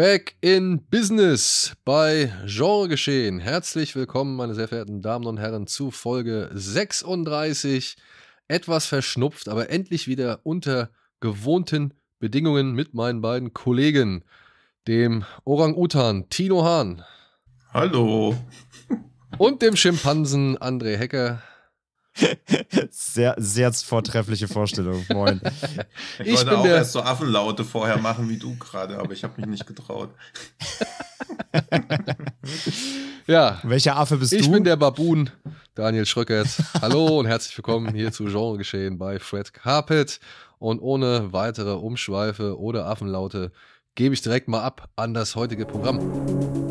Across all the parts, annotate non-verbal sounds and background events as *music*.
Back in Business bei Genre Geschehen. Herzlich willkommen, meine sehr verehrten Damen und Herren, zu Folge 36. Etwas verschnupft, aber endlich wieder unter gewohnten Bedingungen mit meinen beiden Kollegen, dem Orang-Utan Tino Hahn. Hallo. Und dem Schimpansen André Hecker. Sehr, sehr vortreffliche Vorstellung. Moin. Ich, ich wollte auch der... erst so Affenlaute vorher machen wie du gerade, aber ich habe mich nicht getraut. ja. Welcher Affe bist ich du? Ich bin der Baboon, Daniel Schröckert. Hallo und herzlich willkommen hier zu Genre Geschehen bei Fred Carpet. Und ohne weitere Umschweife oder Affenlaute gebe ich direkt mal ab an das heutige Programm.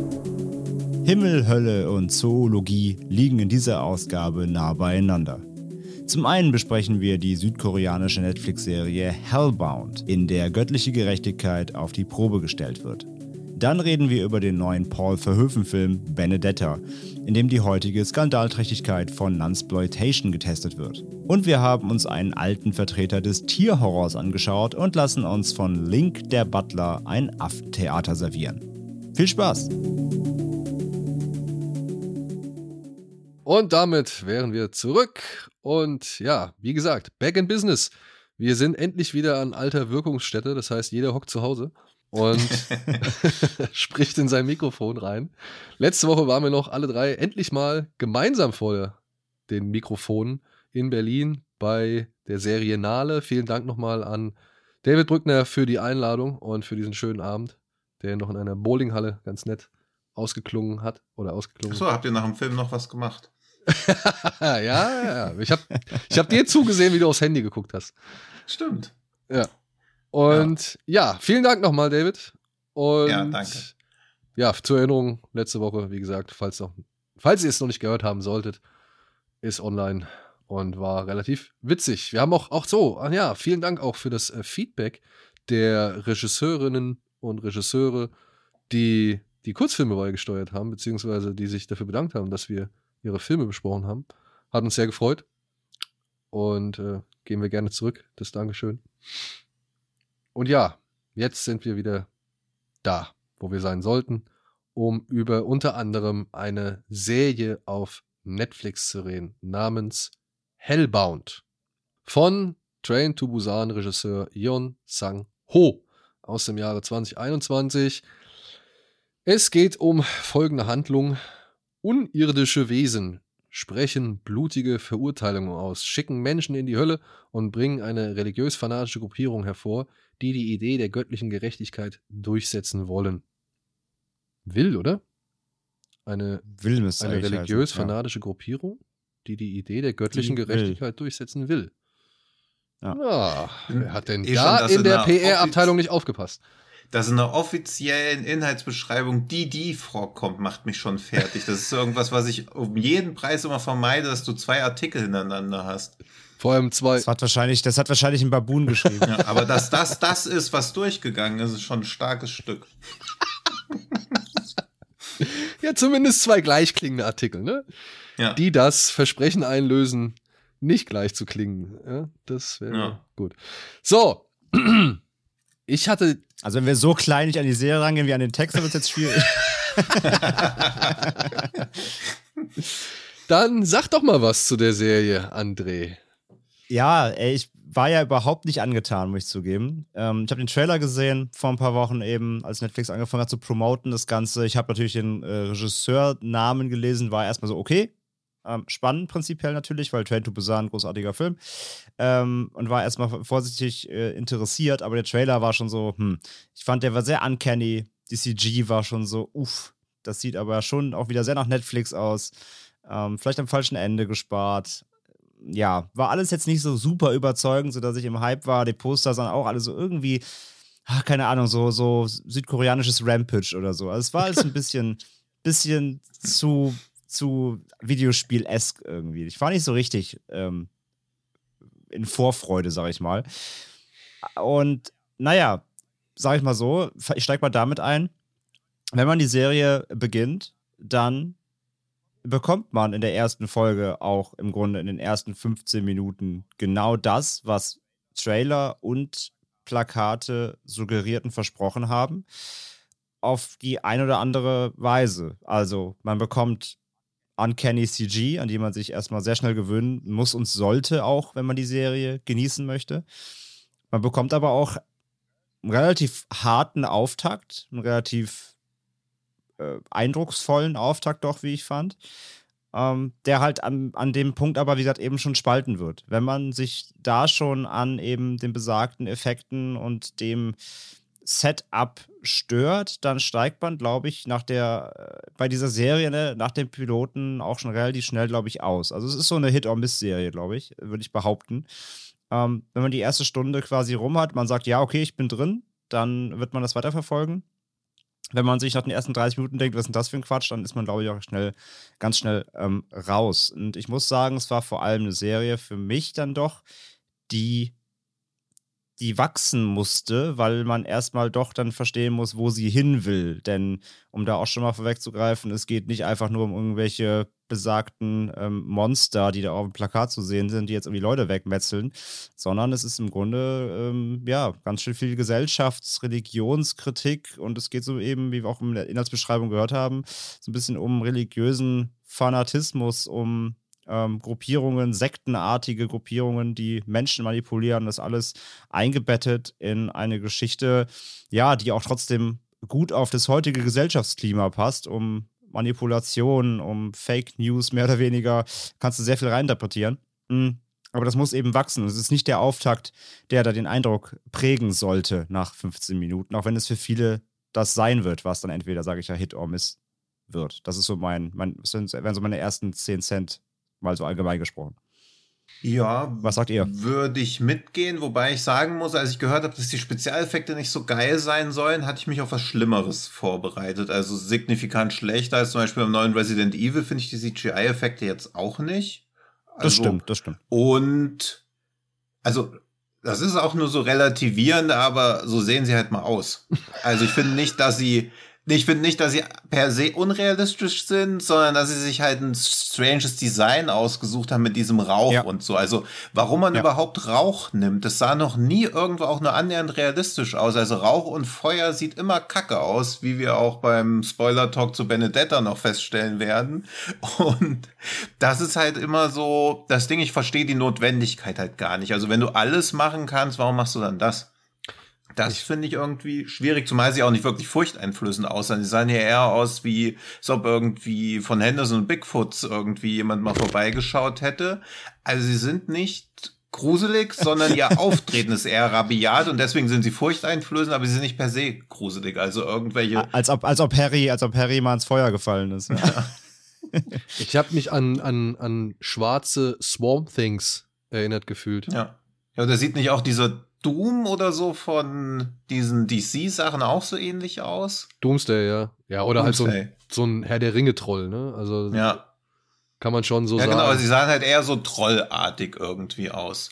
Himmel, Hölle und Zoologie liegen in dieser Ausgabe nah beieinander. Zum einen besprechen wir die südkoreanische Netflix-Serie Hellbound, in der göttliche Gerechtigkeit auf die Probe gestellt wird. Dann reden wir über den neuen Paul Verhoeven-Film Benedetta, in dem die heutige Skandalträchtigkeit von Nunsploitation getestet wird. Und wir haben uns einen alten Vertreter des Tierhorrors angeschaut und lassen uns von Link der Butler ein Affentheater servieren. Viel Spaß! Und damit wären wir zurück. Und ja, wie gesagt, back in business. Wir sind endlich wieder an alter Wirkungsstätte. Das heißt, jeder hockt zu Hause und *laughs* *laughs* spricht in sein Mikrofon rein. Letzte Woche waren wir noch alle drei endlich mal gemeinsam vor den Mikrofonen in Berlin bei der Serie Nale. Vielen Dank nochmal an David Brückner für die Einladung und für diesen schönen Abend, der noch in einer Bowlinghalle ganz nett ausgeklungen hat oder ausgeklungen. Achso, habt ihr nach dem Film noch was gemacht? Ja, ja. Ich habe ich hab dir zugesehen, wie du aufs Handy geguckt hast. Stimmt. Ja. Und ja, ja vielen Dank nochmal, David. Und ja, danke. Ja, zur Erinnerung, letzte Woche, wie gesagt, falls, noch, falls ihr es noch nicht gehört haben solltet, ist online und war relativ witzig. Wir haben auch, auch so, ah ja, vielen Dank auch für das äh, Feedback der Regisseurinnen und Regisseure, die die Kurzfilme beigesteuert haben, beziehungsweise die sich dafür bedankt haben, dass wir ihre Filme besprochen haben. Hat uns sehr gefreut. Und äh, gehen wir gerne zurück. Das Dankeschön. Und ja, jetzt sind wir wieder da, wo wir sein sollten, um über unter anderem eine Serie auf Netflix zu reden, namens Hellbound. Von Train to Busan Regisseur Yeon Sang-ho aus dem Jahre 2021. Es geht um folgende Handlung. Unirdische Wesen sprechen blutige Verurteilungen aus, schicken Menschen in die Hölle und bringen eine religiös-fanatische Gruppierung hervor, die die Idee der göttlichen Gerechtigkeit durchsetzen wollen. Will, oder? Eine, will eine religiös-fanatische ja. Gruppierung, die die Idee der göttlichen die Gerechtigkeit will. durchsetzen will. Ja. ja. wer hat denn eh da in der PR-Abteilung nicht aufgepasst? Dass in einer offiziellen Inhaltsbeschreibung die die vorkommt, macht mich schon fertig. Das ist irgendwas, was ich um jeden Preis immer vermeide, dass du zwei Artikel hintereinander hast. Vor allem zwei. Das hat wahrscheinlich, das hat wahrscheinlich ein Baboon geschrieben. ja, aber dass das das ist, was durchgegangen ist, ist schon ein starkes Stück. ja, zumindest zwei gleichklingende Artikel, ne? Ja. Die das Versprechen einlösen, nicht gleich zu klingen. Ja, das wäre ja. gut. So. *clears throat* Ich hatte. Also, wenn wir so klein nicht an die Serie rangehen wie an den Text, dann wird es jetzt schwierig. *laughs* dann sag doch mal was zu der Serie, André. Ja, ey, ich war ja überhaupt nicht angetan, muss ich zugeben. Ähm, ich habe den Trailer gesehen vor ein paar Wochen eben, als Netflix angefangen hat zu promoten, das Ganze. Ich habe natürlich den äh, Regisseurnamen gelesen, war erstmal so, okay, ähm, spannend prinzipiell natürlich, weil Train to Busan, großartiger Film. Ähm, und war erstmal vorsichtig äh, interessiert, aber der Trailer war schon so, hm, ich fand, der war sehr uncanny. Die CG war schon so, uff, das sieht aber schon auch wieder sehr nach Netflix aus. Ähm, vielleicht am falschen Ende gespart. Ja, war alles jetzt nicht so super überzeugend, sodass ich im Hype war. Die Poster sahen auch alle so irgendwie, ach, keine Ahnung, so, so südkoreanisches Rampage oder so. Also es war alles *laughs* ein bisschen, bisschen zu zu Videospiel-esk irgendwie. Ich war nicht so richtig ähm, in Vorfreude, sag ich mal. Und naja, sag ich mal so, ich steig mal damit ein. Wenn man die Serie beginnt, dann bekommt man in der ersten Folge auch im Grunde in den ersten 15 Minuten genau das, was Trailer und Plakate suggerierten versprochen haben, auf die eine oder andere Weise. Also man bekommt Uncanny CG, an die man sich erstmal sehr schnell gewöhnen muss und sollte auch, wenn man die Serie genießen möchte. Man bekommt aber auch einen relativ harten Auftakt, einen relativ äh, eindrucksvollen Auftakt doch, wie ich fand. Ähm, der halt an, an dem Punkt aber, wie gesagt, eben schon spalten wird. Wenn man sich da schon an eben den besagten Effekten und dem Setup stört, dann steigt man, glaube ich, nach der, äh, bei dieser Serie, ne, nach dem Piloten auch schon relativ schnell, glaube ich, aus. Also es ist so eine Hit-or-Miss-Serie, glaube ich, würde ich behaupten. Ähm, wenn man die erste Stunde quasi rum hat, man sagt, ja, okay, ich bin drin, dann wird man das weiterverfolgen wenn man sich nach den ersten 30 Minuten denkt, was ist denn das für ein Quatsch, dann ist man, glaube ich, auch schnell, ganz schnell ähm, raus. Und ich muss sagen, es war vor allem eine Serie für mich dann doch, die die wachsen musste, weil man erstmal doch dann verstehen muss, wo sie hin will. Denn, um da auch schon mal vorwegzugreifen, es geht nicht einfach nur um irgendwelche besagten ähm, Monster, die da auf dem Plakat zu sehen sind, die jetzt irgendwie Leute wegmetzeln, sondern es ist im Grunde, ähm, ja, ganz schön viel Gesellschafts-, Religionskritik und es geht so eben, wie wir auch in der Inhaltsbeschreibung gehört haben, so ein bisschen um religiösen Fanatismus, um ähm, Gruppierungen, sektenartige Gruppierungen, die Menschen manipulieren, das alles eingebettet in eine Geschichte, ja, die auch trotzdem gut auf das heutige Gesellschaftsklima passt, um Manipulation, um Fake News mehr oder weniger, kannst du sehr viel reininterpretieren. Mhm. Aber das muss eben wachsen. Es ist nicht der Auftakt, der da den Eindruck prägen sollte nach 15 Minuten, auch wenn es für viele das sein wird, was dann entweder, sage ich ja, Hit or Miss wird. Das ist so mein, mein das wären so meine ersten 10 Cent mal so allgemein gesprochen. Ja, was sagt ihr? Würde ich mitgehen, wobei ich sagen muss, als ich gehört habe, dass die Spezialeffekte nicht so geil sein sollen, hatte ich mich auf was Schlimmeres vorbereitet. Also signifikant schlechter als zum Beispiel beim neuen Resident Evil finde ich die CGI-Effekte jetzt auch nicht. Also, das stimmt, das stimmt. Und also das ist auch nur so relativierend, aber so sehen sie halt mal aus. Also ich finde nicht, dass sie ich finde nicht, dass sie per se unrealistisch sind, sondern dass sie sich halt ein stranges Design ausgesucht haben mit diesem Rauch ja. und so. Also, warum man ja. überhaupt Rauch nimmt, das sah noch nie irgendwo auch nur annähernd realistisch aus. Also, Rauch und Feuer sieht immer kacke aus, wie wir auch beim Spoiler-Talk zu Benedetta noch feststellen werden. Und das ist halt immer so das Ding, ich verstehe die Notwendigkeit halt gar nicht. Also, wenn du alles machen kannst, warum machst du dann das? Das finde ich irgendwie schwierig, zumal sie auch nicht wirklich furchteinflößend aussahen. Sie sahen ja eher aus, wie als ob irgendwie von Henderson und Bigfoots irgendwie jemand mal vorbeigeschaut hätte. Also sie sind nicht gruselig, sondern ihr *laughs* Auftreten ist eher rabiat und deswegen sind sie furchteinflößend, aber sie sind nicht per se gruselig. Also irgendwelche. Als ob, als ob Harry, als ob Harry mal ins Feuer gefallen ist. Ja. *laughs* ich habe mich an, an, an schwarze Swamp Things erinnert gefühlt. Ja. Ja, der sieht nicht auch diese Doom oder so von diesen DC-Sachen auch so ähnlich aus? Doomsday, ja. Ja, oder Doomsday. halt so ein, so ein Herr der Ringe-Troll, ne? Also ja. kann man schon so ja, sagen. Ja, genau, sie sahen halt eher so trollartig irgendwie aus.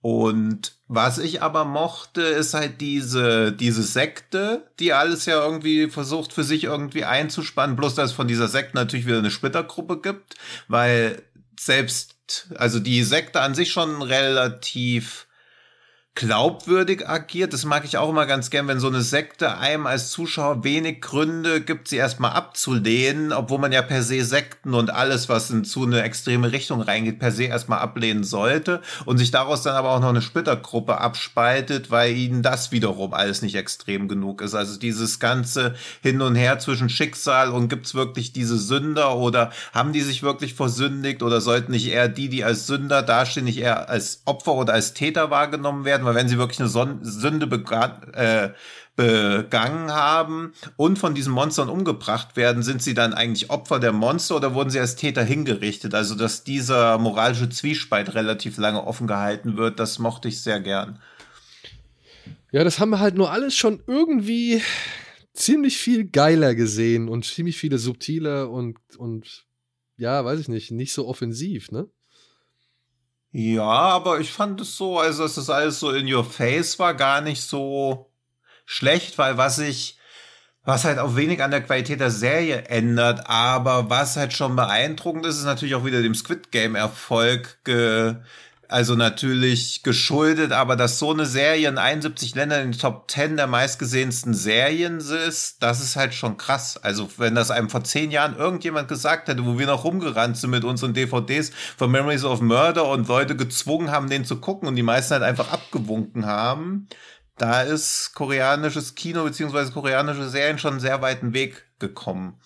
Und was ich aber mochte, ist halt diese, diese Sekte, die alles ja irgendwie versucht für sich irgendwie einzuspannen, bloß dass es von dieser Sekte natürlich wieder eine Splittergruppe gibt, weil selbst, also die Sekte an sich schon relativ glaubwürdig agiert. Das mag ich auch immer ganz gern, wenn so eine Sekte einem als Zuschauer wenig Gründe gibt, sie erstmal abzulehnen, obwohl man ja per se Sekten und alles, was in zu eine extreme Richtung reingeht, per se erstmal ablehnen sollte und sich daraus dann aber auch noch eine Splittergruppe abspaltet, weil ihnen das wiederum alles nicht extrem genug ist. Also dieses ganze Hin und Her zwischen Schicksal und gibt's wirklich diese Sünder oder haben die sich wirklich versündigt oder sollten nicht eher die, die als Sünder dastehen, nicht eher als Opfer oder als Täter wahrgenommen werden? Weil wenn sie wirklich eine Son Sünde begangen, äh, begangen haben und von diesen Monstern umgebracht werden, sind sie dann eigentlich Opfer der Monster oder wurden sie als Täter hingerichtet? Also, dass dieser moralische Zwiespalt relativ lange offen gehalten wird, das mochte ich sehr gern. Ja, das haben wir halt nur alles schon irgendwie ziemlich viel geiler gesehen und ziemlich viele subtiler und, und ja, weiß ich nicht, nicht so offensiv, ne? Ja, aber ich fand es so, also dass das alles so in your face war, gar nicht so schlecht, weil was ich, was halt auch wenig an der Qualität der Serie ändert, aber was halt schon beeindruckend ist, ist natürlich auch wieder dem Squid Game Erfolg ge also natürlich geschuldet, aber dass so eine Serie in 71 Ländern in den Top 10 der meistgesehensten Serien ist, das ist halt schon krass. Also wenn das einem vor zehn Jahren irgendjemand gesagt hätte, wo wir noch rumgerannt sind mit unseren DVDs von Memories of Murder und Leute gezwungen haben, den zu gucken und die meisten halt einfach abgewunken haben, da ist koreanisches Kino beziehungsweise koreanische Serien schon einen sehr weiten Weg gekommen.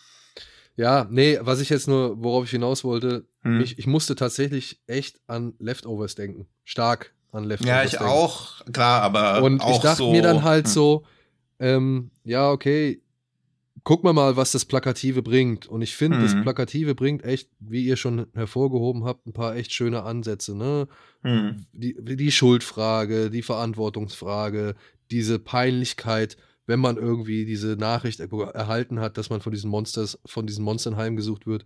Ja, nee, was ich jetzt nur, worauf ich hinaus wollte, hm. ich, ich musste tatsächlich echt an Leftovers denken. Stark an Leftovers. Ja, ich denken. auch, klar, aber. Und ich dachte so, mir dann halt hm. so, ähm, ja, okay, guck mal mal, was das Plakative bringt. Und ich finde, das Mhm. Plakative bringt echt, wie ihr schon hervorgehoben habt, ein paar echt schöne Ansätze, ne? Hm. die, die Schuldfrage, die Verantwortungsfrage, diese Peinlichkeit, wenn man irgendwie diese Nachricht er- erhalten hat, dass man von diesen Monsters, von diesen Monstern heimgesucht wird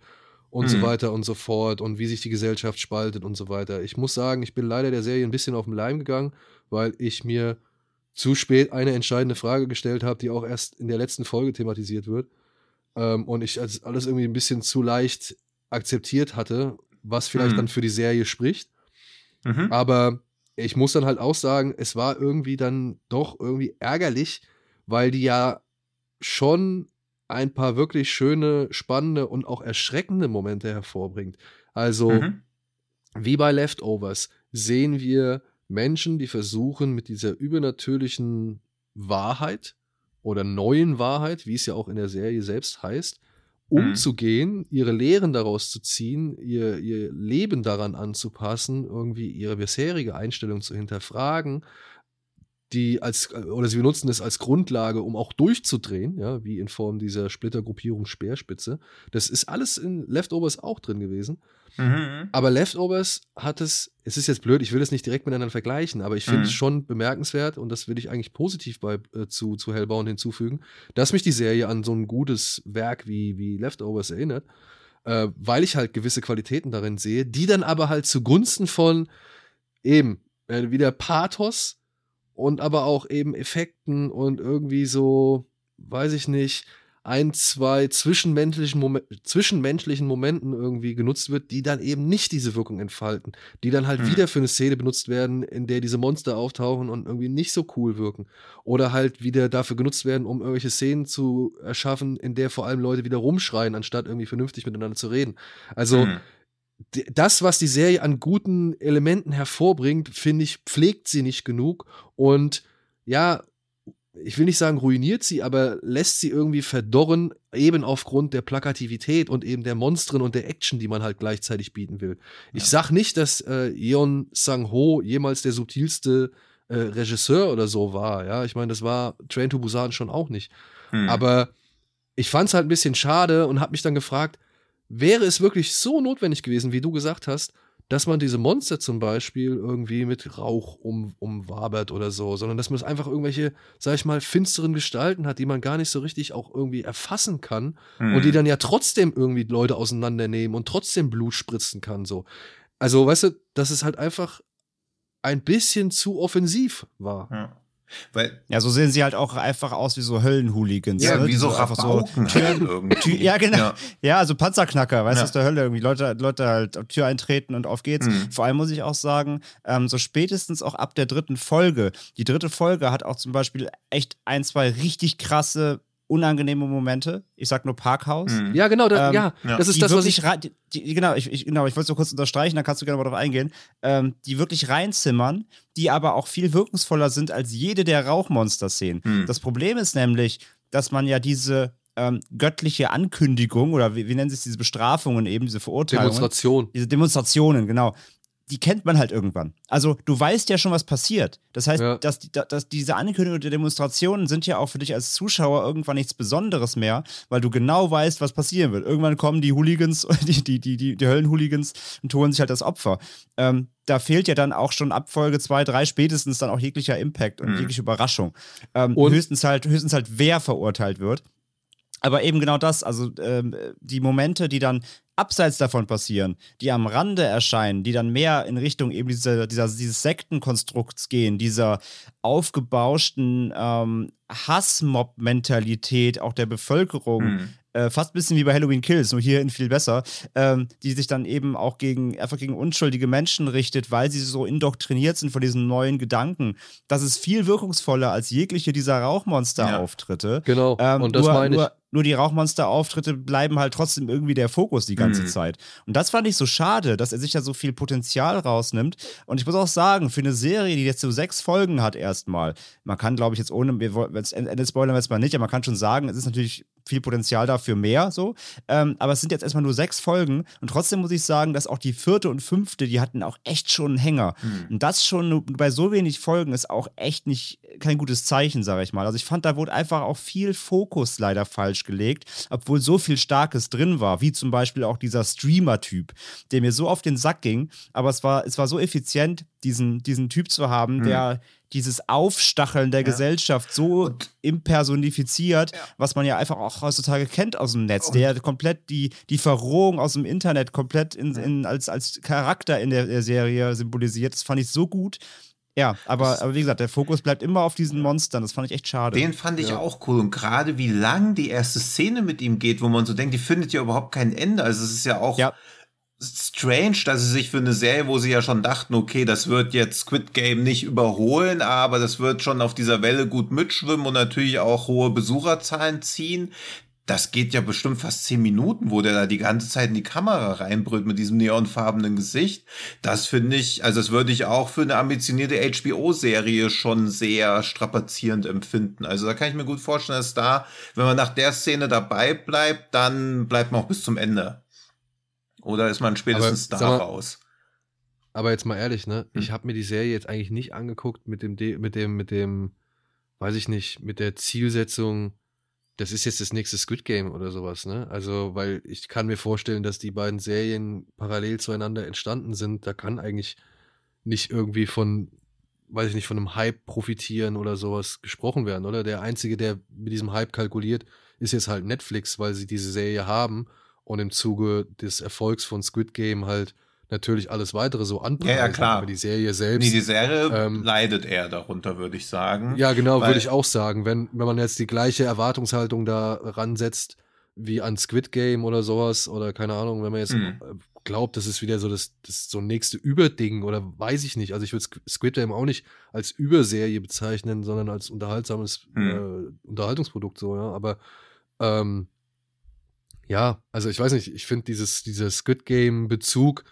und so Mhm. weiter und so fort und wie sich die Gesellschaft spaltet und so weiter. Ich muss sagen, ich bin leider der Serie ein bisschen auf den Leim gegangen, weil ich mir zu spät eine entscheidende Frage gestellt habe, die auch erst in der letzten Folge thematisiert wird. Ähm, und ich alles irgendwie ein bisschen zu leicht akzeptiert hatte, was vielleicht Mhm. dann für die Serie spricht. Mhm. Aber ich muss dann halt auch sagen, es war irgendwie dann doch irgendwie ärgerlich, weil die ja schon ein paar wirklich schöne, spannende und auch erschreckende Momente hervorbringt. Also, Mhm. wie bei Leftovers sehen wir Menschen, die versuchen, mit dieser übernatürlichen Wahrheit oder neuen Wahrheit, wie es ja auch in der Serie selbst heißt, Mhm. umzugehen, ihre Lehren daraus zu ziehen, ihr, ihr Leben daran anzupassen, irgendwie ihre bisherige Einstellung zu hinterfragen, die als, oder sie benutzen es als Grundlage, um auch durchzudrehen, ja, wie in Form dieser Splittergruppierung Speerspitze. Das ist alles in Leftovers auch drin gewesen. Mhm. Aber Leftovers hat es, es ist jetzt blöd, ich will es nicht direkt miteinander vergleichen, aber ich finde Mhm. es schon bemerkenswert und das will ich eigentlich positiv bei, äh, zu, zu Hellbound hinzufügen, dass mich die Serie an so ein gutes Werk wie, wie Leftovers erinnert, äh, weil ich halt gewisse Qualitäten darin sehe, die dann aber halt zugunsten von eben äh, wieder Pathos und aber auch eben Effekten und irgendwie so, weiß ich nicht, ein, zwei zwischenmenschlichen, Momen zwischenmenschlichen Momenten irgendwie genutzt wird, die dann eben nicht diese Wirkung entfalten, die dann halt Hm. wieder für eine Szene benutzt werden, in der diese Monster auftauchen und irgendwie nicht so cool wirken. Oder halt wieder dafür genutzt werden, um irgendwelche Szenen zu erschaffen, in der vor allem Leute wieder rumschreien, anstatt irgendwie vernünftig miteinander zu reden. Also, Mhm. Das, was die Serie an guten Elementen hervorbringt, finde ich, pflegt sie nicht genug und ja, ich will nicht sagen ruiniert sie, aber lässt sie irgendwie verdorren, eben aufgrund der Plakativität und eben der Monstren und der Action, die man halt gleichzeitig bieten will. Ich Ja. sag nicht, dass äh, Yeon Sang-ho jemals der subtilste äh, Regisseur oder so war, ja, ich meine, das war Train to Busan schon auch nicht. Mhm. Aber ich fand es halt ein bisschen schade und habe mich dann gefragt, wäre es wirklich so notwendig gewesen, wie du gesagt hast, dass man diese Monster zum Beispiel irgendwie mit Rauch um, umwabert oder so, sondern dass man es einfach irgendwelche, sag ich mal, finsteren Gestalten hat, die man gar nicht so richtig auch irgendwie erfassen kann Mhm. und die dann ja trotzdem irgendwie Leute auseinandernehmen und trotzdem Blut spritzen kann, so. Also, weißt du, dass es halt einfach ein bisschen zu offensiv war. Ja. Weil, Ja, so sehen sie halt auch einfach aus wie so Höllenhooligans. ja, ne? wie Die so einfach Tür- halt irgendwie. Tür- ja, genau. Ja. Ja, also Panzerknacker, weißt du, Ja. aus der Hölle irgendwie. Leute, Leute halt auf Tür eintreten und auf geht's. Mhm. Vor allem muss ich auch sagen, ähm, so spätestens auch ab der dritten Folge. Die dritte Folge hat auch zum Beispiel echt ein, zwei richtig krasse, unangenehme Momente. Ich sag nur Parkhaus. Mhm. Ja, genau, da, Ähm, ja, das ist das, was wirklich ich. rein, die, die, genau, ich, ich, genau, ich wollte es nur kurz unterstreichen, dann kannst du gerne mal drauf eingehen, ähm, die wirklich reinzimmern, die aber auch viel wirkungsvoller sind als jede der Rauchmonster-Szenen. Hm. Das Problem ist nämlich, dass man ja diese ähm, göttliche Ankündigung oder wie, wie nennen sie es, diese Bestrafungen eben, diese Verurteilungen, Demonstration. diese Demonstrationen, genau. Die kennt man halt irgendwann. Also du weißt ja schon, was passiert. Das heißt, Ja. dass, dass diese Ankündigungen der Demonstrationen sind ja auch für dich als Zuschauer irgendwann nichts Besonderes mehr, weil du genau weißt, was passieren wird. Irgendwann kommen die Hooligans, *laughs* die, die, die, die, die Höllenhooligans und holen sich halt das Opfer. Ähm, da fehlt ja dann auch schon ab Folge 2, 3 spätestens dann auch jeglicher Impact und Mhm. jegliche Überraschung. Ähm, Und- höchstens halt, höchstens halt, wer verurteilt wird. Aber eben genau das, also ähm, die Momente, die dann abseits davon passieren, die am Rande erscheinen, die dann mehr in Richtung eben dieser, dieser, dieses Sektenkonstrukts gehen, dieser aufgebauschten ähm, Hassmob-Mentalität auch der Bevölkerung, Hm. äh, fast ein bisschen wie bei Halloween Kills, nur hier in viel besser, ähm, die sich dann eben auch gegen, einfach gegen unschuldige Menschen richtet, weil sie so indoktriniert sind von diesen neuen Gedanken. Das ist viel wirkungsvoller als jegliche dieser Rauchmonster-Auftritte. Genau. Ähm, und das nur, meine ich. Nur, nur die Rauchmonster-Auftritte bleiben halt trotzdem irgendwie der Fokus die ganze Mhm. Zeit. Und das fand ich so schade, dass er sich da so viel Potenzial rausnimmt. Und ich muss auch sagen, für eine Serie, die jetzt so sechs Folgen hat erstmal, man kann, glaube ich, jetzt ohne, wir wollen- wenn's- Ende spoilern wir jetzt mal nicht, aber man kann schon sagen, es ist natürlich viel Potenzial dafür mehr so. Ähm, aber es sind jetzt erstmal nur sechs Folgen und trotzdem muss ich sagen, dass auch die vierte und fünfte, die hatten auch echt schon einen Hänger. Hm. Und das schon bei so wenig Folgen ist auch echt nicht kein gutes Zeichen, sage ich mal. Also ich fand, da wurde einfach auch viel Fokus leider falsch gelegt, obwohl so viel Starkes drin war, wie zum Beispiel auch dieser Streamer-Typ, der mir so auf den Sack ging. Aber es war, es war so effizient, diesen, diesen Typ zu haben, Hm. der dieses Aufstacheln der Ja. Gesellschaft so impersonifiziert, was man ja einfach auch heutzutage kennt aus dem Netz, der komplett die, die Verrohung aus dem Internet komplett in, in, als, als Charakter in der, der Serie symbolisiert. Das fand ich so gut. Ja, aber, aber wie gesagt, der Fokus bleibt immer auf diesen Monstern. Das fand ich echt schade. Den fand ich Ja. auch cool. Und gerade wie lang die erste Szene mit ihm geht, wo man so denkt, die findet ja überhaupt kein Ende. Also es ist ja auch Ja. strange, dass sie sich für eine Serie, wo sie ja schon dachten, okay, das wird jetzt Squid Game nicht überholen, aber das wird schon auf dieser Welle gut mitschwimmen und natürlich auch hohe Besucherzahlen ziehen. Das geht ja bestimmt fast zehn Minuten, wo der da die ganze Zeit in die Kamera reinbrüllt mit diesem neonfarbenen Gesicht. Das finde ich, also das würde ich auch für eine ambitionierte HBO-Serie schon sehr strapazierend empfinden. Also da kann ich mir gut vorstellen, dass da, wenn man nach der Szene dabei bleibt, dann bleibt man auch bis zum Ende. Oder ist man spätestens Aber, da mal, raus? Aber jetzt mal ehrlich, ne? Hm. Ich habe mir die Serie jetzt eigentlich nicht angeguckt mit dem, De mit dem, mit dem, weiß ich nicht, mit der Zielsetzung, das ist jetzt das nächste Squid Game oder sowas, ne? Also, weil ich kann mir vorstellen, dass die beiden Serien parallel zueinander entstanden sind. Da kann eigentlich nicht irgendwie von, weiß ich nicht, von einem Hype profitieren oder sowas gesprochen werden, oder? Der Einzige, der mit diesem Hype kalkuliert, ist jetzt halt Netflix, weil sie diese Serie haben und im Zuge des Erfolgs von Squid Game halt natürlich alles weitere so anpreisen. Ja, ja, klar. Aber die Serie selbst. Nee, die Serie ähm, leidet eher darunter, würde ich sagen. ja, genau, würde ich auch sagen. Wenn, wenn man jetzt die gleiche Erwartungshaltung da ransetzt wie an Squid Game oder sowas, oder keine Ahnung, wenn man jetzt Mhm. glaubt, das ist wieder so das, das so nächste Überding oder weiß ich nicht. Also ich würde Squid Game auch nicht als Überserie bezeichnen, sondern als unterhaltsames Mhm. äh, Unterhaltungsprodukt so, ja. Aber ähm, ja, also ich weiß nicht, ich finde dieses, dieser Squid Game-Bezug,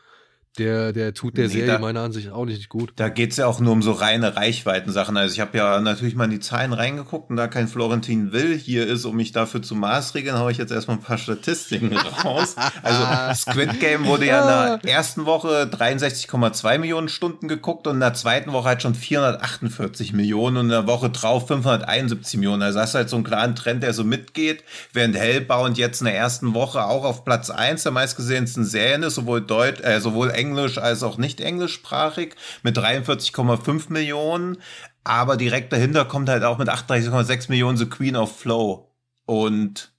der, der tut der Nee, Serie da- meiner Ansicht auch nicht gut. Da geht's ja auch nur um so reine Reichweitensachen. Also ich habe ja natürlich mal in die Zahlen reingeguckt und da kein Florentin Will hier ist, um mich dafür zu maßregeln, haue ich jetzt erstmal ein paar Statistiken *laughs* raus. Also Squid Game wurde ja in der ersten Woche 63,2 Millionen Stunden geguckt und in der zweiten Woche halt schon 448 Millionen und in der Woche drauf 571 Millionen. Also hast du halt so einen klaren Trend, der so mitgeht, während Hellbound jetzt in der ersten Woche auch auf Platz 1 der meistgesehensten Serien ist, sowohl Deutsch, äh, sowohl Englisch als auch nicht englischsprachig mit 43,5 Millionen. Aber direkt dahinter kommt halt auch mit 38,6 Millionen The Queen of Flow. Und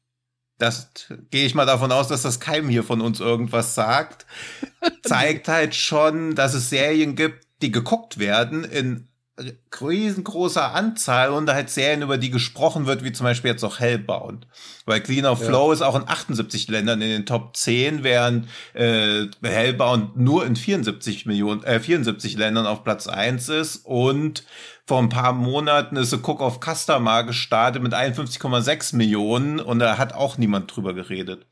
das gehe ich mal davon aus, dass das keinem hier von uns irgendwas sagt. *laughs* Zeigt halt schon, dass es Serien gibt, die geguckt werden in riesengroßer Anzahl und halt Serien, über die gesprochen wird, wie zum Beispiel jetzt auch Hellbound. Weil Clean of Ja. Flow ist auch in 78 Ländern in den Top 10, während äh, Hellbound nur in 74 Millionen, äh, 74 Ländern auf Platz 1 ist und vor ein paar Monaten ist The Cook of Customer gestartet mit 51,6 Millionen und da hat auch niemand drüber geredet.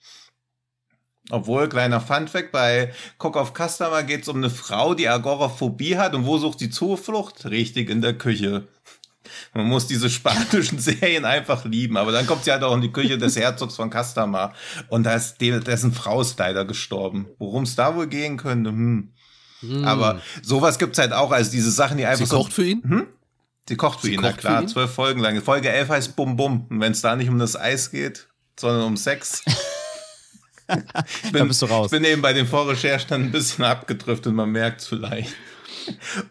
Obwohl, kleiner Funfact, bei Cook of Customer geht es um eine Frau, die Agoraphobie hat und wo sucht sie Zuflucht? Richtig, in der Küche. Man muss diese spanischen *laughs* Serien einfach lieben, aber dann kommt sie halt auch in die Küche des Herzogs von Customer und da ist de- dessen Frau ist leider gestorben. Worum es da wohl gehen könnte, hm. Hm. Aber sowas gibt's halt auch, also diese Sachen, die einfach sie so kocht für ihn? hm? Sie kocht für Sie ihn, na kocht für klar, zwölf Folgen lang. Folge 11 heißt Bum Bum. Und wenn es da nicht um das Eis geht, sondern um Sex. Ich, Da bist du raus. ich bin eben bei den Vorrecherchen dann ein bisschen abgedriftet, man merkt es vielleicht.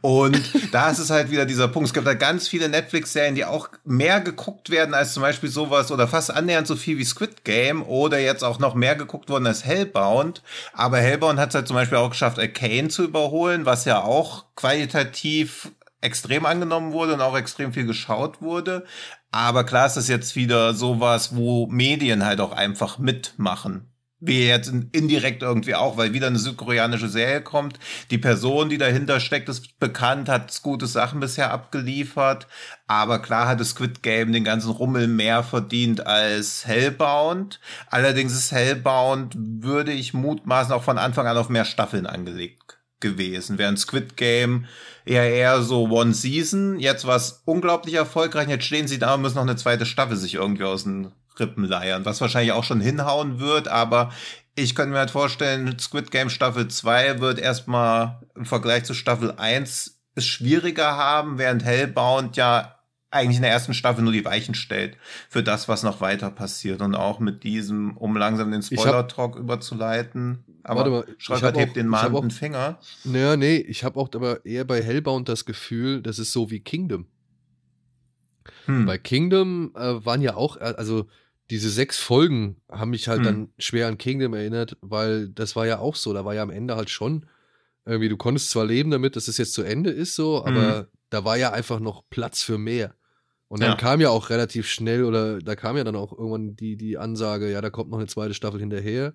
Und da ist es halt wieder dieser Punkt. Es gibt da ganz viele Netflix-Serien, die auch mehr geguckt werden als zum Beispiel sowas oder fast annähernd so viel wie Squid Game oder jetzt auch noch mehr geguckt worden als Hellbound. Aber Hellbound hat es halt zum Beispiel auch geschafft, Arcane zu überholen, was ja auch qualitativ extrem angenommen wurde und auch extrem viel geschaut wurde. Aber klar ist das jetzt wieder sowas, wo Medien halt auch einfach mitmachen. Wie jetzt indirekt irgendwie auch, weil wieder eine südkoreanische Serie kommt. Die Person, die dahinter steckt, ist bekannt, hat gute Sachen bisher abgeliefert. Aber klar hat das Squid Game den ganzen Rummel mehr verdient als Hellbound. Allerdings ist Hellbound, würde ich mutmaßen, auch von Anfang an auf mehr Staffeln angelegt gewesen. Während Squid Game eher eher so One Season. Jetzt war es unglaublich erfolgreich. Jetzt stehen sie da und müssen noch eine zweite Staffel sich irgendwie aus den Rippen leiern, was wahrscheinlich auch schon hinhauen wird, aber ich könnte mir halt vorstellen, Squid Game Staffel 2 wird erstmal im Vergleich zu Staffel 1 es schwieriger haben, während Hellbound ja eigentlich in der ersten Staffel nur die Weichen stellt für das, was noch weiter passiert. Und auch mit diesem, um langsam den Spoiler-Talk überzuleiten. Aber mal, Schröckert hebt den mahnenden Finger. Naja, nee, ich habe auch aber eher bei Hellbound das Gefühl, das ist so wie Kingdom. Hm. Bei Kingdom äh, waren ja auch, äh, also diese sechs Folgen haben mich halt hm. dann schwer an Kingdom erinnert, weil das war ja auch so, da war ja am Ende halt schon irgendwie, du konntest zwar leben damit, dass es jetzt zu Ende ist so, aber hm. da war ja einfach noch Platz für mehr. Und dann ja. kam ja auch relativ schnell, oder da kam ja dann auch irgendwann die, die Ansage, ja, da kommt noch eine zweite Staffel hinterher.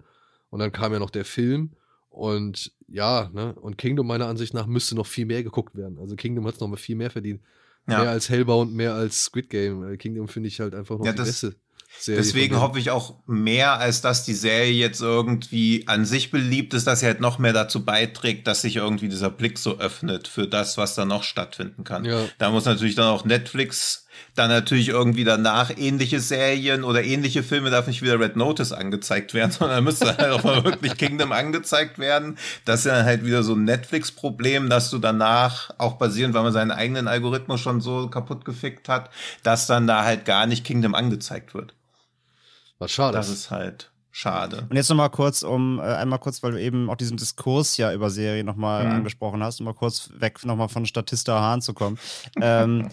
Und dann kam ja noch der Film. Und ja, ne, und Kingdom meiner Ansicht nach müsste noch viel mehr geguckt werden. Also Kingdom hat es noch mal viel mehr verdient. Ja. Mehr als Hellbound, mehr als Squid Game. Äh, Kingdom finde ich halt einfach noch ja, die beste. Serie Deswegen hoffe ich auch mehr, als dass die Serie jetzt irgendwie an sich beliebt ist, dass sie halt noch mehr dazu beiträgt, dass sich irgendwie dieser Blick so öffnet für das, was da noch stattfinden kann. Ja. Da muss natürlich dann auch Netflix dann natürlich irgendwie danach ähnliche Serien oder ähnliche Filme darf nicht wieder Red Notice angezeigt werden, *laughs* sondern müsste halt auch mal wirklich Kingdom angezeigt werden. Das ist ja halt wieder so ein Netflix-Problem, dass du danach auch basierend, weil man seinen eigenen Algorithmus schon so kaputt gefickt hat, dass dann da halt gar nicht Kingdom angezeigt wird. Was schade. Das ist halt schade. Und jetzt nochmal kurz, um äh, einmal kurz, weil du eben auch diesen Diskurs ja über Serien nochmal mhm. angesprochen hast, um mal kurz weg nochmal von Statista Hahn zu kommen. ähm,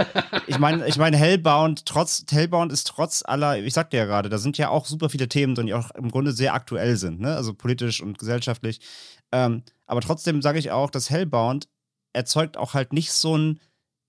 *laughs* ich meine, ich meine, Hellbound, trotz, Hellbound ist trotz aller, ich sagte ja gerade, da sind ja auch super viele Themen drin, die auch im Grunde sehr aktuell sind, ne? Also politisch und gesellschaftlich. Ähm, aber trotzdem sage ich auch, dass Hellbound erzeugt auch halt nicht so ein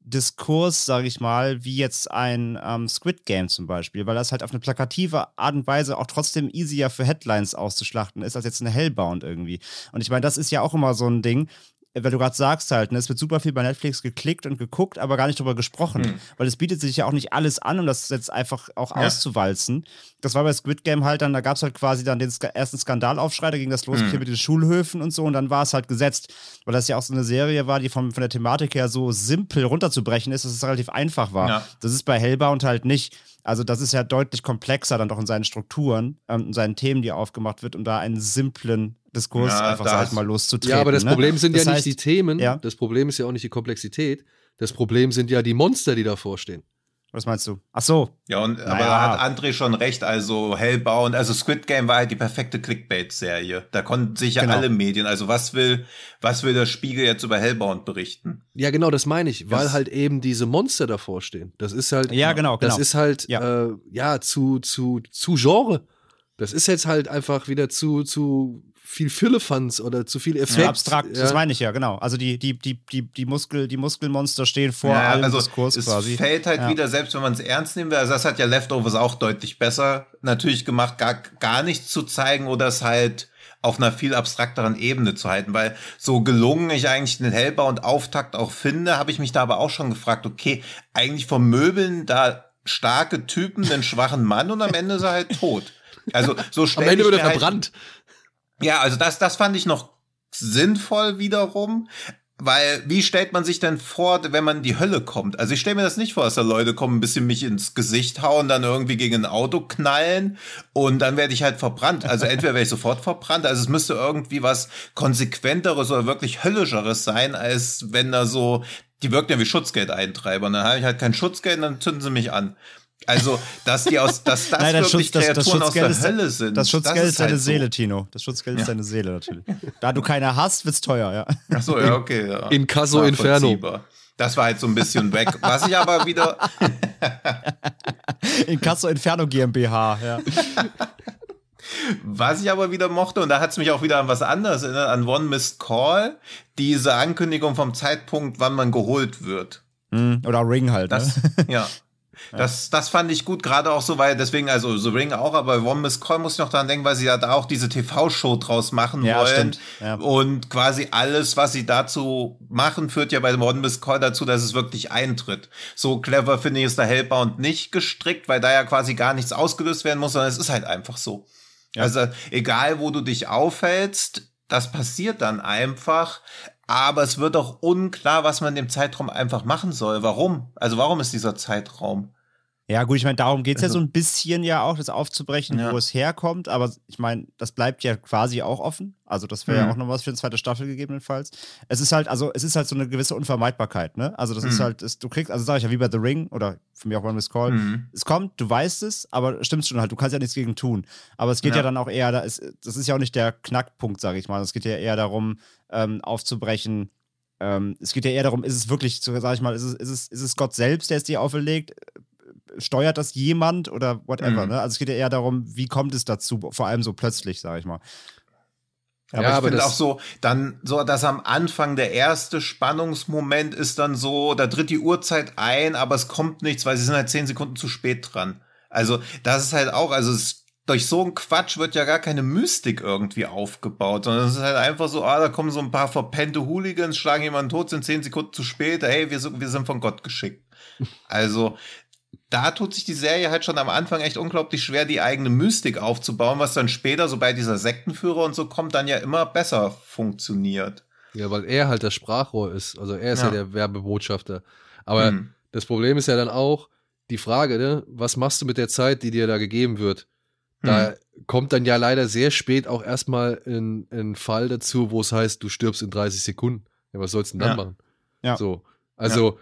Diskurs, sage ich mal, wie jetzt ein ähm, Squid Game zum Beispiel, weil das halt auf eine plakative Art und Weise auch trotzdem easier für Headlines auszuschlachten ist, als jetzt eine Hellbound irgendwie. Und ich meine, das ist ja auch immer so ein Ding, weil du gerade sagst halt, ne, es wird super viel bei Netflix geklickt und geguckt, aber gar nicht drüber gesprochen. Mhm. Weil es bietet sich ja auch nicht alles an, um das jetzt einfach auch ja. auszuwalzen. Das war bei Squid Game halt dann, da gab es halt quasi dann den ersten Skandalaufschrei, da ging das los mhm. mit den Schulhöfen und so und dann war es halt gesetzt. Weil das ja auch so eine Serie war, die vom, von der Thematik her so simpel runterzubrechen ist, dass es relativ einfach war. Ja. Das ist bei Hellbound halt nicht. Also das ist ja deutlich komplexer dann doch in seinen Strukturen, ähm, in seinen Themen, die aufgemacht wird, um da einen simplen Diskurs ja, einfach, sag ich mal, loszutreten. Ja, aber das ne? Problem sind das ja heißt, nicht die Themen, ja? das Problem ist ja auch nicht die Komplexität, das Problem sind ja die Monster, die davor stehen. Was meinst du? Ach so. Ja, und naja. aber da hat André schon recht. Also Hellbound, also Squid Game war halt die perfekte Clickbait-Serie. Da konnten sich ja genau. alle Medien. Also was will, was will der Spiegel jetzt über Hellbound berichten? Ja, genau, das meine ich, weil das halt eben diese Monster davor stehen. Das ist halt. Ja, genau. Das genau. ist halt ja, äh, ja zu zu zu Genre. Das ist jetzt halt einfach wieder zu zu viel Füllefanz oder zu viel Effekt. Ja, abstrakt, ja. das meine ich ja, genau. Also die, die, die, die, die, Muskel, die Muskelmonster stehen vor ja, allem also Diskurs es quasi. Es fällt halt wieder, selbst wenn man es ernst nehmen will, also das hat ja Leftovers auch deutlich besser natürlich gemacht, gar, gar nichts zu zeigen oder es halt auf einer viel abstrakteren Ebene zu halten, weil so gelungen ich eigentlich den Hellbau und Auftakt auch finde, habe ich mich da aber auch schon gefragt, okay, eigentlich vermöbeln da starke Typen den schwachen Mann und am Ende ist er halt tot. Also so schnell. Am Ende wird er halt verbrannt. Halt, ja, also das, das fand ich noch sinnvoll wiederum. Weil, wie stellt man sich denn vor, wenn man in die Hölle kommt? Also ich stelle mir das nicht vor, dass da Leute kommen, ein bisschen mich ins Gesicht hauen, dann irgendwie gegen ein Auto knallen und dann werde ich halt verbrannt. Also entweder werde ich sofort verbrannt, also es müsste irgendwie was konsequenteres oder wirklich höllischeres sein, als wenn da so, die wirken ja wie Schutzgeldeintreiber. Und dann habe ich halt kein Schutzgeld dann zünden sie mich an. Also, dass die aus, dass das *laughs* Nein, das wirklich Schutz- das- das Kreaturen aus der Schutzgeld ist- Hölle sind. Das Schutzgeld ist deine halt so. Seele, Tino. Das Schutzgeld ist deine Seele natürlich. Da du keine hast, wird's teuer, ja. Ach so, ja, okay. Ja. Inkasso Inferno. Nachvollziehbar. Das war halt so ein bisschen weg. Was ich aber wieder, *laughs* In Casso Inferno GmbH, ja. was ich aber wieder mochte, und da hat es mich auch wieder an was anderes erinnert, an One Missed Call, diese Ankündigung vom Zeitpunkt, wann man geholt wird. Hm, Oder Ring halt, Das, ne? ja. Das, das fand ich gut, gerade auch so, weil deswegen, also The Ring auch, aber One Miss Call muss ich noch daran denken, weil sie ja da auch diese TV-Show draus machen Ja, wollen. stimmt, ja. Und quasi alles, was sie dazu machen, führt ja bei dem One Miss Call dazu, dass es wirklich eintritt. So clever finde ich es da Hellbound nicht gestrickt, weil da ja quasi gar nichts ausgelöst werden muss, sondern es ist halt einfach so. Also egal, wo du dich aufhältst, das passiert dann einfach. Aber es wird auch unklar, was man in dem Zeitraum einfach machen soll. Warum? Also warum ist dieser Zeitraum? Ja, gut, ich meine, darum geht's ja so ein bisschen ja auch, das aufzubrechen, Ja. wo es herkommt. Aber ich meine, das bleibt ja quasi auch offen. Also, das wäre Mhm. ja auch noch was für eine zweite Staffel gegebenenfalls. Es ist halt, also, es ist halt so eine gewisse Unvermeidbarkeit, ne? Also, das ist Mhm. halt, es, du kriegst, also sag ich ja, wie bei The Ring oder für mich auch One Miss Call. Mhm. Es kommt, du weißt es, aber stimmt schon halt, du kannst ja nichts gegen tun. Aber es geht ja, Ja. dann auch eher, da ist, das ist ja auch nicht der Knackpunkt, sage ich mal. Es geht ja eher darum, ähm, aufzubrechen. Ähm, es geht ja eher darum, ist es wirklich, sag ich mal, ist es, ist es, ist es Gott selbst, der es dir auferlegt? Steuert das jemand oder whatever? Mhm. Ne? Also es geht ja eher darum, wie kommt es dazu, vor allem so plötzlich, sage ich mal. Aber Ja, ich aber finde auch so, dann so, dass am Anfang der erste Spannungsmoment ist dann so, da tritt die Uhrzeit ein, aber es kommt nichts, weil sie sind halt zehn Sekunden zu spät dran. Also das ist halt auch, also es, durch so einen Quatsch wird ja gar keine Mystik irgendwie aufgebaut, sondern es ist halt einfach so, ah, da kommen so ein paar verpennte Hooligans, schlagen jemanden tot, sind zehn Sekunden zu spät, hey, wir sind, wir sind von Gott geschickt. Also da tut sich die Serie halt schon am Anfang echt unglaublich schwer, die eigene Mystik aufzubauen, was dann später, so bei dieser Sektenführer und so kommt, dann ja immer besser funktioniert. Ja, weil er halt das Sprachrohr ist. Also er ist ja, Ja. der Werbebotschafter. Aber Hm. das Problem ist ja dann auch die Frage, ne, was machst du mit der Zeit, die dir da gegeben wird? Da kommt dann ja leider sehr spät auch erstmal ein, ein Fall dazu, wo es heißt, du stirbst in 30 Sekunden. Ja, was sollst du denn dann Ja. machen? Ja. So. Also,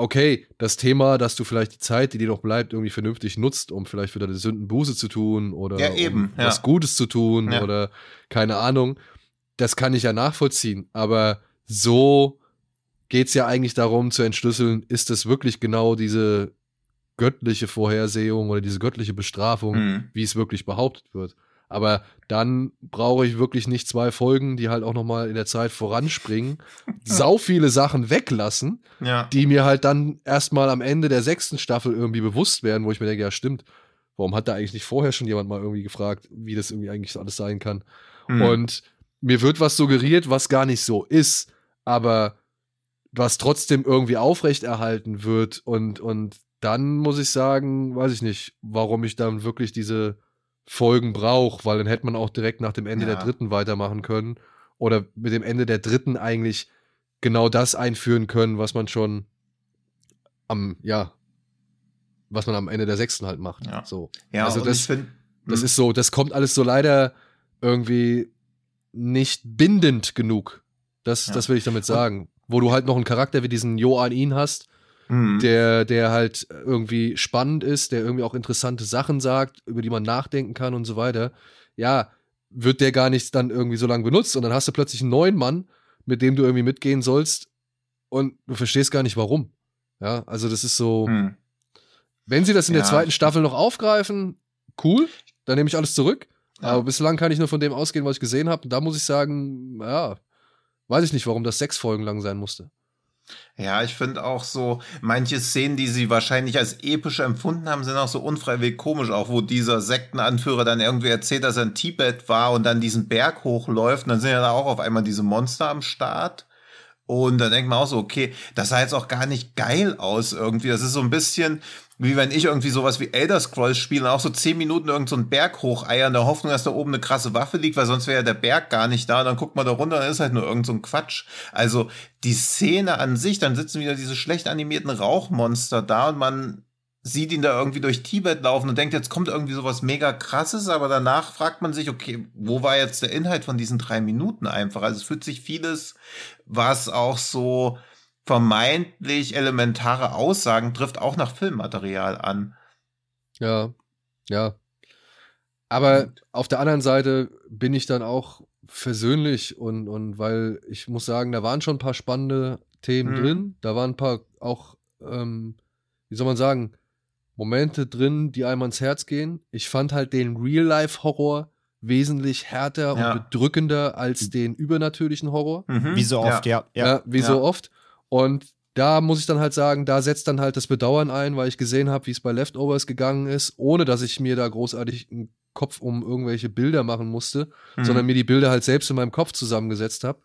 okay, das Thema, dass du vielleicht die Zeit, die dir noch bleibt, irgendwie vernünftig nutzt, um vielleicht wieder eine Sündenbuße zu tun oder Ja, eben, um ja. was Gutes zu tun Ja. oder keine Ahnung, das kann ich ja nachvollziehen. Aber so geht's ja eigentlich darum zu entschlüsseln, ist das wirklich genau diese göttliche Vorhersehung oder diese göttliche Bestrafung, Hm. wie es wirklich behauptet wird. Aber dann brauche ich wirklich nicht zwei Folgen, die halt auch noch mal in der Zeit voranspringen, *laughs* sau viele Sachen weglassen, Ja. die mir halt dann erstmal am Ende der sechsten Staffel irgendwie bewusst werden, wo ich mir denke, ja stimmt, warum hat da eigentlich nicht vorher schon jemand mal irgendwie gefragt, wie das irgendwie eigentlich alles sein kann? Hm. Und mir wird was suggeriert, was gar nicht so ist, aber was trotzdem irgendwie aufrechterhalten wird. Und, und dann muss ich sagen, weiß ich nicht, warum ich dann wirklich diese Folgen brauche, weil dann hätte man auch direkt nach dem Ende Ja. der dritten weitermachen können. Oder mit dem Ende der dritten eigentlich genau das einführen können, was man schon am, ja, was man am Ende der sechsten halt macht. Ja. So. ja, also und das- ich finde, Das ist so, das kommt alles so leider irgendwie nicht bindend genug. Das, Ja. das will ich damit sagen. Wo du halt noch einen Charakter wie diesen Joan Ihn hast, hm. der, der halt irgendwie spannend ist, der irgendwie auch interessante Sachen sagt, über die man nachdenken kann und so weiter. Ja, wird der gar nicht dann irgendwie so lange benutzt und dann hast du plötzlich einen neuen Mann, mit dem du irgendwie mitgehen sollst und du verstehst gar nicht warum. Ja, also das ist so, Hm. wenn sie das in der Ja. zweiten Staffel noch aufgreifen, cool, dann nehme ich alles zurück. Ja. Aber bislang kann ich nur von dem ausgehen, was ich gesehen habe. Und da muss ich sagen, ja, weiß ich nicht, warum das sechs Folgen lang sein musste. Ja, ich finde auch so, manche Szenen, die sie wahrscheinlich als episch empfunden haben, sind auch so unfreiwillig komisch, auch wo dieser Sektenanführer dann irgendwie erzählt, dass er in Tibet war und dann diesen Berg hochläuft und dann sind ja da auch auf einmal diese Monster am Start. Und dann denkt man auch so, okay, das sah jetzt auch gar nicht geil aus irgendwie. Das ist so ein bisschen, wie wenn ich irgendwie sowas wie Elder Scrolls spiele und auch so zehn Minuten irgend so Berg hocheier in der Hoffnung, dass da oben eine krasse Waffe liegt, weil sonst wäre ja der Berg gar nicht da und dann guckt man da runter und dann ist halt nur irgend so ein Quatsch. Also die Szene an sich, dann sitzen wieder diese schlecht animierten Rauchmonster da und man sieht ihn da irgendwie durch Tibet laufen und denkt, jetzt kommt irgendwie sowas mega krasses, aber danach fragt man sich, okay, wo war jetzt der Inhalt von diesen drei Minuten einfach? Also es fühlt sich vieles, was auch so vermeintlich elementare Aussagen trifft, auch nach Filmmaterial an. Ja, ja. Aber auf der anderen Seite bin ich dann auch versöhnlich und, und weil ich muss sagen, da waren schon ein paar spannende Themen Mhm. drin. Da waren ein paar auch, ähm, wie soll man sagen, Momente drin, die einem ans Herz gehen. Ich fand halt den Real-Life-Horror wesentlich härter Ja. und bedrückender als den übernatürlichen Horror. Mhm. Wie so oft, ja. Ja, ja. wie Ja. so oft. Und da muss ich dann halt sagen, da setzt dann halt das Bedauern ein, weil ich gesehen habe, wie es bei Leftovers gegangen ist, ohne dass ich mir da großartig einen Kopf um irgendwelche Bilder machen musste, Mhm. sondern mir die Bilder halt selbst in meinem Kopf zusammengesetzt habe.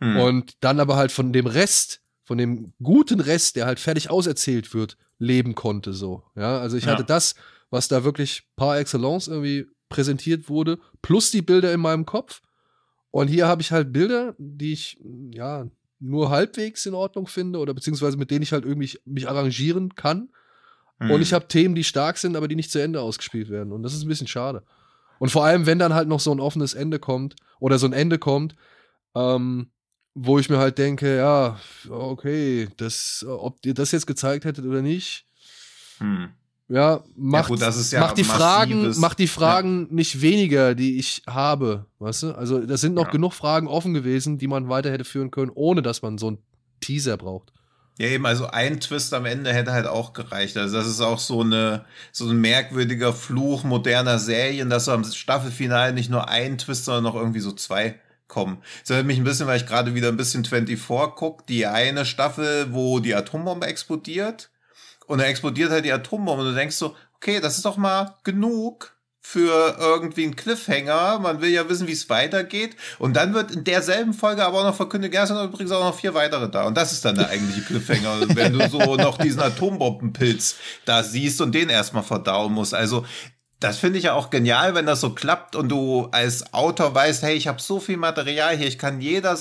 Mhm. Und dann aber halt von dem Rest, von dem guten Rest, der halt fertig auserzählt wird, leben konnte so. Ja, also ich Ja. hatte das, was da wirklich par excellence irgendwie präsentiert wurde, plus die Bilder in meinem Kopf. Und hier habe ich halt Bilder, die ich, ja, nur halbwegs in Ordnung finde oder beziehungsweise mit denen ich halt irgendwie mich arrangieren kann. Mhm. Und ich habe Themen, die stark sind, aber die nicht zu Ende ausgespielt werden. Und das ist ein bisschen schade. Und vor allem, wenn dann halt noch so ein offenes Ende kommt oder so ein Ende kommt, ähm, wo ich mir halt denke, ja, okay, das, ob ihr das jetzt gezeigt hättet oder nicht, Mhm. Ja, macht, gut, das ist ja macht die Fragen, macht die Fragen nicht weniger, die ich habe, weißt du? Also, das sind noch Ja. genug Fragen offen gewesen, die man weiter hätte führen können, ohne dass man so einen Teaser braucht. Ja, eben, also ein Twist am Ende hätte halt auch gereicht. Also das ist auch so eine so ein merkwürdiger Fluch moderner Serien, dass am Staffelfinale nicht nur ein Twist, sondern noch irgendwie so zwei kommen. Das erinnert mich ein bisschen, weil ich gerade wieder ein bisschen 24 guck, die eine Staffel, wo die Atombombe explodiert und dann explodiert halt die Atombombe und du denkst so, okay, das ist doch mal genug für irgendwie einen Cliffhanger. Man will ja wissen, wie es weitergeht. Und dann wird in derselben Folge aber auch noch verkündet, ja, sind übrigens auch noch vier weitere da. Und das ist dann der eigentliche Cliffhanger. *laughs* Wenn du so noch diesen Atombombenpilz da siehst und den erstmal verdauen musst. Also, das finde ich ja auch genial, wenn das so klappt und du als Autor weißt, hey, ich habe so viel Material hier, ich kann jeder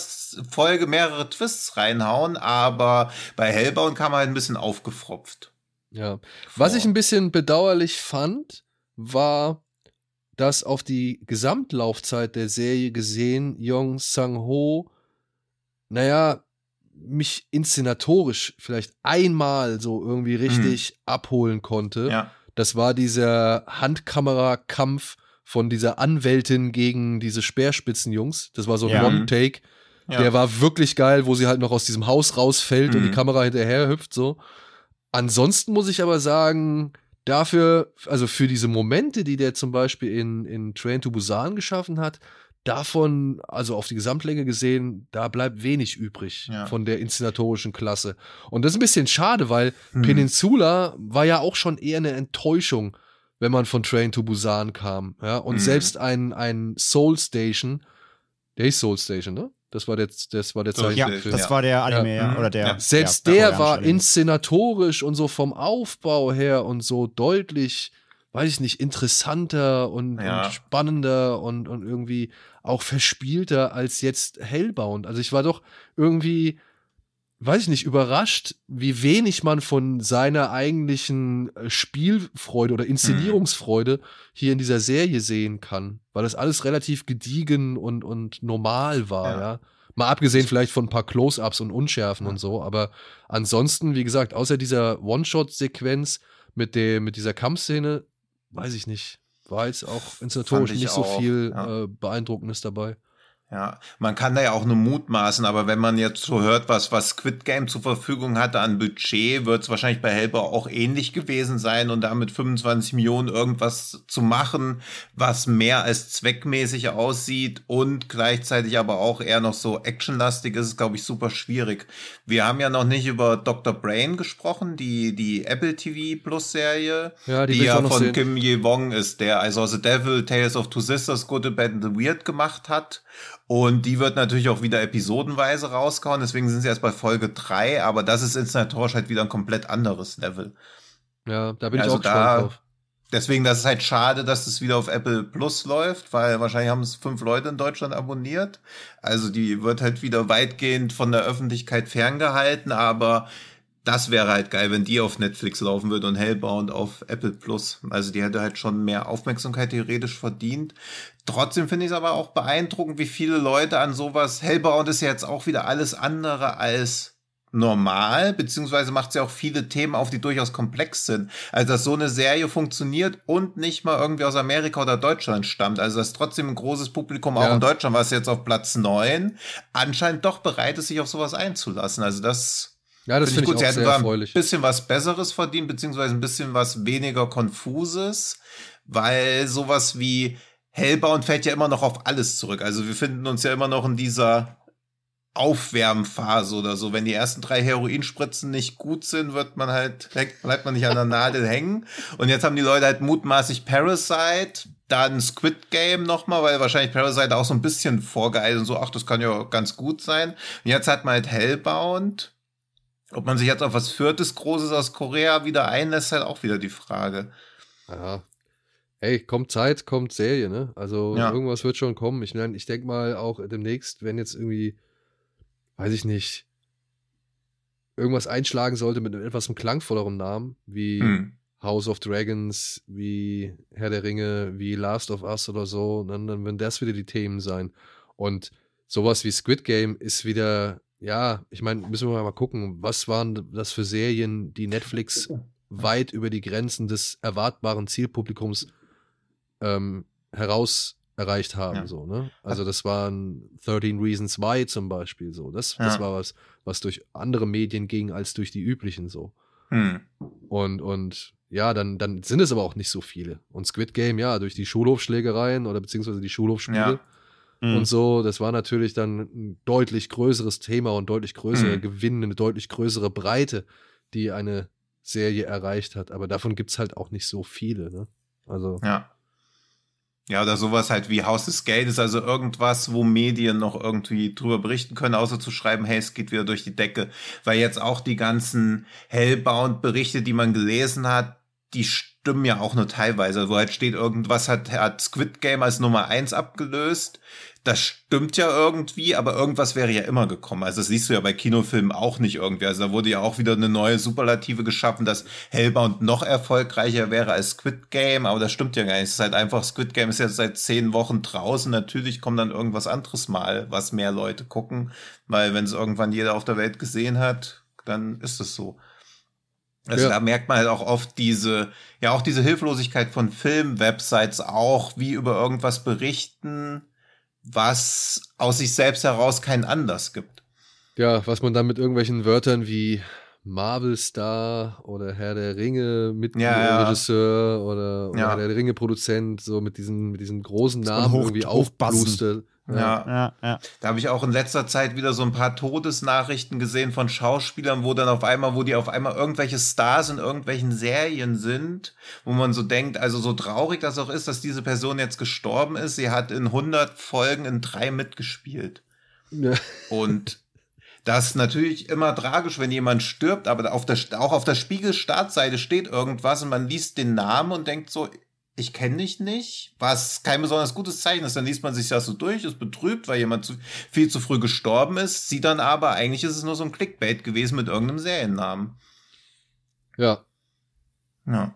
Folge mehrere Twists reinhauen, aber bei Hellbound kam halt ein bisschen aufgefropft. Ja. Was Vor. ich ein bisschen bedauerlich fand, war, dass auf die Gesamtlaufzeit der Serie gesehen Yong Sang-ho, naja, mich inszenatorisch vielleicht einmal so irgendwie richtig abholen konnte. Ja. Das war dieser Handkamerakampf von dieser Anwältin gegen diese Speerspitzenjungs. Das war so ein Ja. One-Take. ja. Der war wirklich geil, wo sie halt noch aus diesem Haus rausfällt und Mhm. die Kamera hinterher hüpft so. Ansonsten muss ich aber sagen, dafür, also für diese Momente, die der zum Beispiel in, in Train to Busan geschaffen hat, davon, also auf die Gesamtlänge gesehen, da bleibt wenig übrig Ja. von der inszenatorischen Klasse. Und das ist ein bisschen schade, weil Mhm. Peninsula war ja auch schon eher eine Enttäuschung, wenn man von Train to Busan kam. Ja? Und Mhm. selbst ein, ein Soul Station, der ist Soul Station, ne? Das war der, das war der Ja, Zeichentrickfilm. Station, das war der Anime, ja. Mhm. Oder der. Ja. Selbst ja, der war Anime. inszenatorisch und so vom Aufbau her und so deutlich, weiß ich nicht, interessanter und, Ja. und spannender und, und irgendwie auch verspielter als jetzt Hellbound. Also ich war doch irgendwie, weiß ich nicht, überrascht, wie wenig man von seiner eigentlichen äh, Spielfreude oder Inszenierungsfreude hier in dieser Serie sehen kann, weil das alles relativ gediegen und, und normal war, Ja. ja. Mal abgesehen vielleicht von ein paar Close-ups und Unschärfen und so, aber ansonsten, wie gesagt, außer dieser One-Shot-Sequenz mit, der, mit dieser Kampfszene, weiß ich nicht, war jetzt auch inszenatorisch nicht so auch, viel ja. äh, Beeindruckendes dabei. Ja, man kann da ja auch nur mutmaßen, aber wenn man jetzt so hört, was, was Squid Game zur Verfügung hatte an Budget, wird es wahrscheinlich bei Hellboy auch ähnlich gewesen sein und damit 25 Millionen irgendwas zu machen, was mehr als zweckmäßig aussieht und gleichzeitig aber auch eher noch so actionlastig ist, ist, glaube ich, super schwierig. Wir haben ja noch nicht über Dr. Brain gesprochen, die, die Apple TV Plus Serie, Ja, die die, ja von sehen. Kim Ye-Wong ist, der also The Devil, Tales of Two Sisters, Good, the Bad and the Weird gemacht hat. Und die wird natürlich auch wieder episodenweise rausgehauen, deswegen sind sie erst bei Folge 3, aber das ist inszenatorisch halt wieder ein komplett anderes Level. Ja, da bin Also ich auch gespannt da- drauf. Deswegen, das ist halt schade, dass es wieder auf Apple Plus läuft, weil wahrscheinlich haben es fünf Leute in Deutschland abonniert. Also die wird halt wieder weitgehend von der Öffentlichkeit ferngehalten, aber das wäre halt geil, wenn die auf Netflix laufen würde und Hellbound auf Apple Plus. Also die hätte halt schon mehr Aufmerksamkeit theoretisch verdient. Trotzdem finde ich es aber auch beeindruckend, wie viele Leute an sowas. Hellbound ist ja jetzt auch wieder alles andere als normal, beziehungsweise macht sie auch viele Themen auf, die durchaus komplex sind. Also, dass so eine Serie funktioniert und nicht mal irgendwie aus Amerika oder Deutschland stammt. Also, dass trotzdem ein großes Publikum auch Ja. in Deutschland, was jetzt auf Platz neun anscheinend doch bereit ist, sich auf sowas einzulassen. Also, das Ja, das finde finde ich, Sie auch hätten sehr da ein erfreulich. bisschen was Besseres verdient, beziehungsweise ein bisschen was weniger Konfuses, weil sowas wie Hellbound fällt ja immer noch auf alles zurück. Also wir finden uns ja immer noch in dieser Aufwärmphase oder so. Wenn die ersten drei Heroinspritzen nicht gut sind, wird man halt, bleibt man nicht an der Nadel hängen. Und jetzt haben die Leute halt mutmaßlich Parasite, dann Squid Game nochmal, weil wahrscheinlich Parasite auch so ein bisschen vorgeeilt und so, ach, das kann ja ganz gut sein. Und jetzt hat man halt Hellbound. Ob man sich jetzt auf was Viertes Großes aus Korea wieder einlässt, halt auch wieder die Frage. Ja. Hey, kommt Zeit, kommt Serie, ne? Also Ja. irgendwas wird schon kommen. Ich meine, ich denke mal auch demnächst, wenn jetzt irgendwie, weiß ich nicht, irgendwas einschlagen sollte mit einem etwas klangvolleren Namen, wie Hm. House of Dragons, wie Herr der Ringe, wie Last of Us oder so, dann, dann werden das wieder die Themen sein. Und sowas wie Squid Game ist wieder, ja, ich meine, müssen wir mal gucken, was waren das für Serien, die Netflix weit über die Grenzen des erwartbaren Zielpublikums ähm, heraus erreicht haben, Ja. so, ne? Also das waren 13 Reasons Why zum Beispiel, so. Das, das Ja. war was, was durch andere Medien ging als durch die üblichen, so. Hm. Und, und ja, dann, dann sind es aber auch nicht so viele. Und Squid Game, ja, durch die Schulhofschlägereien oder beziehungsweise die Schulhofspiele Ja. Mhm. und so, das war natürlich dann ein deutlich größeres Thema und deutlich größere Mhm. Gewinn, eine deutlich größere Breite, die eine Serie erreicht hat. Aber davon gibt es halt auch nicht so viele, ne? Also, Ja. Ja, oder sowas halt wie Haus des Geldes, also irgendwas, wo Medien noch irgendwie drüber berichten können, außer zu schreiben, hey, es geht wieder durch die Decke. Weil jetzt auch die ganzen Hellbound-Berichte, die man gelesen hat, die stimmen ja auch nur teilweise. Wo halt steht, irgendwas hat, hat Squid Game als Nummer eins abgelöst. Das stimmt ja irgendwie, aber irgendwas wäre ja immer gekommen. Also das siehst du ja bei Kinofilmen auch nicht irgendwie. Also da wurde ja auch wieder eine neue Superlative geschaffen, dass Hellbound noch erfolgreicher wäre als Squid Game, aber das stimmt ja gar nicht. Es ist halt einfach, Squid Game ist jetzt seit zehn Wochen draußen. Natürlich kommt dann irgendwas anderes mal, was mehr Leute gucken, weil wenn es irgendwann jeder auf der Welt gesehen hat, dann ist es so. Also Ja. da merkt man halt auch oft diese, ja auch diese Hilflosigkeit von Filmwebsites auch, wie über irgendwas berichten, was aus sich selbst heraus keinen Anlass gibt. ja, was man dann mit irgendwelchen Wörtern wie Marvel Star oder Herr der Ringe mit Ja, ja. Regisseur oder, oder Ja. Herr der Ringe Produzent so mit diesen mit diesen großen Namen hoch- irgendwie hochbassen. Ja. Ja, ja. Da habe ich auch in letzter Zeit wieder so ein paar Todesnachrichten gesehen von Schauspielern, wo dann auf einmal, wo die auf einmal irgendwelche Stars in irgendwelchen Serien sind, wo man so denkt, also so traurig das auch ist, dass diese Person jetzt gestorben ist, sie hat in 100 Folgen in drei mitgespielt. Ja. Und das ist natürlich immer tragisch, wenn jemand stirbt, aber auf der, auch auf der Spiegel-Startseite steht irgendwas und man liest den Namen und denkt so, ich kenne dich nicht, was kein besonders gutes Zeichen ist. Dann liest man sich das so durch, ist betrübt, weil jemand zu, viel zu früh gestorben ist, sieht dann aber, eigentlich ist es nur so ein Clickbait gewesen mit irgendeinem Seriennamen. ja, Ja.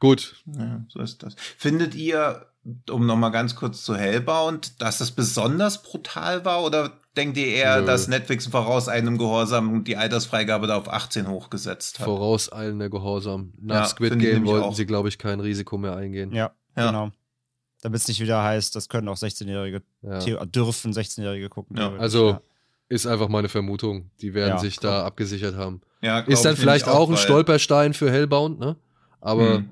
gut. Ja, so ist das. Findet ihr, um nochmal ganz kurz zu Hellbound, dass das besonders brutal war oder denkt ihr eher, Nö. dass Netflix voraus einem Gehorsam die Altersfreigabe da auf 18 hochgesetzt hat? Vorauseilender Gehorsam. Nach Ja, Squid Game wollten auch. sie, glaube ich, kein Risiko mehr eingehen. Ja, Ja. genau. Damit es nicht wieder heißt, das können auch 16-Jährige, Ja. the- dürfen 16-Jährige gucken. Also ja. ist einfach meine Vermutung. Die werden Ja, sich da abgesichert haben. Ist dann ich vielleicht nämlich auch ein Stolperstein für Hellbound, ne? Aber Hm.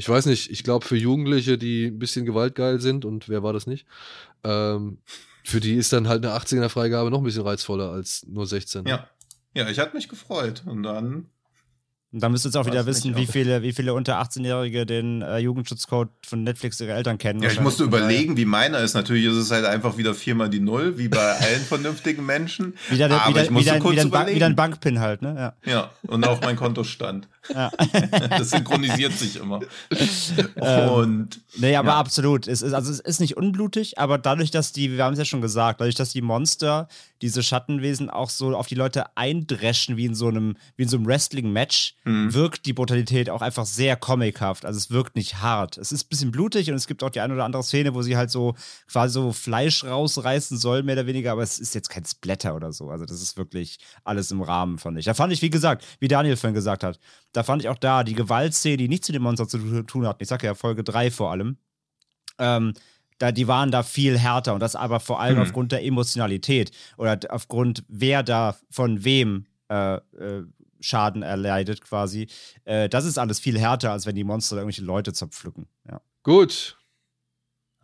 Ich weiß nicht, ich glaube für Jugendliche, die ein bisschen gewaltgeil sind, und wer war das nicht, ähm, für die ist dann halt eine 18er-Freigabe noch ein bisschen reizvoller als nur 16. Ja. Ja, ich hatte mich gefreut. Und dann. Und da müsst ihr jetzt auch wieder wissen, wie viele, wie viele unter 18-Jährige den äh, Jugendschutzcode von Netflix ihre Eltern kennen. Ja, ich musste überlegen, wie meiner ist. Natürlich ist es halt einfach wieder viermal die Null, wie bei allen vernünftigen Menschen. Wieder, der, Aber wieder, ich musste wieder, kurz wieder, ein wieder ein Bankpin halt, ne? Ja. Ja, und auch mein Kontostand. Ja. *laughs* Das synchronisiert sich immer. Ähm, Und Nee, aber Ja. absolut. Es ist, also es ist nicht unblutig, aber dadurch, dass die, wir haben es ja schon gesagt, dadurch, dass die Monster, diese Schattenwesen auch so auf die Leute eindreschen wie in so einem, wie in so einem Wrestling-Match, Hm. wirkt die Brutalität auch einfach sehr comichaft. Also es wirkt nicht hart. Es ist ein bisschen blutig und es gibt auch die eine oder andere Szene, wo sie halt so quasi so Fleisch rausreißen soll, mehr oder weniger, aber es ist jetzt kein Splatter oder so. Also das ist wirklich alles im Rahmen, fand ich. Da fand ich, wie gesagt, wie Daniel vorhin gesagt hat, da fand ich auch da die Gewaltszene, die nichts mit dem Monster zu tun hat. Ich sag ja Folge 3 vor allem. Ähm, da, die waren da viel härter und das aber vor allem Hm. aufgrund der Emotionalität oder aufgrund, wer da von wem äh, äh, Schaden erleidet quasi. Äh, das ist alles viel härter, als wenn die Monster da irgendwelche Leute zerpflücken. Ja. Gut.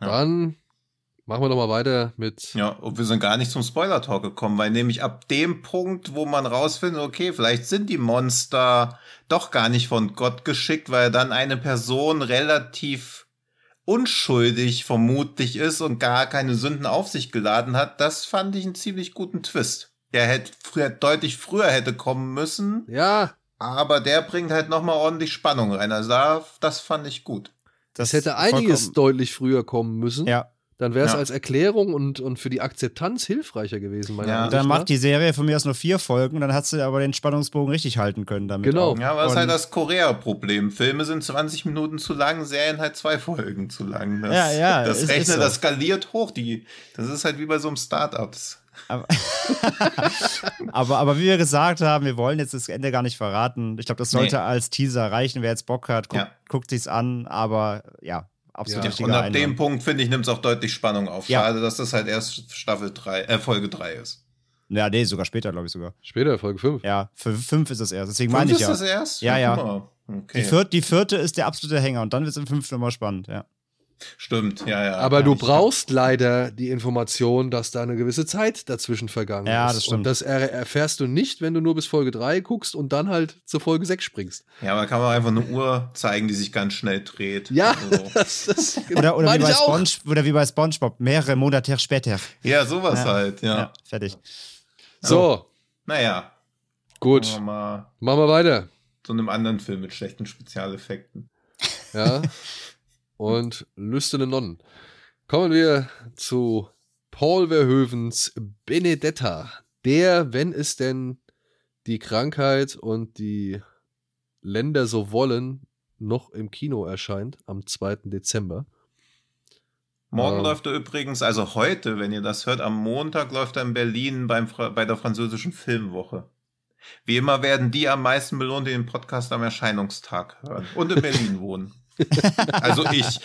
Ja. Dann machen wir doch mal weiter mit. Ja, und wir sind gar nicht zum Spoiler-Talk gekommen, weil nämlich ab dem Punkt, wo man rausfindet, okay, vielleicht sind die Monster doch gar nicht von Gott geschickt, weil dann eine Person relativ unschuldig vermutlich ist und gar keine Sünden auf sich geladen hat, das fand ich einen ziemlich guten Twist. Der hätte früher, deutlich früher hätte kommen müssen, Ja, aber der bringt halt nochmal ordentlich Spannung rein. Also da, das fand ich gut. das hätte einiges deutlich früher kommen müssen. Ja, Dann wäre es Ja. als Erklärung und, und für die Akzeptanz hilfreicher gewesen, meiner Ja. Ansicht dann macht die Serie von mir aus nur vier Folgen, dann hast du aber den Spannungsbogen richtig halten können damit. Genau. auch. Ja, aber das ist halt das Korea-Problem. Filme sind 20 Minuten zu lang, Serien halt zwei *laughs* Folgen zu lang. Das, Ja, ja, Das ist rechnet, so. das skaliert hoch. Die, das ist halt wie bei so einem Startups. Aber, *laughs* aber, aber wie wir gesagt haben, wir wollen jetzt das Ende gar nicht verraten. Ich glaube, das sollte Nee. als Teaser reichen. Wer jetzt Bock hat, guckt, Ja. guckt sich's an. Aber ja, absolut Ja, Und ab Einwand. dem Punkt, finde ich, nimmt es auch deutlich Spannung auf. Ja. Schade, dass das halt erst Staffel 3, äh, Folge 3 ist. Ja, nee, sogar später, glaube ich sogar. Später, Folge 5. Ja, für fünf ist es erst. Deswegen Fünf meine ich ist ja. das erst? Ja, ja. Okay. Die, vierte, die vierte ist der absolute Hänger und dann wird es im fünften nochmal spannend, ja. Stimmt, ja, ja. Aber Ja, du brauchst leider die Information, dass da eine gewisse Zeit dazwischen vergangen Ja, ist. das stimmt. Und das er erfährst du nicht, wenn du nur bis Folge 3 guckst und dann halt zur Folge 6 springst. Ja, aber kann man einfach eine Uhr zeigen, die sich ganz schnell dreht. Ja, So. *laughs* das, das Oder, oder, wie bei auch. Sponge, oder wie bei Spongebob, mehrere Monate später. Ja, sowas Ja. halt, ja. Ja, fertig. So, Naja, gut. machen wir mal Machen wir weiter. zu einem anderen Film mit schlechten Spezialeffekten. Ja. *laughs* und lüsterne Nonnen. Kommen wir zu Paul Verhoevens Benedetta, der, wenn es denn die Krankheit und die Länder so wollen, noch im Kino erscheint am 2. Dezember. Morgen Ähm. läuft er übrigens, also heute, wenn ihr das hört, am Montag läuft er in Berlin beim, bei der französischen Filmwoche. Wie immer werden die am meisten belohnt, die den Podcast am Erscheinungstag hören und in *laughs* Berlin wohnen. Also ich.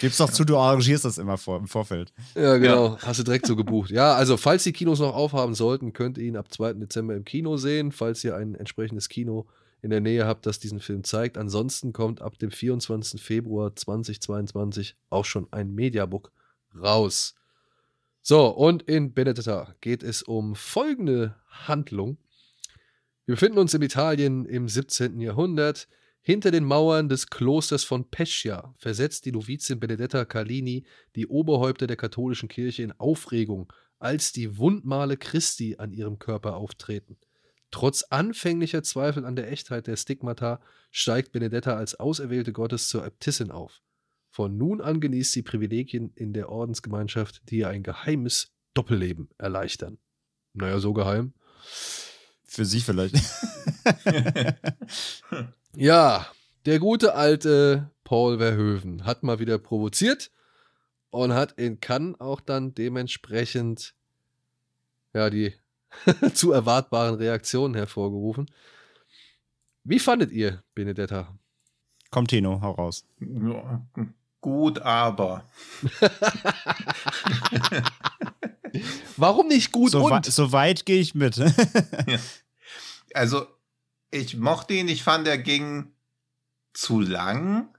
Gib's doch zu, du arrangierst das immer vor, im Vorfeld. Ja, genau. Hast du direkt so gebucht. Ja, also falls die Kinos noch aufhaben sollten, könnt ihr ihn ab 2. Dezember im Kino sehen, falls ihr ein entsprechendes Kino in der Nähe habt, das diesen Film zeigt. Ansonsten kommt ab dem 24. Februar 2022 auch schon ein Mediabook raus. So, und in Benedetta geht es um folgende Handlung. Wir befinden uns in Italien im 17. Jahrhundert. Hinter den Mauern des Klosters von Pescia versetzt die Novizin Benedetta Carlini die Oberhäupter der katholischen Kirche in Aufregung, als die Wundmale Christi an ihrem Körper auftreten. Trotz anfänglicher Zweifel an der Echtheit der Stigmata steigt Benedetta als Auserwählte Gottes zur Äbtissin auf. Von nun an genießt sie Privilegien in der Ordensgemeinschaft, die ihr ein geheimes Doppelleben erleichtern. Naja, so geheim. Für sie vielleicht. *laughs* Ja, der gute alte Paul Verhoeven hat mal wieder provoziert und hat in Cannes auch dann dementsprechend ja die *laughs* zu erwartbaren Reaktionen hervorgerufen. Wie fandet ihr Benedetta? Komm, Tino, hau raus. Ja, gut, aber. *laughs* Warum nicht gut so, und? so weit gehe ich mit. *laughs* Also, ich mochte ihn, ich fand, er ging zu lang.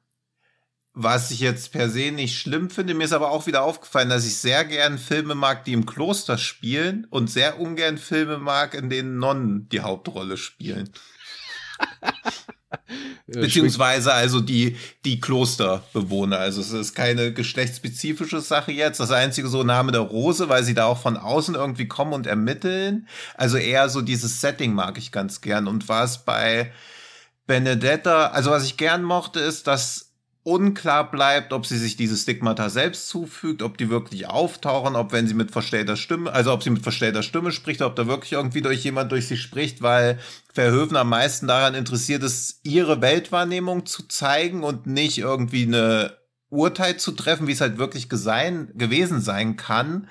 Was ich jetzt per se nicht schlimm finde, mir ist aber auch wieder aufgefallen, dass ich sehr gern Filme mag, die im Kloster spielen und sehr ungern Filme mag, in denen Nonnen die Hauptrolle spielen. *laughs* Äh, Beziehungsweise also die, die Klosterbewohner. Also es ist keine geschlechtsspezifische Sache jetzt. Das einzige so Name der Rose, weil sie da auch von außen irgendwie kommen und ermitteln. Also eher so dieses Setting mag ich ganz gern. Und was bei Benedetta, also was ich gern mochte, ist, dass unklar bleibt, ob sie sich diese Stigmata selbst zufügt, ob die wirklich auftauchen, ob wenn sie mit verstellter Stimme, also ob sie mit verstellter Stimme spricht, ob da wirklich irgendwie durch jemand durch sie spricht, weil Verhöfen am meisten daran interessiert ist, ihre Weltwahrnehmung zu zeigen und nicht irgendwie eine Urteil zu treffen, wie es halt wirklich gesein, gewesen sein kann.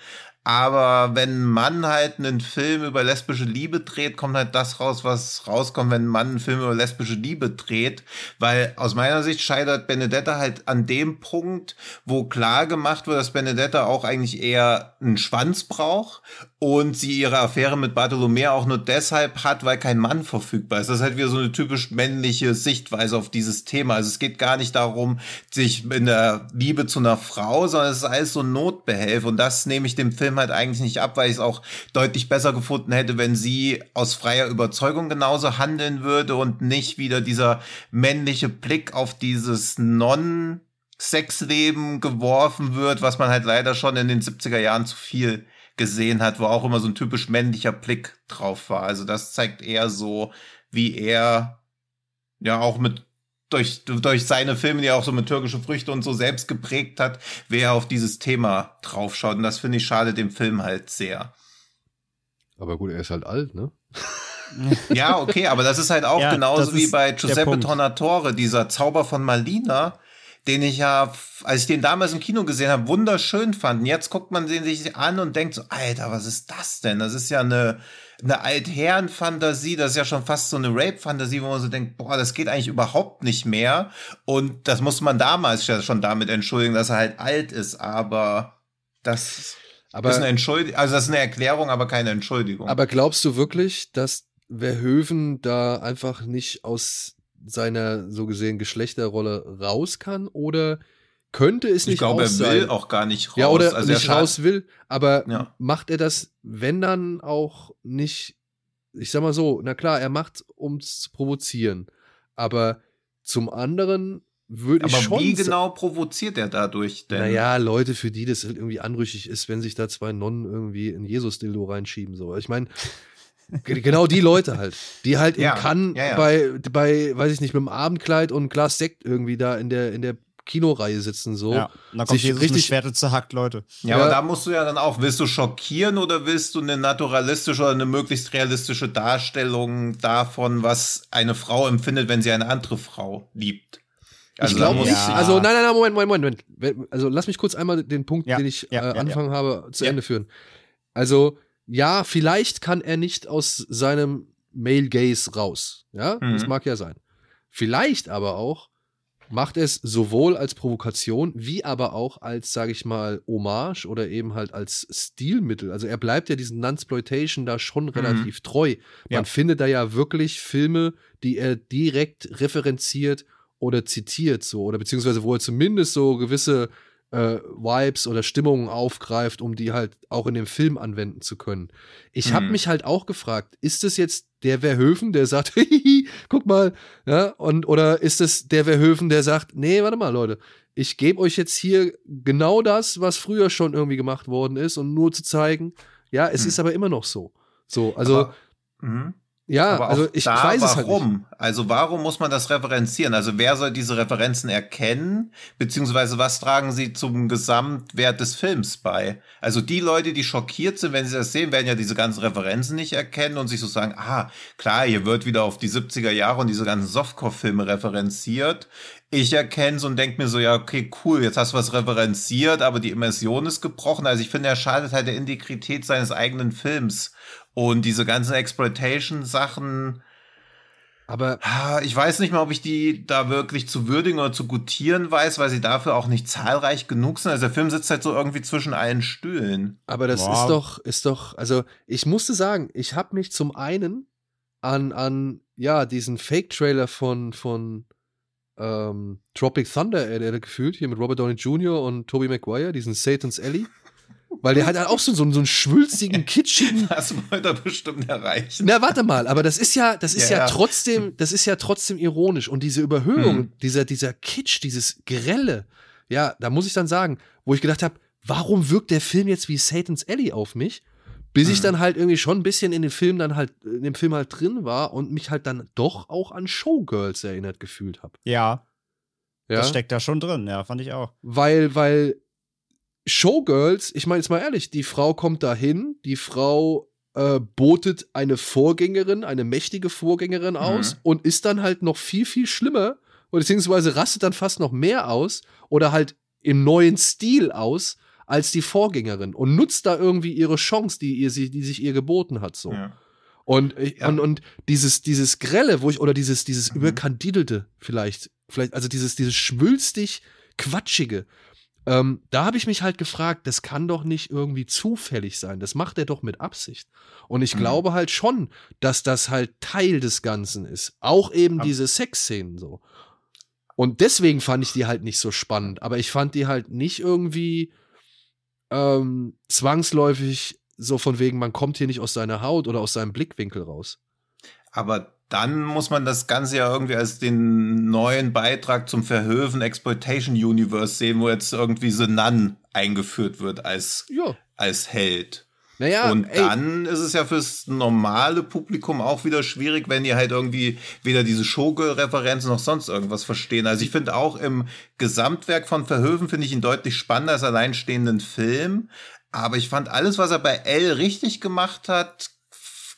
Aber wenn Mann halt einen Film über lesbische Liebe dreht, kommt halt das raus, was rauskommt, wenn Mann einen Film über lesbische Liebe dreht. Weil aus meiner Sicht scheitert Benedetta halt an dem Punkt, wo klar gemacht wird, dass Benedetta auch eigentlich eher einen Schwanz braucht und sie ihre Affäre mit Bartolomeo auch nur deshalb hat, weil kein Mann verfügbar ist. Das ist halt wieder so eine typisch männliche Sichtweise auf dieses Thema. Also es geht gar nicht darum, sich in der Liebe zu einer Frau, sondern es ist alles so ein Notbehelf und das nehme ich dem Film halt eigentlich nicht ab, weil ich es auch deutlich besser gefunden hätte, wenn sie aus freier Überzeugung genauso handeln würde und nicht wieder dieser männliche Blick auf dieses Non Sexleben geworfen wird, was man halt leider schon in den 70er Jahren zu viel gesehen hat, wo auch immer so ein typisch männlicher Blick drauf war. Also das zeigt eher so, wie er ja auch mit durch, durch seine Filme, die er auch so mit türkische Früchte und so selbst geprägt hat, wie er auf dieses Thema draufschaut. Und das finde ich schade dem Film halt sehr. Aber gut, er ist halt alt, ne? *laughs* ja, okay, aber das ist halt auch ja, genauso wie bei Giuseppe Tornatore, dieser Zauber von Malina, den ich ja, als ich den damals im Kino gesehen habe, wunderschön fand. Und jetzt guckt man den sich an und denkt so, Alter, was ist das denn? Das ist ja eine, eine Altherren-Fantasie, das ist ja schon fast so eine Rape-Fantasie, wo man so denkt, boah, das geht eigentlich überhaupt nicht mehr. Und das muss man damals ja schon damit entschuldigen, dass er halt alt ist, aber das aber, ist eine Entschuldigung, also das ist eine Erklärung, aber keine Entschuldigung. Aber glaubst du wirklich, dass Verhöven da einfach nicht aus seiner so gesehen Geschlechterrolle raus kann oder könnte es nicht Ich glaube, er will auch gar nicht raus. Ja, oder also nicht raus will, aber ja. macht er das, wenn dann auch nicht, ich sag mal so, na klar, er macht, um es zu provozieren, aber zum anderen würde ich schon. Aber wie genau provoziert er dadurch denn? Naja, Leute, für die das irgendwie anrüchig ist, wenn sich da zwei Nonnen irgendwie in Jesus-Dildo reinschieben. So. Ich meine, Genau die Leute halt, die halt ja, in Cannes ja, ja. bei, bei, weiß ich nicht, mit einem Abendkleid und einem Glas Sekt irgendwie da in der, in der Kinoreihe sitzen so. Ja, und dann kommt Jesus richtig Schwerte zerhackt, Leute. Ja, ja, aber da musst du ja dann auch, willst du schockieren oder willst du eine naturalistische oder eine möglichst realistische Darstellung davon, was eine Frau empfindet, wenn sie eine andere Frau liebt? Also ich glaube nicht. Ja. Also nein, nein, nein, Moment, Moment, Moment. Also lass mich kurz einmal den Punkt, ja, den ich äh, anfangen habe, zu Ende führen. Also ja, vielleicht kann er nicht aus seinem Male Gaze raus. Ja, mhm. das mag ja sein. Vielleicht aber auch macht es sowohl als Provokation wie aber auch als, sage ich mal, Hommage oder eben halt als Stilmittel. Also er bleibt ja diesen Nunsploitation da schon mhm. relativ treu. Man ja. findet da ja wirklich Filme, die er direkt referenziert oder zitiert so oder beziehungsweise wo er zumindest so gewisse äh, Vibes oder Stimmungen aufgreift, um die halt auch in dem Film anwenden zu können. Ich habe mhm. mich halt auch gefragt, ist es jetzt der Verhöfen, der sagt, *laughs* guck mal, ja, und oder ist es der Verhöfen, der sagt, nee, warte mal, Leute, ich gebe euch jetzt hier genau das, was früher schon irgendwie gemacht worden ist, und nur zu zeigen, ja, es mhm. ist aber immer noch so. So, also. Aber, Ja, also ich da, weiß es halt nicht. Also warum muss man das referenzieren? Also wer soll diese Referenzen erkennen? Beziehungsweise was tragen sie zum Gesamtwert des Films bei? Also die Leute, die schockiert sind, wenn sie das sehen, werden ja diese ganzen Referenzen nicht erkennen und sich so sagen, ah, klar, hier wird wieder auf die 70er Jahre und diese ganzen Softcore-Filme referenziert. Ich erkenne es und denke mir so, ja, okay, cool, jetzt hast du was referenziert, aber die Immersion ist gebrochen. Also ich finde, er schadet halt der Integrität seines eigenen Films. Und diese ganzen Exploitation-Sachen, aber ich weiß nicht mal, ob ich die da wirklich zu würdigen oder zu gutieren weiß, weil sie dafür auch nicht zahlreich genug sind. Also der Film sitzt halt so irgendwie zwischen allen Stühlen. Aber das wow. ist doch, ist doch, also ich musste sagen, ich habe mich zum einen an, an ja, diesen Fake-Trailer von, von ähm, Tropic Thunder erinnert gefühlt, hier mit Robert Downey Jr. und Tobey Maguire, diesen Satan's Alley. Weil der hat halt auch so, so, so einen schwülstigen, kitschigen. *laughs* Das wollte er bestimmt erreichen. Na, warte mal, aber das ist ja, das ist ja, ja, ja. trotzdem, das ist ja trotzdem ironisch. Und diese Überhöhung, hm. dieser, dieser Kitsch, dieses Grelle, ja, da muss ich dann sagen, wo ich gedacht habe, warum wirkt der Film jetzt wie Satan's Alley auf mich? Bis hm. ich dann halt irgendwie schon ein bisschen in dem Film dann halt, in dem Film halt drin war und mich halt dann doch auch an Showgirls erinnert gefühlt habe. Ja. Ja? Das steckt da schon drin, ja, fand ich auch. Weil, weil Showgirls, ich meine jetzt mal ehrlich, die Frau kommt dahin, die Frau äh, botet eine Vorgängerin, eine mächtige Vorgängerin aus Mhm. und ist dann halt noch viel, viel schlimmer oder beziehungsweise rastet dann fast noch mehr aus oder halt im neuen Stil aus als die Vorgängerin und nutzt da irgendwie ihre Chance, die, ihr, die sich ihr geboten hat. So. Ja. Und, ich- Ja. und, und dieses, dieses Grelle, wo ich, oder dieses, dieses Mhm. überkandidelte vielleicht, vielleicht, also dieses, dieses schwülstig Quatschige, ähm, da habe ich mich halt gefragt, das kann doch nicht irgendwie zufällig sein. Das macht er doch mit Absicht. Und ich Mhm. glaube halt schon, dass das halt Teil des Ganzen ist. Auch eben Ab- diese Sexszenen so. Und deswegen fand ich die halt nicht so spannend. Aber ich fand die halt nicht irgendwie ähm, zwangsläufig so von wegen, man kommt hier nicht aus seiner Haut oder aus seinem Blickwinkel raus. Aber dann muss man das Ganze ja irgendwie als den neuen Beitrag zum Verhöven Exploitation Universe sehen, wo jetzt irgendwie The Nun eingeführt wird als, Ja. als Held. Naja, und ey, dann ist es ja fürs normale Publikum auch wieder schwierig, wenn die halt irgendwie weder diese Showgirl-Referenzen noch sonst irgendwas verstehen. Also ich finde auch im Gesamtwerk von Verhöven finde ich ihn deutlich spannender als alleinstehenden Film. Aber ich fand alles, was er bei L richtig gemacht hat,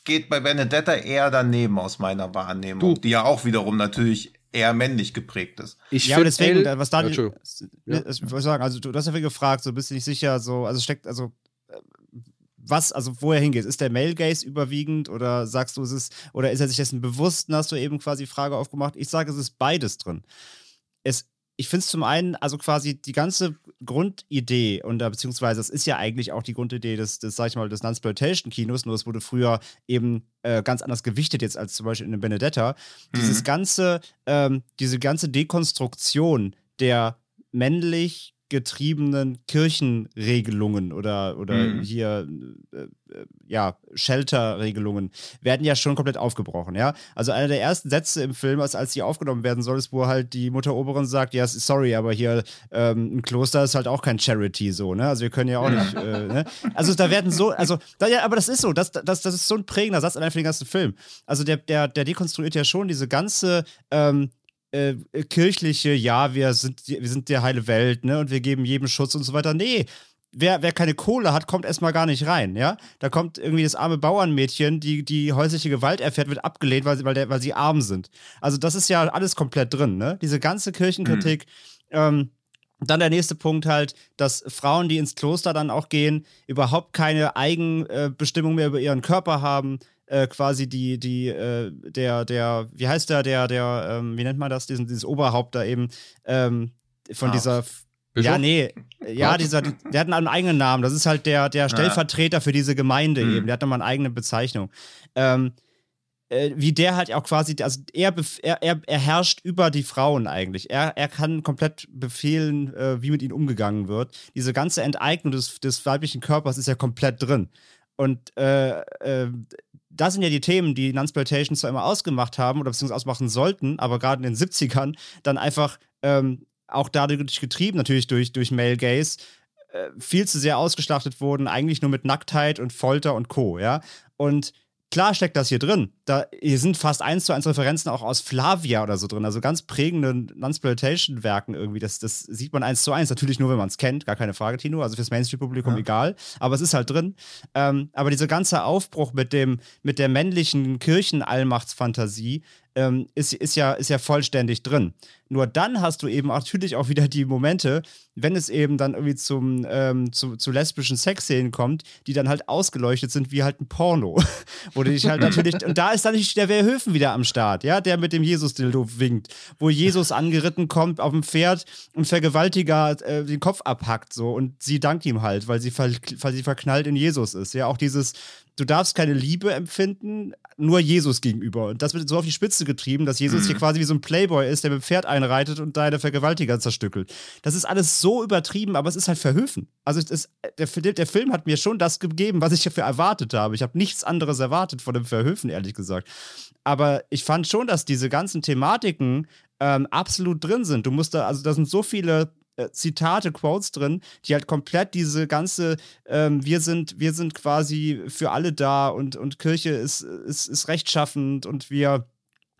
geht bei Benedetta eher daneben aus meiner Wahrnehmung, Du. die ja auch wiederum natürlich eher männlich geprägt ist. ich ja, aber deswegen, L- was da Ja. Ja. ich wollte sagen, also du, hast ja viel gefragt, so bist du nicht sicher, so, also steckt, also äh, was, also wo er hingeht, ist der Male Gaze überwiegend oder sagst du, es ist, oder ist er sich dessen bewusst, hast du eben quasi die Frage aufgemacht. Ich sage, es ist beides drin. Es, ich finde es zum einen, also quasi die ganze Grundidee, und beziehungsweise das ist ja eigentlich auch die Grundidee des, des sag ich mal, des Nunsploitation-Kinos, nur es wurde früher eben äh, ganz anders gewichtet jetzt als zum Beispiel in Benedetta. Dieses Mhm. ganze, ähm, diese ganze Dekonstruktion der männlich getriebenen Kirchenregelungen oder, oder Mhm. hier, äh, äh, ja, Shelter-Regelungen werden ja schon komplett aufgebrochen, ja. Also einer der ersten Sätze im Film, als, als die aufgenommen werden soll, ist, wo halt die Mutter Oberin sagt, ja, sorry, aber hier ähm, ein Kloster ist halt auch kein Charity so, ne? Also wir können ja auch nicht, *laughs* äh, ne? Also da werden so, also, da, ja, aber das ist so, das, das, das ist so ein prägender Satz allein für den ganzen Film. Also der, der, der dekonstruiert ja schon diese ganze, ähm, äh, kirchliche, ja, wir sind, die- wir sind der heile Welt, ne, und wir geben jedem Schutz und so weiter. Nee, wer, wer keine Kohle hat, kommt erstmal gar nicht rein, ja. Da kommt irgendwie das arme Bauernmädchen, die, die häusliche Gewalt erfährt, wird abgelehnt, weil sie, weil, der, weil sie arm sind. Also das ist ja alles komplett drin, ne? Diese ganze Kirchenkritik, ähm, dann der nächste Punkt halt, dass Frauen, die ins Kloster dann auch gehen, überhaupt keine Eigenbestimmung mehr über ihren Körper haben. Äh, quasi die, die, äh, der, der, wie heißt der, der, der, ähm, wie nennt man das, diesen, dieses Oberhaupt da eben, ähm, von Ah, dieser. Bischof? Ja, nee, ja, dieser, der hat einen eigenen Namen. Das ist halt der, der Stellvertreter für diese Gemeinde Hm. eben. Der hat nochmal eine eigene Bezeichnung. Ähm, äh, wie der halt auch quasi, also er, er, er, er herrscht über die Frauen eigentlich. Er, er kann komplett befehlen, äh, wie mit ihnen umgegangen wird. Diese ganze Enteignung des, des weiblichen Körpers ist ja komplett drin. Und äh, das sind ja die Themen, die Nunsploitation zwar immer ausgemacht haben oder beziehungsweise ausmachen sollten, aber gerade in den 70ern dann einfach ähm, auch dadurch getrieben, natürlich durch, durch Male Gaze, äh, viel zu sehr ausgeschlachtet wurden, eigentlich nur mit Nacktheit und Folter und Co., ja. Und klar steckt das hier drin. Da hier sind fast eins zu eins Referenzen auch aus Flavia oder so drin, also ganz prägenden Nunsploitation-Werken irgendwie. Das, das sieht man eins zu eins, natürlich nur, wenn man es kennt, gar keine Frage, Tino. Also fürs Mainstream-Publikum Ja. egal, aber es ist halt drin. Ähm, aber dieser ganze Aufbruch mit dem, mit der männlichen Kirchenallmachtsfantasie ähm, ist, ist, ja, ist ja vollständig drin. Nur dann hast du eben natürlich auch wieder die Momente, wenn es eben dann irgendwie zum, ähm, zu, zu lesbischen Sexszenen kommt, die dann halt ausgeleuchtet sind wie halt ein Porno. *laughs* Wo du dich halt natürlich, und da ist dann nicht der Verhöfen wieder am Start, ja, der mit dem Jesus-Dildo winkt, wo Jesus angeritten kommt auf dem Pferd und Vergewaltiger äh, den Kopf abhackt, so, und sie dankt ihm halt, weil sie, ver weil sie verknallt in Jesus ist. Ja, auch dieses, du darfst keine Liebe empfinden, nur Jesus gegenüber. Und das wird so auf die Spitze getrieben, dass Jesus hier quasi wie so ein Playboy ist, der mit dem Pferd einreitet und deine Vergewaltiger zerstückelt. Das ist alles so übertrieben, aber es ist halt verhöfen. Also ist, der, Film- der Film hat mir schon das gegeben, was ich dafür erwartet habe. Ich habe nichts anderes erwartet von dem Verhöfen, ehrlich gesagt. Aber ich fand schon, dass diese ganzen Thematiken ähm, absolut drin sind. Du musst da, also da sind so viele äh, Zitate, Quotes drin, die halt komplett diese ganze, ähm, wir sind, wir sind quasi für alle da und, und Kirche ist, ist, ist rechtschaffend und wir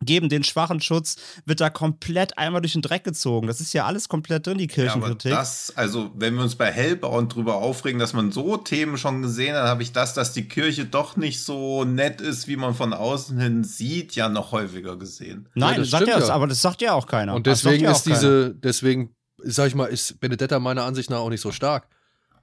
geben den schwachen Schutz, wird da komplett einmal durch den Dreck gezogen. Das ist ja alles komplett drin, die Kirchenkritik. Ja, das, also wenn wir uns bei Hellbound drüber aufregen, dass man so Themen schon gesehen hat, habe ich das, dass die Kirche doch nicht so nett ist, wie man von außen hin sieht, ja noch häufiger gesehen. Nein, Ja, das sagt stimmt ja, aber das sagt ja auch keiner. Und deswegen ist auch keiner. diese, deswegen, sag ich mal, ist Benedetta meiner Ansicht nach auch nicht so stark.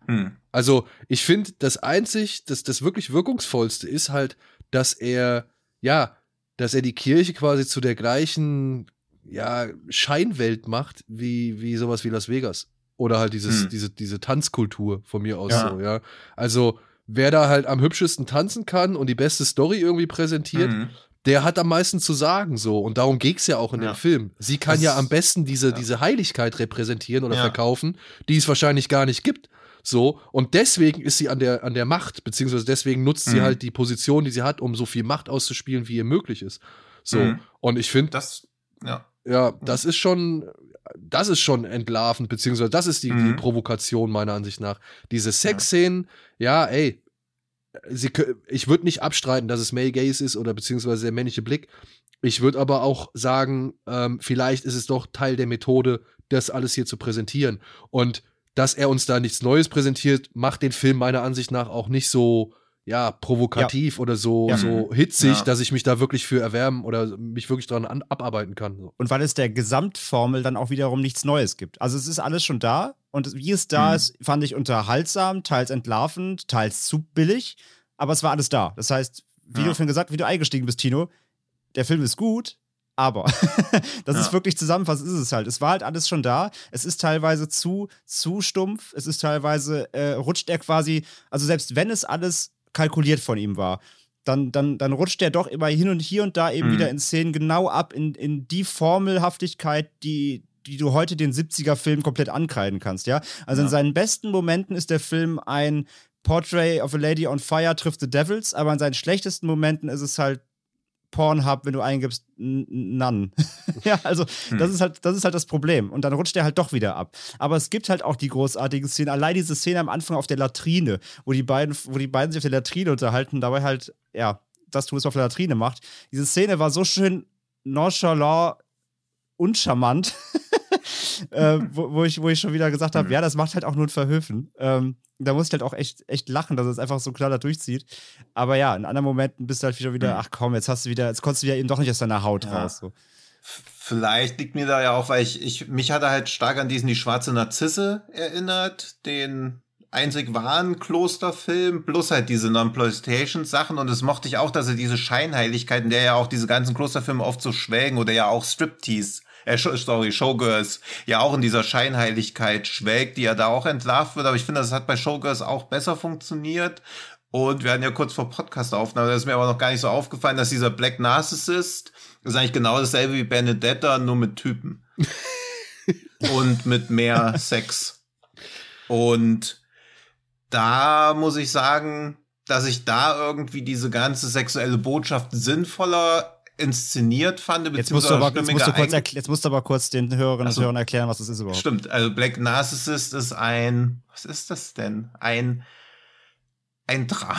Hm. Also, ich finde, das einzig, das, das wirklich wirkungsvollste ist halt, dass er, ja, dass er die Kirche quasi zu der gleichen, ja, Scheinwelt macht, wie, wie sowas wie Las Vegas. Oder halt dieses, Hm. diese, diese Tanzkultur von mir aus Ja. so, ja. Also, wer da halt am hübschesten tanzen kann und die beste Story irgendwie präsentiert, Hm. der hat am meisten zu sagen so. Und darum geht's ja auch in Ja. dem Film. Sie kann Das- ja am besten diese, ja. diese Heiligkeit repräsentieren oder Ja. verkaufen, die es wahrscheinlich gar nicht gibt. So, und deswegen ist sie an der, an der Macht, beziehungsweise deswegen nutzt sie Mhm. halt die Position, die sie hat, um so viel Macht auszuspielen, wie ihr möglich ist. So, Mhm. und ich finde, Das, ja. ja, das ist schon, das ist schon entlarvend, beziehungsweise das ist die, die Mhm. Provokation meiner Ansicht nach. Diese Sexszenen, ja, ey, sie, ich würde nicht abstreiten, dass es Male Gaze ist oder beziehungsweise der männliche Blick. Ich würde aber auch sagen, ähm, vielleicht ist es doch Teil der Methode, das alles hier zu präsentieren. Und dass er uns da nichts Neues präsentiert, macht den Film meiner Ansicht nach auch nicht so, ja, provokativ oder so, Ja. so hitzig, Ja. dass ich mich da wirklich für erwärmen oder mich wirklich dran an, abarbeiten kann. So. Und weil es der Gesamtformel dann auch wiederum nichts Neues gibt. Also es ist alles schon da und wie es da Mhm. ist, fand ich unterhaltsam, teils entlarvend, teils zu billig, aber es war alles da. Das heißt, wie Ja. du vorhin gesagt, wie du eingestiegen bist, Tino, der Film ist gut, aber *laughs* das ist Ja. wirklich zusammenfassend, ist es halt. Es war halt alles schon da. Es ist teilweise zu, zu stumpf. Es ist teilweise, äh, rutscht er quasi, also selbst wenn es alles kalkuliert von ihm war, dann, dann, dann rutscht er doch immer hin und hier und da eben Mhm. wieder in Szenen genau ab in, in die Formelhaftigkeit, die, die du heute den 70er-Film komplett ankreiden kannst, ja. Also in Ja. seinen besten Momenten ist der Film ein Portrait of a Lady on Fire trifft the Devils, aber in seinen schlechtesten Momenten ist es halt Pornhub, wenn du eingibst, None. *laughs* ja, also Hm. das ist halt, das ist halt das Problem. Und dann rutscht er halt doch wieder ab. Aber es gibt halt auch die großartigen Szenen. Allein diese Szene am Anfang auf der Latrine, wo die beiden, wo die beiden sich auf der Latrine unterhalten, dabei halt, ja, das tun es auf der Latrine macht. Diese Szene war so schön nonchalant und charmant, *laughs* äh, wo, wo, ich, wo ich schon wieder gesagt habe, Mhm. ja, das macht halt auch nur ein Verhöfen. Ähm, da muss ich halt auch echt, echt lachen, dass es einfach so klar da durchzieht. Aber ja, in anderen Momenten bist du halt wieder, wieder Mhm. ach komm, jetzt hast du wieder, jetzt konntest du wieder eben doch nicht aus deiner Haut Ja. raus. So. Vielleicht liegt mir da ja auch, weil ich, ich mich hat er halt stark an diesen Die schwarze Narzisse erinnert, den einzig wahren Klosterfilm, plus halt diese Non-Ploitation-Sachen und das mochte ich auch, dass er diese Scheinheiligkeiten, der ja auch diese ganzen Klosterfilme oft so schwelgen oder ja auch Striptease, äh, sorry, Showgirls, ja auch in dieser Scheinheiligkeit schwelgt, die ja da auch entlarvt wird, aber ich finde, das hat bei Showgirls auch besser funktioniert. Und wir hatten ja kurz vor Podcast-Aufnahme, da ist mir aber noch gar nicht so aufgefallen, dass dieser Black Narcissist ist eigentlich genau dasselbe wie Benedetta, nur mit Typen. *laughs* und mit mehr Sex. Und da muss ich sagen, dass ich da irgendwie diese ganze sexuelle Botschaft sinnvoller inszeniert fand. Jetzt musst, aber, jetzt, musst du kurz jetzt musst du aber kurz den Hörerinnen Ach so. und Hörern erklären, was das ist überhaupt. Stimmt, also Black Narcissist ist ein, was ist das denn? Ein, ein Drama.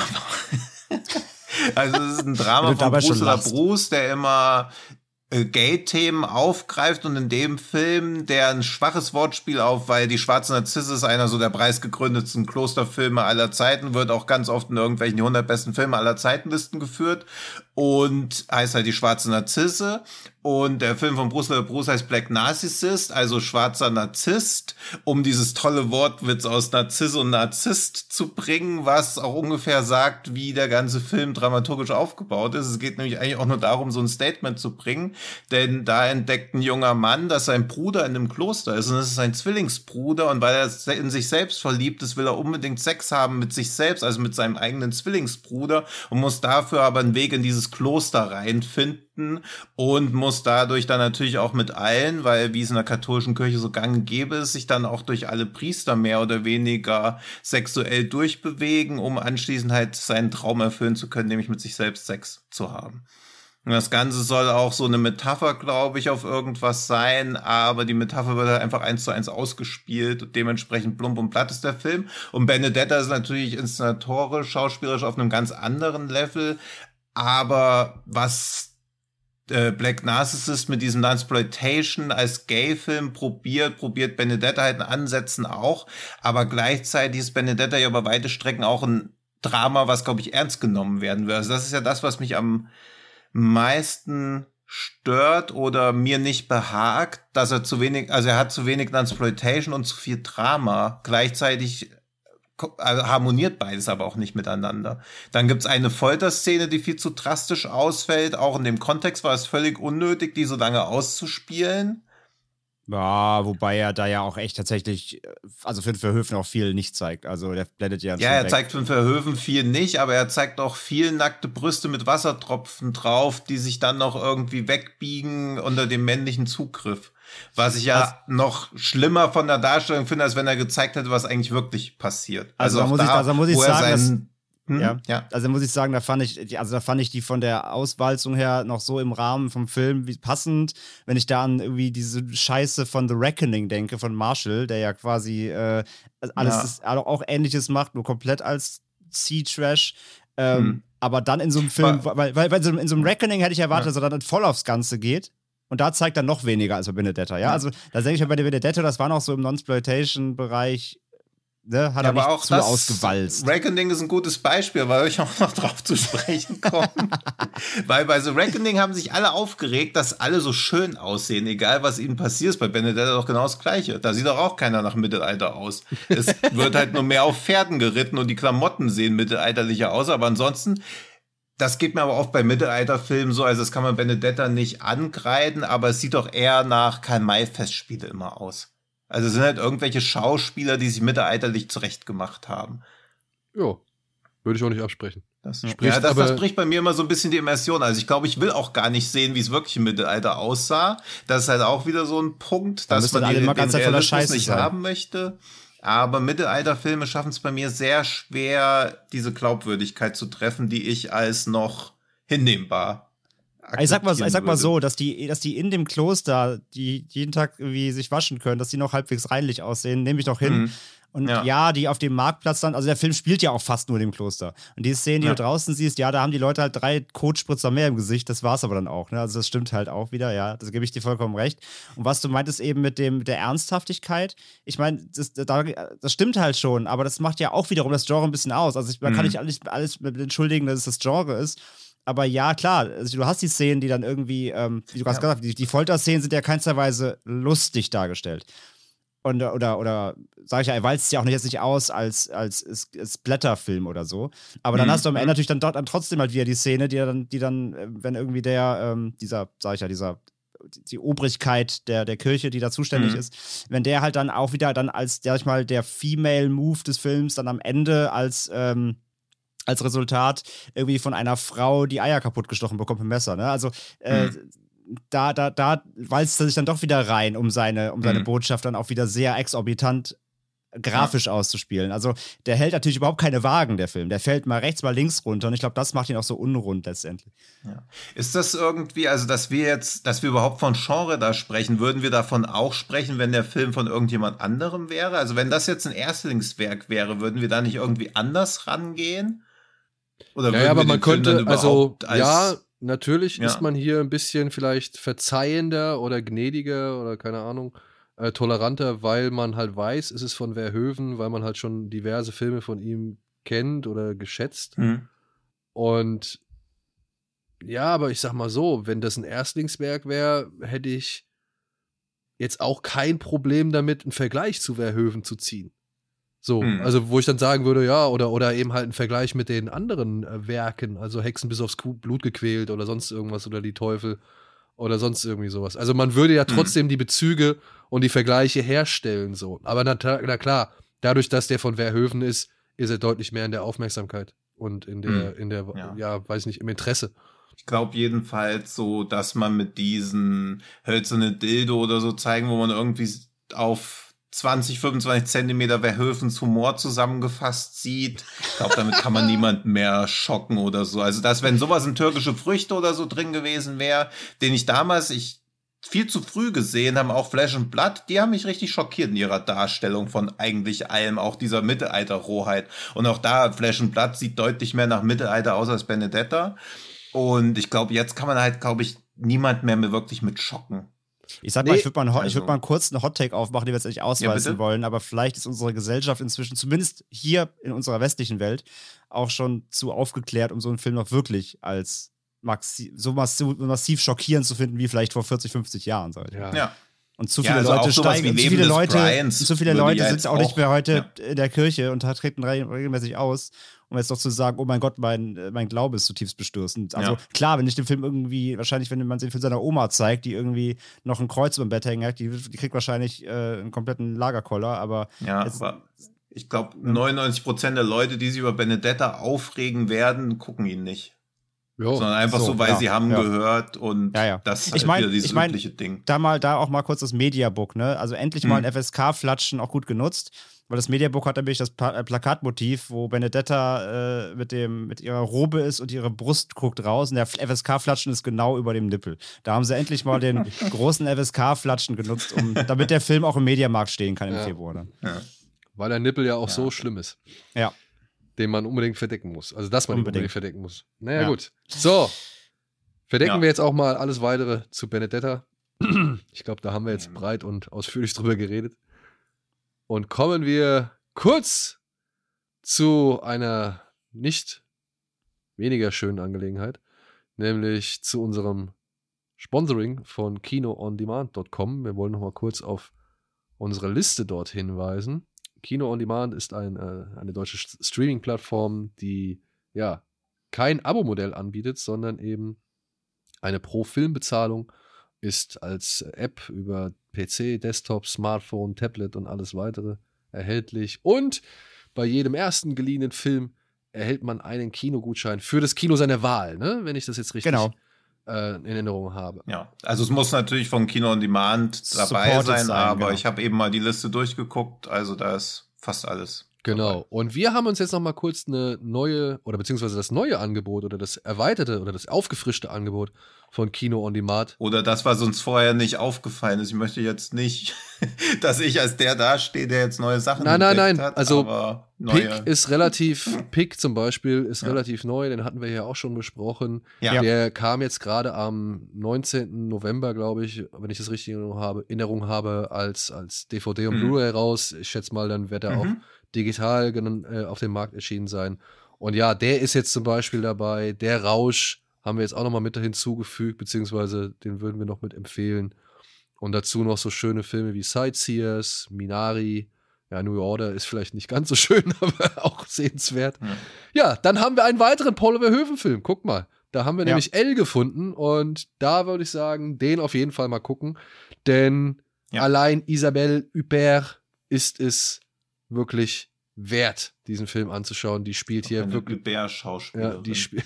*laughs* also es ist ein Drama von Bruce lachst. Bruce, der immer äh, Gay-Themen aufgreift und in dem Film, der ein schwaches Wortspiel auf, weil die Schwarze Narzisse ist einer so der preisgegründetsten Klosterfilme aller Zeiten, wird auch ganz oft in irgendwelchen 100 besten Filme aller Zeitenlisten geführt und heißt halt die Schwarze Narzisse. Und der Film von Bruce Bruce heißt Black Narcissist, also schwarzer Narzisst, um dieses tolle Wortwitz aus Narzisse und Narzisst zu bringen, was auch ungefähr sagt, wie der ganze Film dramaturgisch aufgebaut ist. Es geht nämlich eigentlich auch nur darum, so ein Statement zu bringen, denn da entdeckt ein junger Mann, dass sein Bruder in einem Kloster ist. Und es ist sein Zwillingsbruder. Und weil er in sich selbst verliebt ist, will er unbedingt Sex haben mit sich selbst, also mit seinem eigenen Zwillingsbruder. Und muss dafür aber einen Weg in dieses Kloster reinfinden und muss dadurch dann natürlich auch mit allen, weil wie es in der katholischen Kirche so gang gäbe ist, sich dann auch durch alle Priester mehr oder weniger sexuell durchbewegen, um anschließend halt seinen Traum erfüllen zu können, nämlich mit sich selbst Sex zu haben. Und das Ganze soll auch so eine Metapher, glaube ich, auf irgendwas sein, aber die Metapher wird halt einfach eins zu eins ausgespielt und dementsprechend plump und platt ist der Film. Und Benedetta ist natürlich inszenatorisch, schauspielerisch auf einem ganz anderen Level, aber was äh, Black Narcissist mit diesem Exploitation als Gay-Film probiert, probiert Benedetta halt in Ansätzen auch, aber gleichzeitig ist Benedetta ja über weite Strecken auch ein Drama, was, glaube ich, ernst genommen werden wird. Also das ist ja das, was mich am meisten stört oder mir nicht behagt, dass er zu wenig, also er hat zu wenig Exploitation und zu viel Drama. Gleichzeitig harmoniert beides aber auch nicht miteinander. Dann gibt's eine Folterszene, die viel zu drastisch ausfällt. Auch in dem Kontext war es völlig unnötig, die so lange auszuspielen. Ja, wobei er da ja auch echt tatsächlich, also Finn Verhöfen auch viel nicht zeigt. Also der blendet ja. Ja, er weg. zeigt Finn Verhöfen viel nicht, aber er zeigt auch viel nackte Brüste mit Wassertropfen drauf, die sich dann noch irgendwie wegbiegen unter dem männlichen Zugriff. Was ich ja also, noch schlimmer von der Darstellung finde, als wenn er gezeigt hätte, was eigentlich wirklich passiert. Also, also, muss, da, ich, also muss ich sagen, dass, hm, ja. ja. Also muss ich sagen, da fand ich, also da fand ich die von der Auswalzung her noch so im Rahmen vom Film wie passend, wenn ich da an irgendwie diese Scheiße von The Reckoning denke, von Marshall, der ja quasi äh, alles ja. Das, auch ähnliches macht, nur komplett als Sea-Trash. Ähm, hm. Aber dann in so einem Film, weil, weil, weil in so einem Reckoning hätte ich erwartet, ja. dass er dann voll aufs Ganze geht. Und da zeigt er noch weniger als bei Benedetta, ja. Also da denke ich mir bei der Benedetta, das war noch so im Non-Sploitation-Bereich ne, hat ja, er nicht auch zu das ausgewalzt. Reckoning ist ein gutes Beispiel, weil ich *laughs* auch noch drauf zu sprechen komme. *laughs* weil bei The Reckoning haben sich alle aufgeregt, dass alle so schön aussehen, egal was ihnen passiert. Ist bei Benedetta doch genau das Gleiche. Da sieht doch auch keiner nach Mittelalter aus. Es *laughs* wird halt nur mehr auf Pferden geritten und die Klamotten sehen mittelalterlicher aus, aber ansonsten das geht mir aber oft bei Mittelalterfilmen so, also das kann man Benedetta nicht angreifen, aber es sieht doch eher nach Karl-May-Festspiele immer aus. Also es sind halt irgendwelche Schauspieler, die sich mittelalterlich zurechtgemacht haben. Ja, würde ich auch nicht absprechen. Das, spricht, ja, das, das bricht bei mir immer so ein bisschen die Immersion. Also ich glaube, ich will auch gar nicht sehen, wie es wirklich im Mittelalter aussah. Das ist halt auch wieder so ein Punkt, dass man den, den Realismus nicht sein. haben möchte. Aber Mittelalterfilme schaffen es bei mir sehr schwer, diese Glaubwürdigkeit zu treffen, die ich als noch hinnehmbar ich sag mal, ich sag mal so, dass die, dass die in dem Kloster, die jeden Tag irgendwie sich waschen können, dass die noch halbwegs reinlich aussehen, nehme ich doch hin. Mhm. Und ja. ja. die auf dem Marktplatz dann, also der Film spielt ja auch fast nur dem Kloster. Und die Szenen, die ja. du draußen siehst, ja, da haben die Leute halt drei Kotspritzer mehr im Gesicht, das war's aber dann auch. Ne? Also das stimmt halt auch wieder, ja, das gebe ich dir vollkommen recht. Und was du meintest eben mit dem der Ernsthaftigkeit, ich meine, das, das stimmt halt schon, aber das macht ja auch wiederum das Genre ein bisschen aus. Also ich, man mhm. kann nicht alles, alles entschuldigen, dass es das Genre ist aber ja, klar, also du hast die Szenen, die dann irgendwie, ähm, wie du gerade ja. gesagt hast, die, die Folterszenen sind ja keinster Weise lustig dargestellt. Und, oder, oder sage ich ja, er walzt ja auch jetzt nicht aus als, als, als, Blätterfilm oder so. Aber dann mhm. hast du am Ende natürlich dann dort dann trotzdem halt wieder die Szene, die dann, die dann, äh, wenn irgendwie der, ähm, dieser, sag ich ja, dieser, die Obrigkeit der, der Kirche, die da zuständig mhm. ist, wenn der halt dann auch wieder dann als, sag ich mal, der Female Move des Films dann am Ende als, ähm, als Resultat irgendwie von einer Frau die Eier kaputtgestochen bekommt mit dem Messer. Ne? Also äh, mhm. Da, da, da walzt er sich dann doch wieder rein, um seine, um seine mhm. Botschaft dann auch wieder sehr exorbitant grafisch ja. auszuspielen. Also der hält natürlich überhaupt keine Wagen, der Film. Der fällt mal rechts, mal links runter und ich glaube, das macht ihn auch so unrund letztendlich. Ja. Ist das irgendwie, also dass wir jetzt, dass wir überhaupt von Genre da sprechen, würden wir davon auch sprechen, wenn der Film von irgendjemand anderem wäre? Also wenn das jetzt ein Erstlingswerk wäre, würden wir da nicht irgendwie anders rangehen? Oder ja, aber man könnte, also ja, natürlich ja. ist man hier ein bisschen vielleicht verzeihender oder gnädiger oder keine Ahnung, äh, toleranter, weil man halt weiß, es ist von Verhöven, weil man halt schon diverse Filme von ihm kennt oder geschätzt. Mhm. Und ja, aber ich sag mal so, wenn das ein Erstlingswerk wäre, hätte ich jetzt auch kein Problem damit, einen Vergleich zu Verhöven zu ziehen. So, mhm. also wo ich dann sagen würde, ja, oder, oder eben halt ein Vergleich mit den anderen äh, Werken, also Hexen bis aufs Blut gequält oder sonst irgendwas oder die Teufel oder sonst irgendwie sowas. Also man würde ja hm. trotzdem mhm. die Bezüge und die Vergleiche herstellen, so. Aber na, na, klar, dadurch, dass der von Verhöven ist, ist er deutlich mehr in der Aufmerksamkeit und in der, mhm. in der, ja. ja, weiß nicht, im Interesse. Ich glaube jedenfalls so, dass man mit diesen hölzernen Dildo oder so zeigen, wo man irgendwie auf 20, 25 Zentimeter Verhöfens Humor zusammengefasst sieht. Ich glaube, damit kann man *laughs* niemanden mehr schocken oder so. Also, dass, wenn sowas in türkische Früchte oder so drin gewesen wäre, den ich damals, ich viel zu früh gesehen haben, auch Flash und Blood, die haben mich richtig schockiert in ihrer Darstellung von eigentlich allem, auch dieser Mittelalter-Rohheit. Und auch da, Flash und Blood sieht deutlich mehr nach Mittelalter aus als Benedetta. Und ich glaube, jetzt kann man halt, glaube ich, niemand mehr wirklich mit schocken. Ich sag mal, ich würde mal, also, würd mal einen kurzen Hot-Take aufmachen, den wir jetzt nicht ausweisen ja, wollen, aber vielleicht ist unsere Gesellschaft inzwischen, zumindest hier in unserer westlichen Welt, auch schon zu aufgeklärt, um so einen Film noch wirklich als maxi so massiv, massiv schockierend zu finden, wie vielleicht vor 40, 50 Jahren. Sag ich. Ja. ja. Und zu viele ja, also Leute steigen, zu viele Leute, zu viele Leute sind auch nicht mehr heute in der Kirche und treten regelmäßig aus, um jetzt doch zu sagen, oh mein Gott, mein, mein Glaube ist zutiefst bestürzt. Also ja. klar, wenn ich den Film irgendwie, wahrscheinlich, wenn man den Film seiner Oma zeigt, die irgendwie noch ein Kreuz über dem Bett hängen hat, die, die kriegt wahrscheinlich äh, einen kompletten Lagerkoller, aber. Ja, jetzt, aber ich glaube, 99 Prozent der Leute, die sich über Benedetta aufregen werden, gucken ihn nicht. Jo, sondern einfach so, so weil ja, sie haben ja. gehört und ja, ja. das ist halt ich mein, wieder dieses ich mein, übliche Ding. Da mal, da auch mal kurz das Mediabook, ne? Also endlich hm. mal ein FSK-Flatschen auch gut genutzt, weil das Mediabook hat nämlich das Pla äh, Plakatmotiv, wo Benedetta äh, mit dem mit ihrer Robe ist und ihre Brust guckt raus und der FSK-Flatschen ist genau über dem Nippel. Da haben sie endlich mal den *laughs* großen FSK-Flatschen genutzt, um, damit der Film auch im Mediamarkt stehen kann im Februar. Dann. Weil der Nippel ja auch so schlimm ist. Ja den man unbedingt verdecken muss. Also, dass man unbedingt, unbedingt verdecken muss. Naja, ja. gut. So. Verdecken ja. wir jetzt auch mal alles weitere zu Benedetta. Ich glaube, da haben wir jetzt breit und ausführlich drüber geredet. Und kommen wir kurz zu einer nicht weniger schönen Angelegenheit, nämlich zu unserem Sponsoring von KinoOnDemand.com. Wir wollen noch mal kurz auf unsere Liste dort hinweisen. Kino on Demand ist ein, äh, eine deutsche Streaming-Plattform, die ja kein Abo-Modell anbietet, sondern eben eine Pro-Film-Bezahlung ist als App über PC, Desktop, Smartphone, Tablet und alles weitere erhältlich. Und bei jedem ersten geliehenen Film erhält man einen Kinogutschein für das Kino seiner Wahl, ne? wenn ich das jetzt richtig genau äh, in Erinnerung habe. Ja, also es muss natürlich von Kino on Demand dabei Supported sein, sein, aber genau. ich habe eben mal die Liste durchgeguckt, also da ist fast alles. Genau. Dabei. Und wir haben uns jetzt noch mal kurz eine neue oder beziehungsweise das neue Angebot oder das erweiterte oder das aufgefrischte Angebot von Kino on Demand. Oder das, was uns vorher nicht aufgefallen ist. Ich möchte jetzt nicht, *laughs* dass ich als der dastehe, der jetzt neue Sachen Nein, nein, nein. Hat, also Pick ist relativ, Pick zum Beispiel ist ja. relativ neu, den hatten wir ja auch schon besprochen. Ja. Der kam jetzt gerade am 19. November, glaube ich, wenn ich das richtig in Erinnerung habe, Erinnerung habe als, als DVD und mhm. Blu-ray raus. Ich schätze mal, dann wird er mhm. auch digital äh, auf dem Markt erschienen sein. Und ja, der ist jetzt zum Beispiel dabei. Der Rausch haben wir jetzt auch nochmal mit hinzugefügt, beziehungsweise den würden wir noch mit empfehlen. Und dazu noch so schöne Filme wie Sightseers, Minari. Ja, New Order ist vielleicht nicht ganz so schön, *laughs* aber auch sehenswert. Ja, ja dann haben wir einen weiteren Paul Verhoeven-Film. Guck mal. Da haben wir ja. nämlich L gefunden und da würde ich sagen, den auf jeden Fall mal gucken. Denn ja. allein Isabelle Huppert ist es wirklich wert, diesen Film anzuschauen. Die spielt hier eine wirklich. Ja, die, sp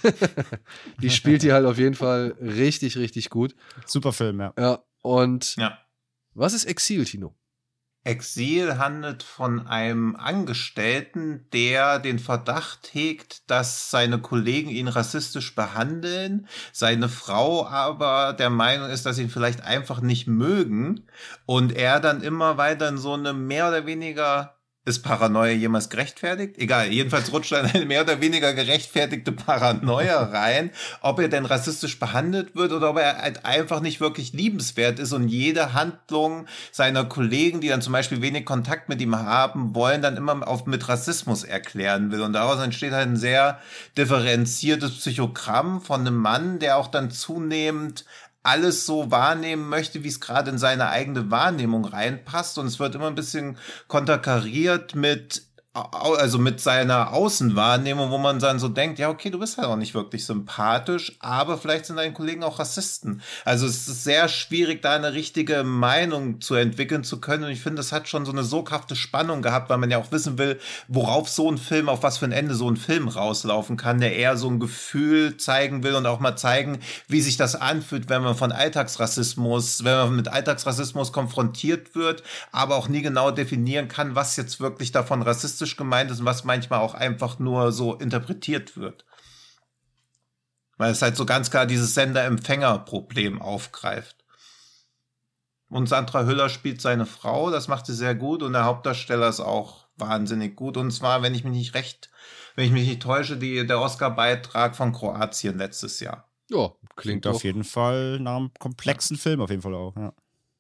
*laughs* die spielt hier halt auf jeden Fall richtig, richtig gut. Super Film, ja. Ja, und ja. was ist Exil, Tino? Exil handelt von einem Angestellten, der den Verdacht hegt, dass seine Kollegen ihn rassistisch behandeln, seine Frau aber der Meinung ist, dass sie ihn vielleicht einfach nicht mögen und er dann immer weiter in so eine mehr oder weniger ist Paranoia jemals gerechtfertigt? Egal, jedenfalls rutscht in eine mehr oder weniger gerechtfertigte Paranoia rein, ob er denn rassistisch behandelt wird oder ob er halt einfach nicht wirklich liebenswert ist und jede Handlung seiner Kollegen, die dann zum Beispiel wenig Kontakt mit ihm haben wollen, dann immer auf, mit Rassismus erklären will. Und daraus entsteht halt ein sehr differenziertes Psychogramm von einem Mann, der auch dann zunehmend alles so wahrnehmen möchte, wie es gerade in seine eigene Wahrnehmung reinpasst. Und es wird immer ein bisschen konterkariert mit also mit seiner Außenwahrnehmung, wo man dann so denkt, ja, okay, du bist halt auch nicht wirklich sympathisch, aber vielleicht sind deine Kollegen auch Rassisten. Also es ist sehr schwierig, da eine richtige Meinung zu entwickeln zu können. Und ich finde, das hat schon so eine soghafte Spannung gehabt, weil man ja auch wissen will, worauf so ein Film, auf was für ein Ende so ein Film rauslaufen kann, der eher so ein Gefühl zeigen will und auch mal zeigen, wie sich das anfühlt, wenn man von Alltagsrassismus, wenn man mit Alltagsrassismus konfrontiert wird, aber auch nie genau definieren kann, was jetzt wirklich davon rassistisch rassistisch gemeint ist und was manchmal auch einfach nur so interpretiert wird. Weil es halt so ganz klar dieses Sender-Empfänger-Problem aufgreift. Und Sandra Hüller spielt seine Frau, das macht sie sehr gut und der Hauptdarsteller ist auch wahnsinnig gut. Und zwar, wenn ich mich nicht recht, wenn ich mich nicht täusche, die, der Oscar-Beitrag von Kroatien letztes Jahr. Ja, Klingt klingt auf jeden Fall nach einem komplexen Film auf jeden Fall auch. Ja.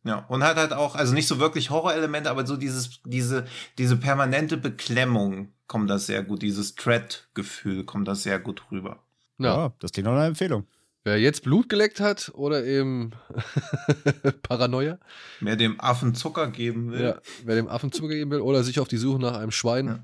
Ja, und hat halt auch, also nicht so wirklich Horrorelemente, aber so dieses, diese, diese permanente Beklemmung kommt das sehr gut, dieses Dread-Gefühl kommt das sehr gut rüber. Ja. Ja. das klingt nach einer Empfehlung. Wer jetzt Blut geleckt hat oder eben *laughs* Paranoia, Wer dem Affen Zucker geben will. ja, wer dem Affen zugeben will oder sich auf die Suche nach einem Schwein Ja.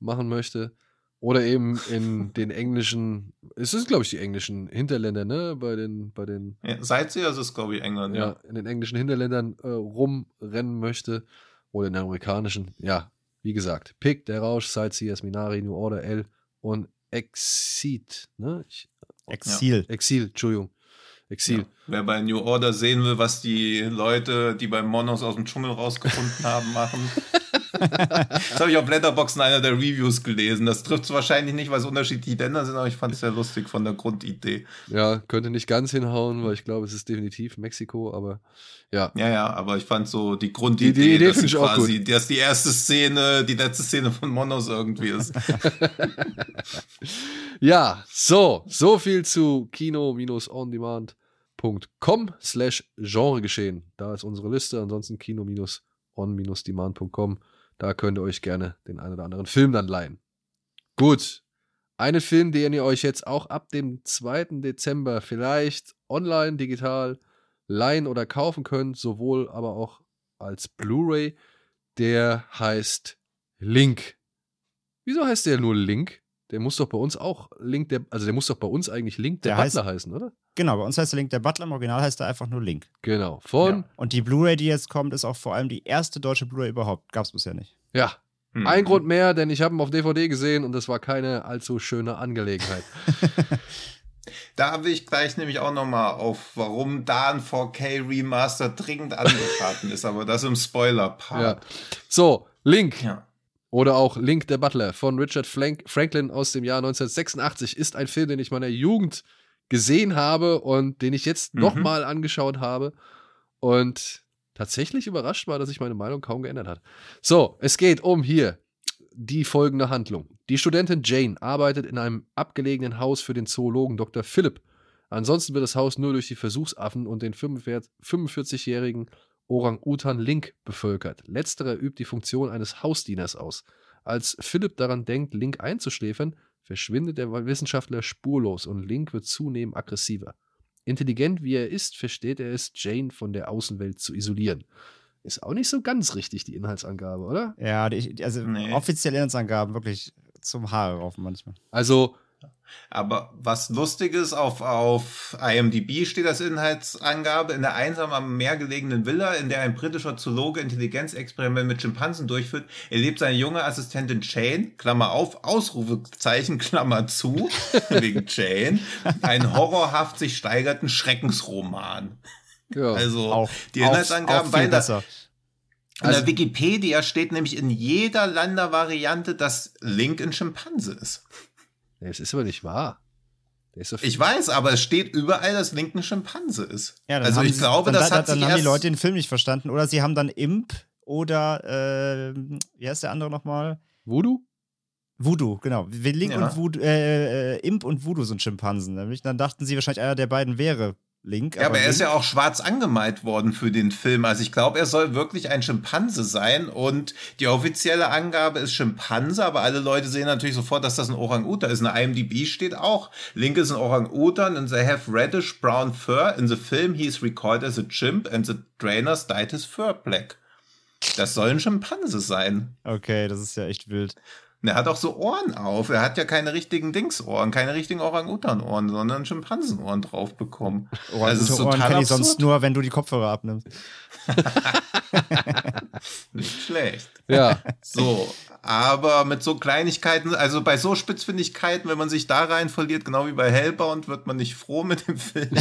machen möchte oder eben in den englischen, es ist glaube ich die englischen Hinterländer, ne, bei den bei den Ja, Sightseer ist es, glaube ich, England, ja, ja. in den englischen Hinterländern äh, rumrennen möchte oder in den amerikanischen, ja, wie gesagt, Pick, der Rausch, Sightseers, Minari, New Order, L und Exit, ne? Ich, Exil. Exil, Entschuldigung. Exil. Ja. Wer bei New Order sehen will, was die Leute, die bei Monos aus dem Dschungel rausgefunden haben, machen. *laughs* *laughs* das habe ich auf Letterboxd in einer der Reviews gelesen. Das trifft es wahrscheinlich nicht, weil es unterschiedliche Länder sind, aber ich fand es sehr lustig von der Grundidee. Ja, könnte nicht ganz hinhauen, weil ich glaube, es ist definitiv Mexiko, aber ja. Ja, ja, aber ich fand so die Grundidee, Die- die Idee dass ich auch quasi, dass die erste Szene, die letzte Szene von Monos irgendwie ist. *laughs* Ja, so, so viel zu kino-ondemand.com slash Genregeschehen. Da ist unsere Liste, ansonsten kino-on-demand.com. Da könnt ihr euch gerne den einen oder anderen Film dann leihen. Gut, einen Film, den ihr euch jetzt auch ab dem 2. Dezember vielleicht online, digital leihen oder kaufen könnt, sowohl aber auch als Blu-ray, der heißt Link. Wieso heißt der nur Link? Der muss doch bei uns auch Link, der, also der muss doch bei uns eigentlich Link der, Der Butler heißen, oder? Genau, bei uns heißt der Link der Butler, im Original heißt er einfach nur Link. Genau. Von, Und die Blu-ray, die jetzt kommt, ist auch vor allem die erste deutsche Blu-ray überhaupt. Gab es bisher nicht. ja, Hm. ein Grund mehr, denn ich habe ihn auf DVD gesehen und das war keine allzu schöne Angelegenheit. *laughs* Da will ich gleich nämlich auch nochmal auf, warum da ein 4K Remaster dringend angeraten ist, aber das im ja. Spoiler-Part. So, Link. Ja. Oder auch Link der Butler von Richard Frank Franklin aus dem Jahr 1986 ist ein Film, den ich meiner Jugend gesehen habe und den ich jetzt Mhm. nochmal angeschaut habe und tatsächlich überrascht war, dass sich meine Meinung kaum geändert hat. So, es geht um hier die folgende Handlung. Die Studentin Jane arbeitet in einem abgelegenen Haus für den Zoologen Dr. Philipp. Ansonsten wird das Haus nur durch die Versuchsaffen und den 45 45-jährigen Orang-Utan Link bevölkert. Letzterer übt die Funktion eines Hausdieners aus. Als Philipp daran denkt, Link einzuschläfern, verschwindet der Wissenschaftler spurlos und Link wird zunehmend aggressiver. Intelligent wie er ist, versteht er es, Jane von der Außenwelt zu isolieren. Ist auch nicht so ganz richtig, die Inhaltsangabe, oder? Ja, die, also Nee. offizielle Inhaltsangaben wirklich zum Haare raufen manchmal. Also, Aber was lustig ist, auf, auf IMDb steht das Inhaltsangabe in der einsam am Meer gelegenen Villa, in der ein britischer Zoologe Intelligenzexperiment mit Schimpansen durchführt, erlebt seine junge Assistentin Jane, Klammer auf, Ausrufezeichen, Klammer zu, *laughs* wegen Jane, einen horrorhaft sich steigerten Schreckensroman. ja. Also Auch, die Inhaltsangaben bei der, in Also- der Wikipedia steht nämlich in jeder Landervariante, dass Link ein Schimpanse ist. Nee, es ist aber nicht wahr. Doch Ich weiß, aber es steht überall, dass Link ein Schimpanse ist. Ja, dann also haben ich sie- glaube, dann, das dann, hat dann sich haben die Leute den Film nicht verstanden. Oder sie haben dann Imp oder äh, wie heißt der andere nochmal? Voodoo? Voodoo, genau. Link Ja. und Voodoo, äh, äh, Imp und Voodoo sind Schimpansen. Nämlich. Dann dachten sie wahrscheinlich, einer der beiden wäre Link. Ja, aber er ist ja auch schwarz angemalt worden für den Film. Also ich glaube, er soll wirklich ein Schimpanse sein und die offizielle Angabe ist Schimpanse, aber alle Leute sehen natürlich sofort, dass das ein Orang-Utan ist. In der IMDb steht auch, Link is an Orang-Utan and they have reddish brown fur. In the film he is recorded as a chimp and the trainers dyed his fur black. Das soll ein Schimpanse sein. Okay, das ist ja echt wild. Und er hat auch so Ohren auf. Er hat ja keine richtigen Dingsohren, keine richtigen Orang-Utan-Ohren, sondern Schimpansenohren drauf bekommen. Ohren, Also es ist Ohren total kenne ich sonst nur, wenn du die Kopfhörer abnimmst. *laughs* Nicht schlecht. Ja. So, aber mit so Kleinigkeiten, also bei so Spitzfindigkeiten, wenn man sich da rein verliert, genau wie bei Hellbound, wird man nicht froh mit dem Film. *laughs*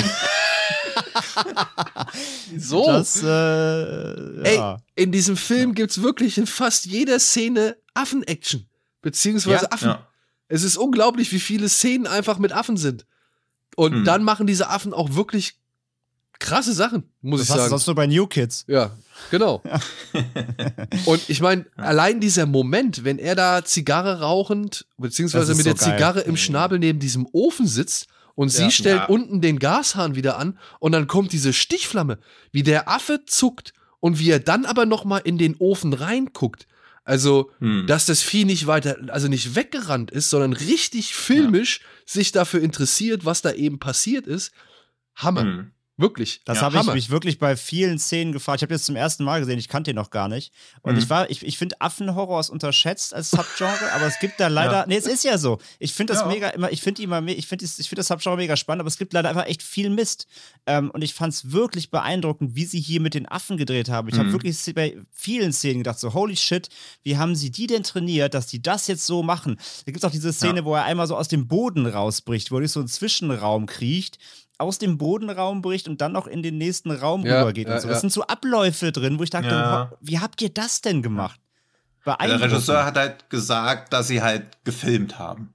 So. Das, äh, Ey, ja. in diesem Film gibt es wirklich in fast jeder Szene Affen-Action. Beziehungsweise Ja, Affen. Ja. Es ist unglaublich, wie viele Szenen einfach mit Affen sind. Und Hm. dann machen diese Affen auch wirklich krasse Sachen, muss Das ich hast du sagen. sonst nur bei New Kids. Ja, genau. *laughs* Und ich meine, allein dieser Moment, wenn er da Zigarre rauchend, beziehungsweise Das mit so der geil. Zigarre im Schnabel neben diesem Ofen sitzt und sie Ja. stellt Ja. unten den Gashahn wieder an und dann kommt diese Stichflamme, wie der Affe zuckt und wie er dann aber noch mal in den Ofen reinguckt. Also, Hm. dass das Vieh nicht weiter, also nicht weggerannt ist, sondern richtig filmisch sich dafür interessiert, was da eben passiert ist. Hammer. Hm. Wirklich. Das Ja, habe ich mich wirklich bei vielen Szenen gefragt. Ich habe jetzt zum ersten Mal gesehen, ich kannte ihn noch gar nicht. Und Mhm. ich war, ich, ich finde Affenhorror ist unterschätzt als Subgenre, aber es gibt da *laughs* leider, Ja. nee, es ist ja so. Ich finde das Ja. mega, immer, ich finde immer, me- ich finde ich finde das Subgenre mega spannend, aber es gibt leider einfach echt viel Mist. Ähm, und ich fand es wirklich beeindruckend, wie sie hier mit den Affen gedreht haben. Ich habe Mhm. wirklich se- bei vielen Szenen gedacht, so, holy shit, wie haben sie die denn trainiert, dass die das jetzt so machen? Da gibt es auch diese Szene, wo er einmal so aus dem Boden rausbricht, wo er durch so einen Zwischenraum kriecht aus dem Bodenraum bricht und dann noch in den nächsten Raum Ja, rübergeht ja, und so. ja. Das sind so Abläufe drin, wo ich dachte, Ja. wie habt ihr das denn gemacht? Der. Regisseur hat halt gesagt, dass sie halt gefilmt haben.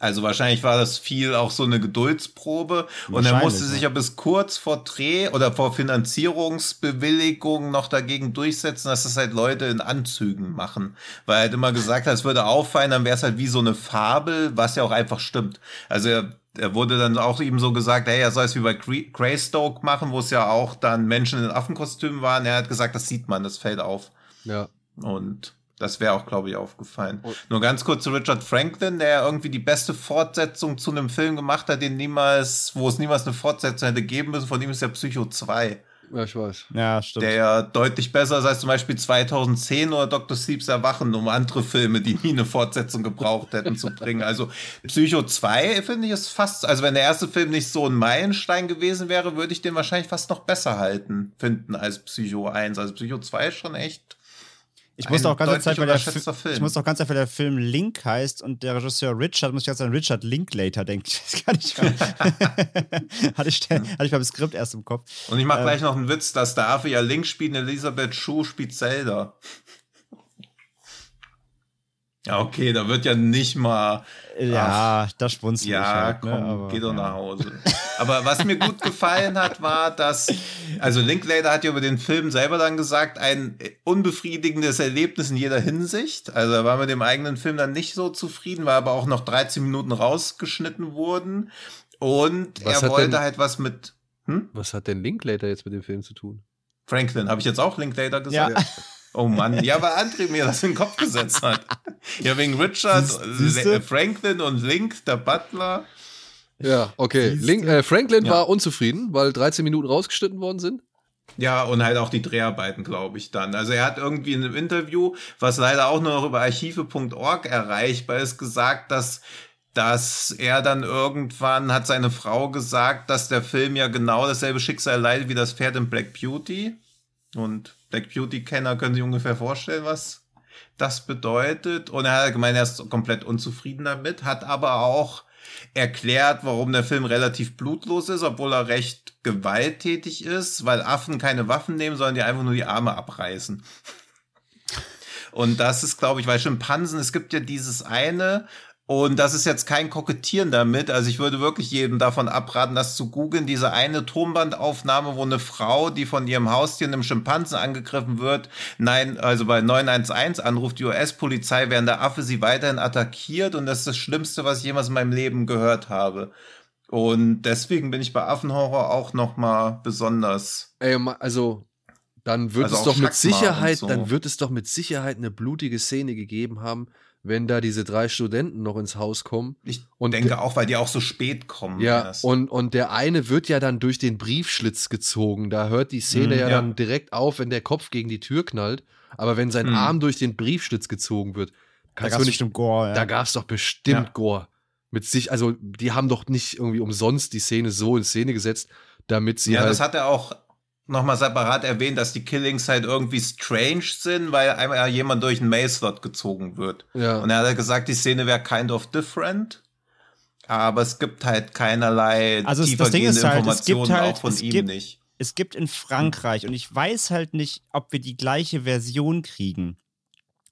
Also wahrscheinlich war das viel auch so eine Geduldsprobe und er musste sich ja. ja bis kurz vor Dreh oder vor Finanzierungsbewilligung noch dagegen durchsetzen, dass das halt Leute in Anzügen machen. Weil er halt immer gesagt hat, es würde auffallen, dann wäre es halt wie so eine Fabel, was ja auch einfach stimmt. Also er, er wurde dann auch ihm so gesagt, hey, er soll es wie bei Gre- Greystoke machen, wo es ja auch dann Menschen in Affenkostümen waren. Er hat gesagt, das sieht man, das fällt auf. Ja. Und das wäre auch, glaube ich, aufgefallen. Und- Nur ganz kurz zu Richard Franklin, der irgendwie die beste Fortsetzung zu einem Film gemacht hat, den niemals, wo es niemals eine Fortsetzung hätte geben müssen. Von ihm ist ja Psycho 2, Ja, ich weiß. Ja, stimmt. der ja deutlich besser ist als zum Beispiel 2010 oder Dr. Sleeps Erwachen, um andere Filme, die nie eine Fortsetzung gebraucht hätten, zu bringen. Also Psycho 2, finde ich, ist fast, also wenn der erste Film nicht so ein Meilenstein gewesen wäre, würde ich den wahrscheinlich fast noch besser halten, finden als Psycho 1. Also Psycho 2 ist schon echt ich musste ein auch ganze Zeit, weil der, Film. ich musste auch ganze Zeit, weil der Film Link heißt und der Regisseur Richard, muss ich ganz an Richard Linklater denken. *laughs* Ich gar nicht mehr. *laughs* hatte, ich, hatte ich beim Skript erst im Kopf. Und ich mache Ähm. gleich noch einen Witz, dass der Affe ja Link spielt, und Elisabeth Schuh spielt Zelda. Ja, okay, da wird ja nicht mal. Ja, da schwunzel ich Ja, halt, komm, ne? aber, geh doch ja. nach Hause. *laughs* Aber was mir gut gefallen hat, war, dass, also Linklater hat ja über den Film selber dann gesagt, ein unbefriedigendes Erlebnis in jeder Hinsicht. Also er war mit dem eigenen Film dann nicht so zufrieden, weil aber auch noch 13 Minuten rausgeschnitten wurden. Und Was er wollte denn- halt was mit, hm? Was hat denn Linklater jetzt mit dem Film zu tun? Franklin, habe ich jetzt auch Linklater gesagt? Ja. Oh Mann, ja, weil André mir das in den Kopf gesetzt hat. Ja, wegen Richard, Franklin und Link, der Butler. Ja, okay. Link, äh, Franklin Ja. war unzufrieden, weil 13 Minuten rausgeschnitten worden sind. Ja, und halt auch die Dreharbeiten, glaube ich, dann. Also er hat irgendwie in einem Interview, was leider auch nur noch über archive.org erreichbar ist, gesagt, dass dass er dann irgendwann hat seine Frau gesagt, dass der Film ja genau dasselbe Schicksal leidet wie das Pferd in Black Beauty. Und Black Beauty-Kenner können sich ungefähr vorstellen, was das bedeutet. Und er hat gemeint, er ist komplett unzufrieden damit, hat aber auch erklärt, warum der Film relativ blutlos ist, obwohl er recht gewalttätig ist, weil Affen keine Waffen nehmen, sondern die einfach nur die Arme abreißen. Und das ist, glaube ich, weil Schimpansen, es gibt ja dieses eine, und das ist jetzt kein Kokettieren damit. Also ich würde wirklich jedem davon abraten, das zu googeln. Diese eine Tonbandaufnahme, wo eine Frau, die von ihrem Haustier, einem Schimpansen angegriffen wird, nein, also bei 911 anruft die US-Polizei, während der Affe sie weiterhin attackiert. Und das ist das Schlimmste, was ich jemals in meinem Leben gehört habe. Und deswegen bin ich bei Affenhorror auch noch mal besonders. Ey, also dann wird Also es doch mit Sicherheit, so. dann wird es doch mit Sicherheit eine blutige Szene gegeben haben, wenn da diese drei Studenten noch ins Haus kommen. Ich Und denke auch, weil die auch so spät kommen. Ja, erst. und, und der eine wird ja dann durch den Briefschlitz gezogen. Da hört die Szene Mhm, ja, ja. dann direkt auf, wenn der Kopf gegen die Tür knallt. Aber wenn sein Mhm. Arm durch den Briefschlitz gezogen wird, Da gab du es nicht. bestimmt Gore. Ja. Da gab es doch bestimmt Ja. Gore. Mit sich, also die haben doch nicht irgendwie umsonst die Szene so in Szene gesetzt, damit sie ja, halt. das hat er auch nochmal separat erwähnt, dass die Killings halt irgendwie strange sind, weil einmal jemand durch einen Maze-Slot gezogen wird. ja. Und er hat halt gesagt, die Szene wäre kind of different. Aber es gibt halt keinerlei Also es- das Ding ist halt, es gibt halt- auch von ihm gibt- nicht. es gibt in Frankreich, und ich weiß halt nicht, ob wir die gleiche Version kriegen.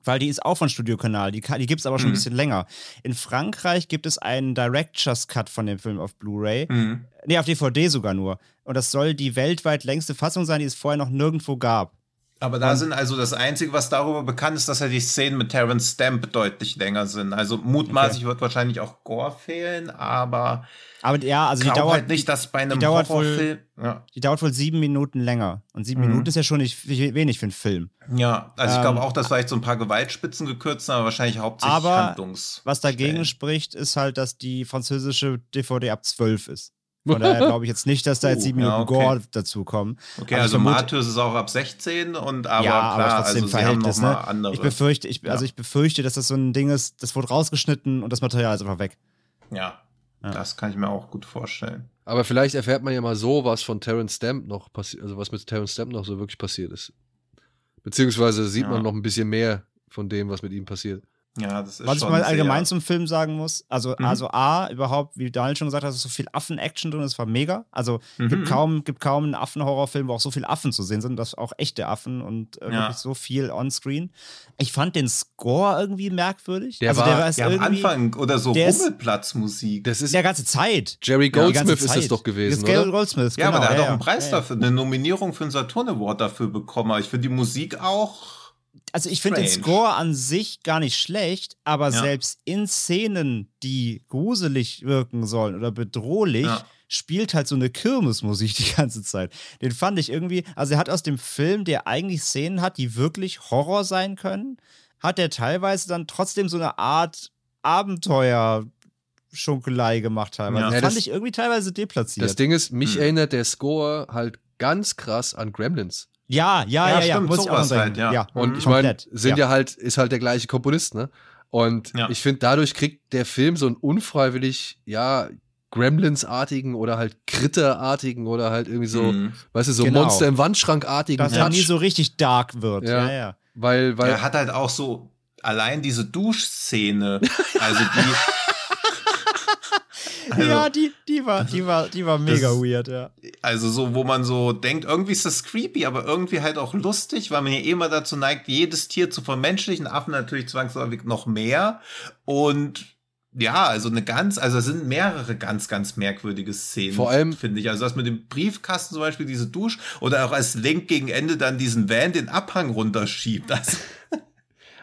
Weil die ist auch von Studiokanal, die, ka- die gibt es aber schon ein Mhm. bisschen länger. In Frankreich gibt es einen Director's Cut von dem Film auf Blu-ray. Mhm. Nee, auf DVD sogar nur. Und das soll die weltweit längste Fassung sein, die es vorher noch nirgendwo gab. Aber da sind also das Einzige, was darüber bekannt ist, dass ja die Szenen mit Terrence Stamp deutlich länger sind. Also mutmaßlich wird wahrscheinlich auch Gore fehlen, aber Aber ja, also die dauert halt nicht, dass bei einem dauert wohl-. Ja, Die dauert wohl sieben Minuten länger. Und sieben Mhm. Minuten ist ja schon nicht we- wenig für einen Film. ja also ich Ähm, glaube auch, dass vielleicht so ein paar Gewaltspitzen gekürzt sind, aber wahrscheinlich hauptsächlich Aber Handlungs. Was dagegen spricht, ist halt, dass die französische DVD ab 12 ist. Von daher *laughs* glaube ich jetzt nicht, dass da jetzt sieben ja, Minuten okay. Gore dazukommen. Okay, Aber also Martyrs ist auch ab 16 und aber ja, klar, aber trotzdem also Verhältnis, ne? andere. Ich befürchte, ich, also Ja. ich befürchte, dass das so ein Ding ist, das wurde rausgeschnitten und das Material ist einfach weg. ja, Ja. das kann ich mir auch gut vorstellen. Aber vielleicht erfährt man ja mal so, was von Terrence Stamp noch passiert, also was mit Terrence Stamp noch so wirklich passiert ist. Beziehungsweise sieht Ja. man noch ein bisschen mehr von dem, was mit ihm passiert. Ja, das ist Was ich mal allgemein zum Film sagen muss, also, Mhm. also A, überhaupt, wie Daniel schon gesagt hat, ist so viel Affen-Action drin, das war mega. Also Mhm. gibt, kaum, gibt kaum einen Affen-Horrorfilm, wo auch so viele Affen zu sehen sind, das auch echte Affen und äh, Ja. wirklich so viel on-screen. Ich fand den Score irgendwie merkwürdig. Der also war- der ist Ja, am Anfang oder so ist- Rummelplatzmusik. Das ist der ganze Zeit. Jerry Goldsmith ist Zeit. es doch gewesen, Das ist Gary oder? Goldsmith, ja, genau, aber der hat ja, auch einen ja. Preis Ja, ja. dafür, eine Nominierung für einen Saturn Award dafür bekommen. Aber ich finde die Musik auch. Also ich finde den. Score an sich gar nicht schlecht, aber Ja. selbst in Szenen, die gruselig wirken sollen oder bedrohlich, Ja. spielt halt so eine Kirmesmusik *laughs* die ganze Zeit. Den fand ich irgendwie, also er hat aus dem Film, der eigentlich Szenen hat, die wirklich Horror sein können, hat er teilweise dann trotzdem so eine Art Abenteuer Schunkelei gemacht teilweise. Ja. Das Ja, fand das- ich irgendwie teilweise deplatziert. Das Ding ist, mich Hm. erinnert der Score halt ganz krass an Gremlins. Ja, ja, ja, Ja, ja, stimmt, muss ich auch sowas sagen. halt, ja. Und Mhm. ich meine, sind ja. ja. halt, ist halt der gleiche Komponist, ne? Und Ja. ich finde, dadurch kriegt der Film so einen unfreiwillig, ja, Gremlins-artigen oder halt Critter-artigen oder halt irgendwie so, Mhm. weißt du, so Genau. Monster im Wandschrank-artigen Dass er Touch. nie so richtig dark wird. Ja. Ja, ja. weil, weil, Er hat halt auch so allein diese Duschszene, also die. *laughs* Also, ja, die, die, war, die, war, die war mega Das- weird, ja. Also so, wo man so denkt, irgendwie ist das creepy, aber irgendwie halt auch lustig, weil man ja eh immer dazu neigt, jedes Tier zu vermenschlichen, Affen natürlich zwangsläufig noch mehr. Und ja, also eine ganz, also es sind mehrere ganz, ganz merkwürdige Szenen, Vor allem- finde ich. Also das mit dem Briefkasten zum Beispiel, diese Dusch, oder auch als Link gegen Ende dann diesen Van den Abhang runterschiebt. Das,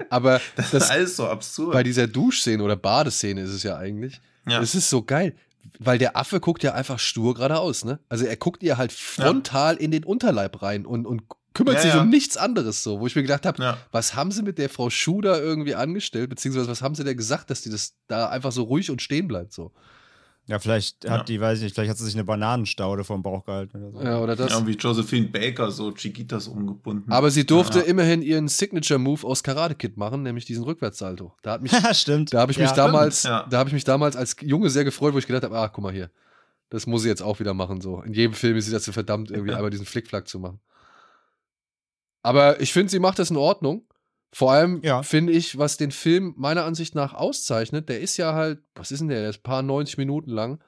aber *laughs* das, das, ist alles so absurd. bei dieser Duschszene oder Badeszene ist es ja eigentlich. Ja. Es ist so geil, weil der Affe guckt ja einfach stur geradeaus, ne? Also er guckt ihr halt frontal in den Unterleib rein und, und kümmert Ja, sich ja. um nichts anderes so, wo ich mir gedacht habe, Ja. was haben sie mit der Frau Schuder irgendwie angestellt, beziehungsweise was haben sie der gesagt, dass die das da einfach so ruhig und stehen bleibt so. Ja, vielleicht Ja. hat die, weiß ich nicht, vielleicht hat sie sich eine Bananenstaude vom Bauch gehalten oder so. Ja, oder das. Ja, wie Josephine Baker so Chiquitas umgebunden. Aber sie durfte Ja. immerhin ihren Signature-Move aus Karate Kid machen, nämlich diesen Rückwärtssalto. Da hat mich, *laughs* Ja, stimmt. da habe ich mich ja. damals, ja. da habe ich mich damals als Junge sehr gefreut, wo ich gedacht habe, ah, guck mal hier, das muss sie jetzt auch wieder machen so. In jedem Film ist sie dazu verdammt, irgendwie *laughs* einmal diesen Flickflack zu machen. Aber ich finde, sie macht das in Ordnung. Vor allem Ja. finde ich, was den Film meiner Ansicht nach auszeichnet, der ist ja halt, was ist denn der? Der ist ein paar 90 Minuten lang.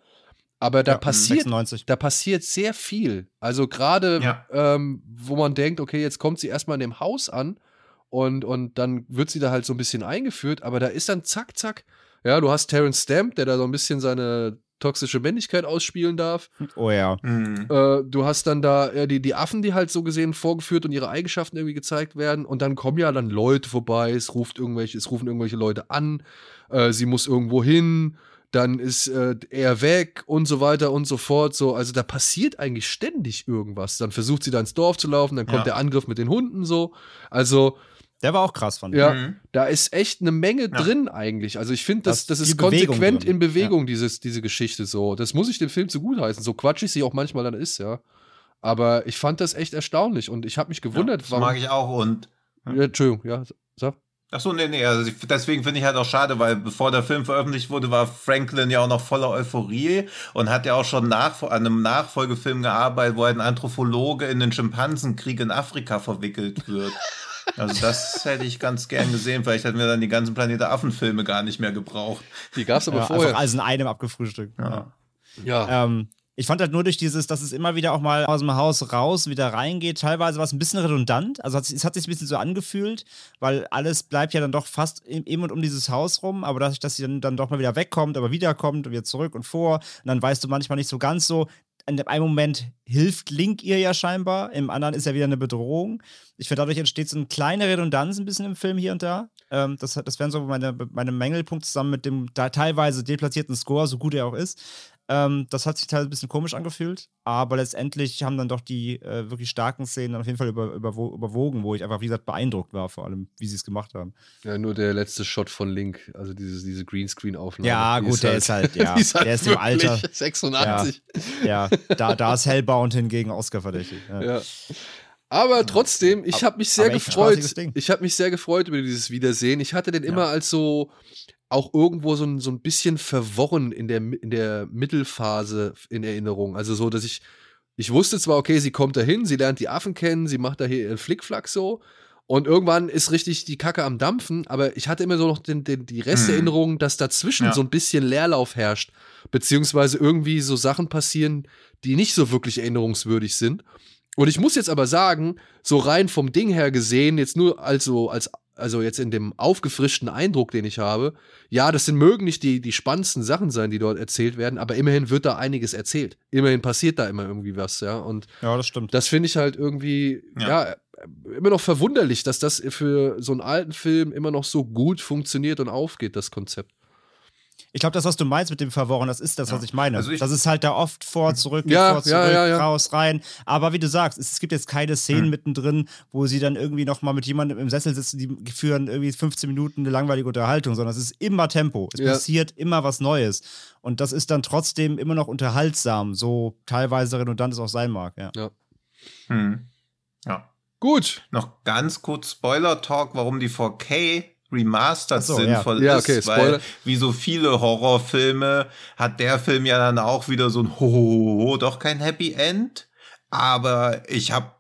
Aber da Ja, passiert 96. da passiert sehr viel. Also gerade, Ja. ähm, wo man denkt, okay, jetzt kommt sie erstmal in dem Haus an und, und dann wird sie da halt so ein bisschen eingeführt, aber da ist dann zack, zack. Ja, du hast Terrence Stamp, der da so ein bisschen seine toxische Männlichkeit ausspielen darf. Oh ja. Mhm. Äh, du hast dann da äh, die, die Affen, die halt so gesehen vorgeführt und ihre Eigenschaften irgendwie gezeigt werden. Und dann kommen ja dann Leute vorbei, es ruft irgendwelche, es rufen irgendwelche Leute an, äh, sie muss irgendwo hin, dann ist äh, er weg und so weiter und so fort. So, also da passiert eigentlich ständig irgendwas. Dann versucht sie da ins Dorf zu laufen, dann kommt Ja. der Angriff mit den Hunden so. Also, Der war auch krass, fand ich. ja, Mhm. da ist echt eine Menge Ja. drin eigentlich. Also ich finde, das, Da das ist Bewegung konsequent drin. in Bewegung, dieses, diese Geschichte so. Das muss ich dem Film zugutheißen. So quatschig sie auch manchmal dann ist, ja. Aber ich fand das echt erstaunlich und ich habe mich gewundert, ja, das mag ich auch und Ja, Entschuldigung, ja, sag. Ach so, nee, nee, also ich, deswegen finde ich halt auch schade, weil bevor der Film veröffentlicht wurde, war Franklin ja auch noch voller Euphorie und hat ja auch schon nach, an einem Nachfolgefilm gearbeitet, wo ein Anthropologe in den Schimpansenkrieg in Afrika verwickelt wird. *laughs* Also das hätte ich ganz gern gesehen. Vielleicht hätten wir dann die ganzen Planet der Affen-Filme gar nicht mehr gebraucht. Die gab's aber Ja, vorher. Einfach alles in einem abgefrühstückt. Ja. ja. Ähm, ich fand halt nur durch dieses, dass es immer wieder auch mal aus dem Haus raus, wieder reingeht, teilweise war es ein bisschen redundant. Also hat, es hat sich ein bisschen so angefühlt, weil alles bleibt ja dann doch fast im, im und um dieses Haus rum, aber dadurch, dass sie dann, dann doch mal wieder wegkommt, aber wiederkommt und wieder zurück und vor, und dann weißt du manchmal nicht so ganz so, in dem einen Moment hilft Link ihr ja scheinbar, im anderen ist er wieder eine Bedrohung. Ich finde, dadurch entsteht so eine kleine Redundanz ein bisschen im Film hier und da. Ähm, das, das wären so meine, meine Mängelpunkte zusammen mit dem da teilweise deplatzierten Score, so gut er auch ist. Ähm, das hat sich teilweise ein bisschen komisch angefühlt, aber letztendlich haben dann doch die äh, wirklich starken Szenen auf jeden Fall über, überwo überwogen, wo ich einfach, wie gesagt, beeindruckt war, vor allem, wie sie es gemacht haben. Ja, nur der letzte Shot von Link, also diese, diese Greenscreen-Aufnahme. Ja, gut, der ist halt, *laughs* ja, ist halt der ist im Alter. 86. Ja, da, da ist Hellbound hingegen Oscar verdächtig. Ja. Ja. Aber trotzdem, ich habe mich sehr gefreut. Ich habe mich sehr gefreut über dieses Wiedersehen. Ich hatte den immer als so auch irgendwo so ein, so ein bisschen verworren in der, in der Mittelphase in Erinnerung. Also so, dass ich, ich wusste zwar, okay, sie kommt dahin, sie lernt die Affen kennen, sie macht da hier ihren Flickflack so. Und irgendwann ist richtig die Kacke am Dampfen, aber ich hatte immer so noch den, den, die Resterinnerung, dass dazwischen Ja. so ein bisschen Leerlauf herrscht, beziehungsweise irgendwie so Sachen passieren, die nicht so wirklich erinnerungswürdig sind. Und ich muss jetzt aber sagen, so rein vom Ding her gesehen, jetzt nur also als also jetzt in dem aufgefrischten Eindruck, den ich habe, ja, das sind mögen nicht die die spannendsten Sachen sein, die dort erzählt werden, aber immerhin wird da einiges erzählt. Immerhin passiert da immer irgendwie was, ja, und ja, das stimmt. das finde ich halt irgendwie ja. Ja. immer noch verwunderlich, dass das für so einen alten Film immer noch so gut funktioniert und aufgeht, das Konzept. Ich glaube, das, was du meinst mit dem Verworren, das ist das, was Ja. ich meine. Also ich- das ist halt da oft vor, zurück, Ja, vor, zurück, ja, ja, ja. raus, rein. Aber wie du sagst, es, gibt jetzt keine Szenen Hm. mittendrin, wo sie dann irgendwie noch mal mit jemandem im Sessel sitzen, die führen irgendwie 15 Minuten eine langweilige Unterhaltung, sondern es ist immer Tempo. Es Ja. passiert immer was Neues. Und das ist dann trotzdem immer noch unterhaltsam, so teilweise redundant es auch sein mag. Ja. Hm. Ja. Gut. Noch ganz kurz Spoiler-Talk, warum die 4K remastered so, ja. sinnvoll Ja, ist, okay, Spoiler. weil wie so viele Horrorfilme hat der Film ja dann auch wieder so ein Hohoho, doch kein Happy End. Aber ich habe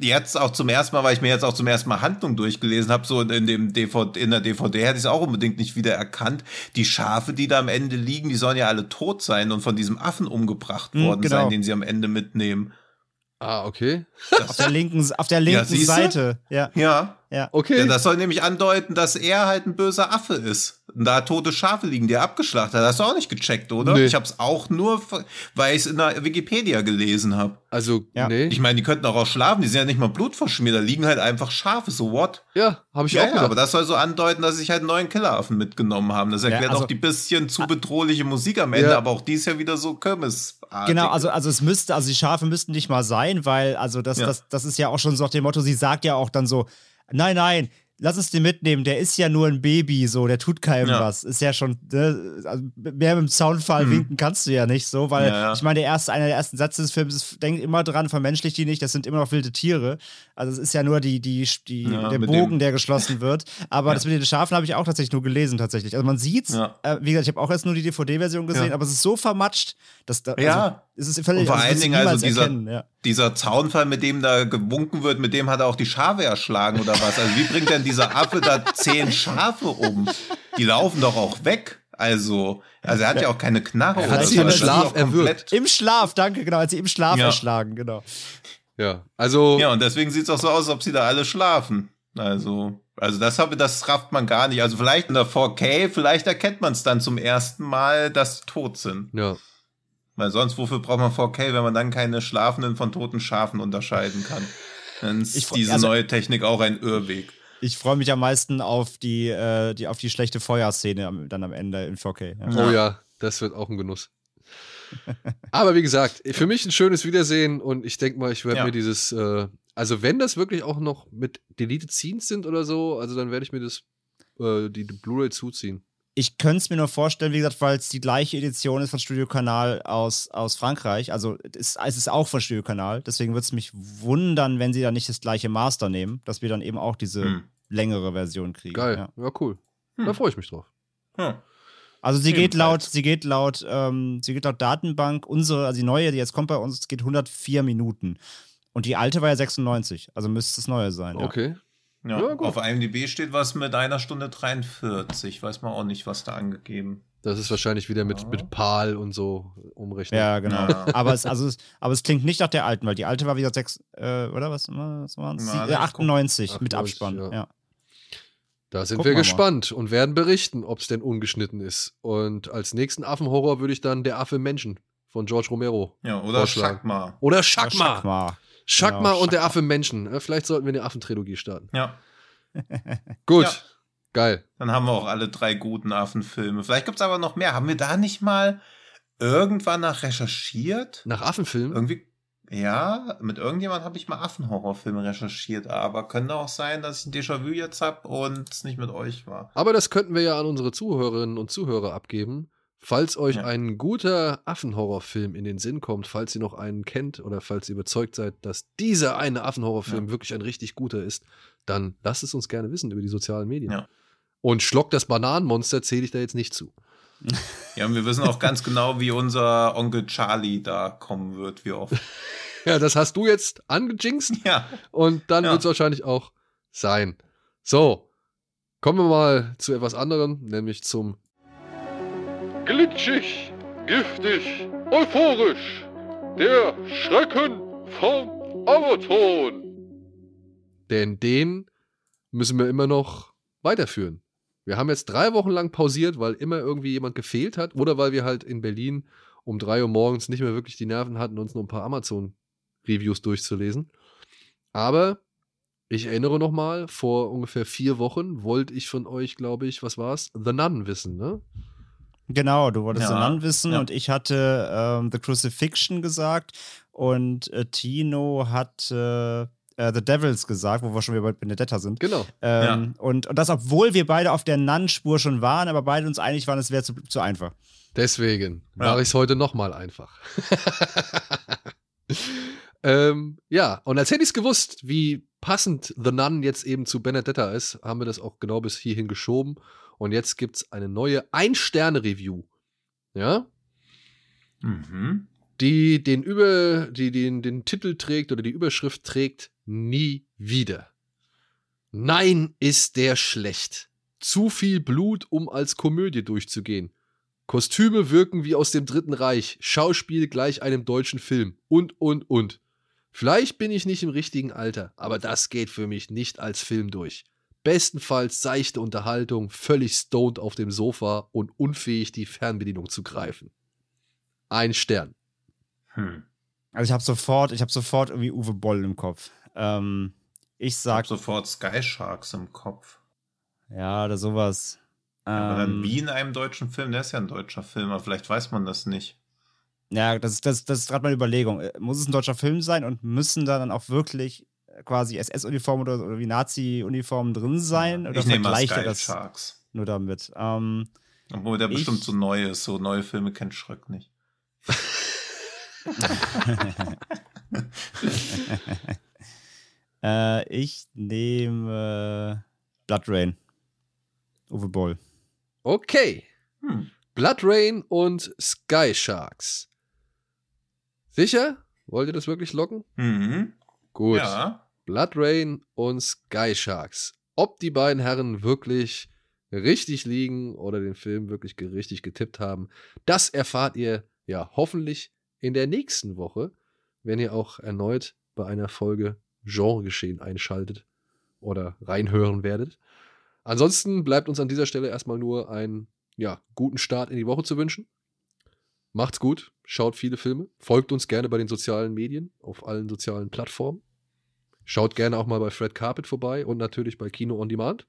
jetzt auch zum ersten Mal, weil ich mir jetzt auch zum ersten Mal Handlung durchgelesen habe, so in dem DVD, in der DVD hätte ich es auch unbedingt nicht wieder erkannt. Die Schafe, die da am Ende liegen, die sollen ja alle tot sein und von diesem Affen umgebracht Hm, worden genau. sein, den sie am Ende mitnehmen. Ah, okay. Auf der linken, auf der linken siehste? Seite. Ja, Ja, ja. Okay. Ja, das soll nämlich andeuten, dass er halt ein böser Affe ist. Und da tote Schafe liegen, die er abgeschlachtet hat. Hast du auch nicht gecheckt, oder? Nee. Ich habe es auch nur, weil ich es in der Wikipedia gelesen habe. also, Ja. nee. Ich meine, die könnten auch, auch schlafen, die sind ja nicht mal blutverschmiert, da liegen halt einfach Schafe, so what? ja, habe ich Ja, auch ja, gedacht. aber das soll so andeuten, dass sie sich halt einen neuen Killeraffen mitgenommen haben. Das erklärt also- auch die bisschen zu bedrohliche Musik am Ende, Ja. aber auch die ist ja wieder so Kirmesartig. Genau, also, also es müsste, also die Schafe müssten nicht mal sein, weil, also das, Ja. das, das ist ja auch schon so nach dem Motto, sie sagt ja auch dann so, nein, nein, lass uns den mitnehmen, der ist ja nur ein Baby, so, der tut keinem Ja. was. Ist ja schon, ne, also mehr mit dem Soundfall Mhm. winken kannst du ja nicht so, weil Ja, ja. ich meine, der erste, einer der ersten Sätze des Films ist, denkt immer dran, vermenschlicht die nicht, das sind immer noch wilde Tiere. Also es ist ja nur die, die, die, Ja, der Bogen, dem- der geschlossen wird. Aber *laughs* Ja. das mit den Schafen habe ich auch tatsächlich nur gelesen, tatsächlich. Also man sieht's, Ja. äh, wie gesagt, ich habe auch erst nur die DVD-Version gesehen, Ja. aber es ist so vermatscht, dass da, Ja. also, es ist völlig Und vor also, allen Dingen also dieser- erkennen, ja. Dieser Zaunfall, mit dem da gewunken wird, mit dem hat er auch die Schafe erschlagen oder was? Also wie bringt denn dieser Affe da zehn Schafe um? Die laufen doch auch weg. Also, also er hat ja auch keine Knarre. Er hat so. sie im Schlaf erwürgt. Im Schlaf, danke, genau, als sie im Schlaf Ja. erschlagen, genau. ja, also, Ja, und deswegen sieht es auch so aus, als ob sie da alle schlafen. Also, also das habe, das rafft man gar nicht. Also vielleicht in der 4K, vielleicht erkennt man es dann zum ersten Mal, dass sie tot sind. ja. Weil sonst, wofür braucht man 4K, wenn man dann keine Schlafenden von toten Schafen unterscheiden kann? Dann ist Ich fr- diese also- neue Technik auch ein Irrweg. Ich freue mich am meisten auf die, äh, die, auf die schlechte Feuerszene am, dann am Ende in 4K. Ja. Oh ja, das wird auch ein Genuss. *laughs* Aber wie gesagt, für mich ein schönes Wiedersehen und ich denke mal, ich werde Ja. mir dieses, äh, also wenn das wirklich auch noch mit Deleted Scenes sind oder so, also dann werde ich mir das, äh, die, die Blu-ray zuziehen. Ich könnte es mir nur vorstellen, wie gesagt, weil es die gleiche Edition ist von Studio Kanal aus, aus Frankreich. Also es, es ist auch von Studio Kanal. Deswegen würde es mich wundern, wenn sie dann nicht das gleiche Master nehmen, dass wir dann eben auch diese Hm. längere Version kriegen. Geil, Ja. ja, cool. Hm. Da freue ich mich drauf. Hm. Also sie geht laut, Ebenfalls. sie geht laut, ähm, sie geht laut Datenbank, unsere, also die neue, die jetzt kommt bei uns, geht 104 Minuten. Und die alte war ja 96, also müsste es neue sein. Okay. Ja, Ja, gut. auf IMDb steht was mit einer Stunde 43. Weiß man auch nicht, was da angegeben. Das ist wahrscheinlich wieder mit, Ja. mit PAL und so umrechnen. Ja, genau. Ja. aber, es, also, es, aber es klingt nicht nach der alten, weil die alte war wieder 6, äh, oder was, was waren es? Na, Äh, ich guck- 98 mit 98, Abspann. ja. Ja. Da sind Gucken wir wir mal. gespannt und werden berichten, ob es denn ungeschnitten ist. Und als nächsten Affenhorror würde ich dann der Affe Menschen von George Romero. Ja, oder. Schakma. Oder Ja, Schakma. Schakma. Genau, und der. Affe Menschen. Äh, Vielleicht sollten wir eine Affentrilogie starten. Ja, *laughs* Gut. Ja. Geil. dann haben wir auch alle drei guten Affenfilme. Vielleicht gibt's aber noch mehr. Haben wir da nicht mal irgendwann nach recherchiert? Nach Affenfilmen? Irgendwie, ja, mit irgendjemand habe ich mal Affenhorrorfilme recherchiert, aber könnte auch sein, dass ich ein Déjà-vu jetzt hab und es nicht mit euch war. Aber das könnten wir ja an unsere Zuhörerinnen und Zuhörer abgeben. Falls euch Ja. ein guter Affenhorrorfilm in den Sinn kommt, falls ihr noch einen kennt oder falls ihr überzeugt seid, dass dieser eine Affenhorrorfilm wirklich ein richtig guter ist, dann lasst es uns gerne wissen über die sozialen Medien. Ja. Und Schlock das Bananenmonster zähle ich da jetzt nicht zu. *laughs* Ja, und wir wissen auch ganz genau, wie unser Onkel Charlie da kommen wird, wie oft. *laughs* Ja, das hast du jetzt angejinxt Ja, und dann Ja. wird es wahrscheinlich auch sein. So, kommen wir mal zu etwas anderem, nämlich zum Glitschig, giftig, euphorisch. Der Schrecken vom Amazon. Denn den müssen wir immer noch weiterführen. Wir haben jetzt drei Wochen lang pausiert, weil immer irgendwie jemand gefehlt hat oder weil wir halt in Berlin um drei Uhr morgens nicht mehr wirklich die Nerven hatten, uns nur ein paar Amazon-Reviews durchzulesen. Aber ich erinnere noch mal, vor ungefähr vier Wochen wollte ich von euch, glaube ich, was war's? The Nun wissen, ne? Genau, du wolltest Ja, den Nun wissen ja. und ich hatte ähm, The Crucifixion gesagt und äh, Tino hat äh, äh, The Devils gesagt, wo wir schon wieder bei Benedetta sind. Genau. Ähm, und, und das, obwohl wir beide auf der Nun-Spur schon waren, aber beide uns einig waren, es wäre zu, zu einfach. Deswegen Ja. mache ich es heute nochmal einfach. *laughs* ähm, ja, und als hätte ich es gewusst, wie passend The Nun jetzt eben zu Benedetta ist, haben wir das auch genau bis hierhin geschoben. Und jetzt gibt es eine neue Ein-Sterne-Review. Ja, mhm. die den, über, die den, den Titel trägt oder die Überschrift trägt, nie wieder. Nein, ist der schlecht. Zu viel Blut, um als Komödie durchzugehen. Kostüme wirken wie aus dem Dritten Reich, Schauspiel gleich einem deutschen Film und, und, und. Vielleicht bin ich nicht im richtigen Alter, aber das geht für mich nicht als Film durch. Bestenfalls seichte Unterhaltung, völlig stoned auf dem Sofa und unfähig, die Fernbedienung zu greifen. Ein Stern. Hm. Also ich habe sofort, ich habe sofort irgendwie Uwe Boll im Kopf. Ähm, ich Ich hab sag, sofort Sky Sharks im Kopf. ja, oder sowas. Aber dann Ähm, wie in einem deutschen Film, der ist ja ein deutscher Film, aber vielleicht weiß man das nicht. Ja, das, ist- das, das ist gerade meine Überlegung. Äh, Muss es ein deutscher Film sein und müssen da dann auch wirklich quasi SS-Uniformen oder, oder wie Nazi-Uniformen drin sein? Oder ich nehme vergleicht er Sky das Sharks. nur damit? Ähm, Obwohl der Ich- bestimmt so neu ist. So neue Filme kennt Schröck nicht. *laughs* äh, ich nehme Blood Rain. Uwe Boll. Okay. Hm. Blood Rain und Sky Sharks. Sicher? Wollt ihr das wirklich locken? Mhm. Gut. Ja. Blood Rain und Sky Sharks. Ob die beiden Herren wirklich richtig liegen oder den Film wirklich richtig getippt haben, das erfahrt ihr ja hoffentlich in der nächsten Woche, wenn ihr auch erneut bei einer Folge Genregeschehen einschaltet oder reinhören werdet. Ansonsten bleibt uns an dieser Stelle erstmal nur einen ja, guten Start in die Woche zu wünschen. Macht's gut, schaut viele Filme, folgt uns gerne bei den sozialen Medien, auf allen sozialen Plattformen. Schaut gerne auch mal bei Fred Carpet vorbei und natürlich bei Kino on Demand.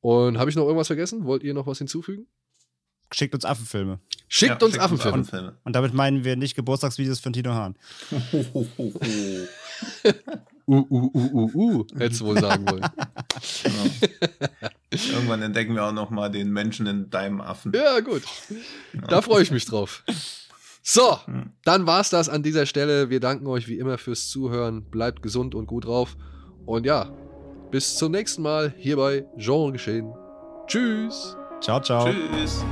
Und habe ich noch irgendwas vergessen? Wollt ihr noch was hinzufügen? Schickt uns Affenfilme. Schickt Ja, uns Affenfilme. Affenfilme. Und damit meinen wir nicht Geburtstagsvideos von Tino Hahn. Uh, uh, uh, uh, uh, hättest du wohl sagen wollen. Ja. Irgendwann entdecken wir auch noch mal den Menschen in deinem Affen. Ja, gut. Da freue ich mich drauf. So, dann war's das an dieser Stelle. Wir danken euch wie immer fürs Zuhören. Bleibt gesund und gut drauf. Und ja, bis zum nächsten Mal hier bei Genre Geschehen. Tschüss. Ciao, ciao. Tschüss.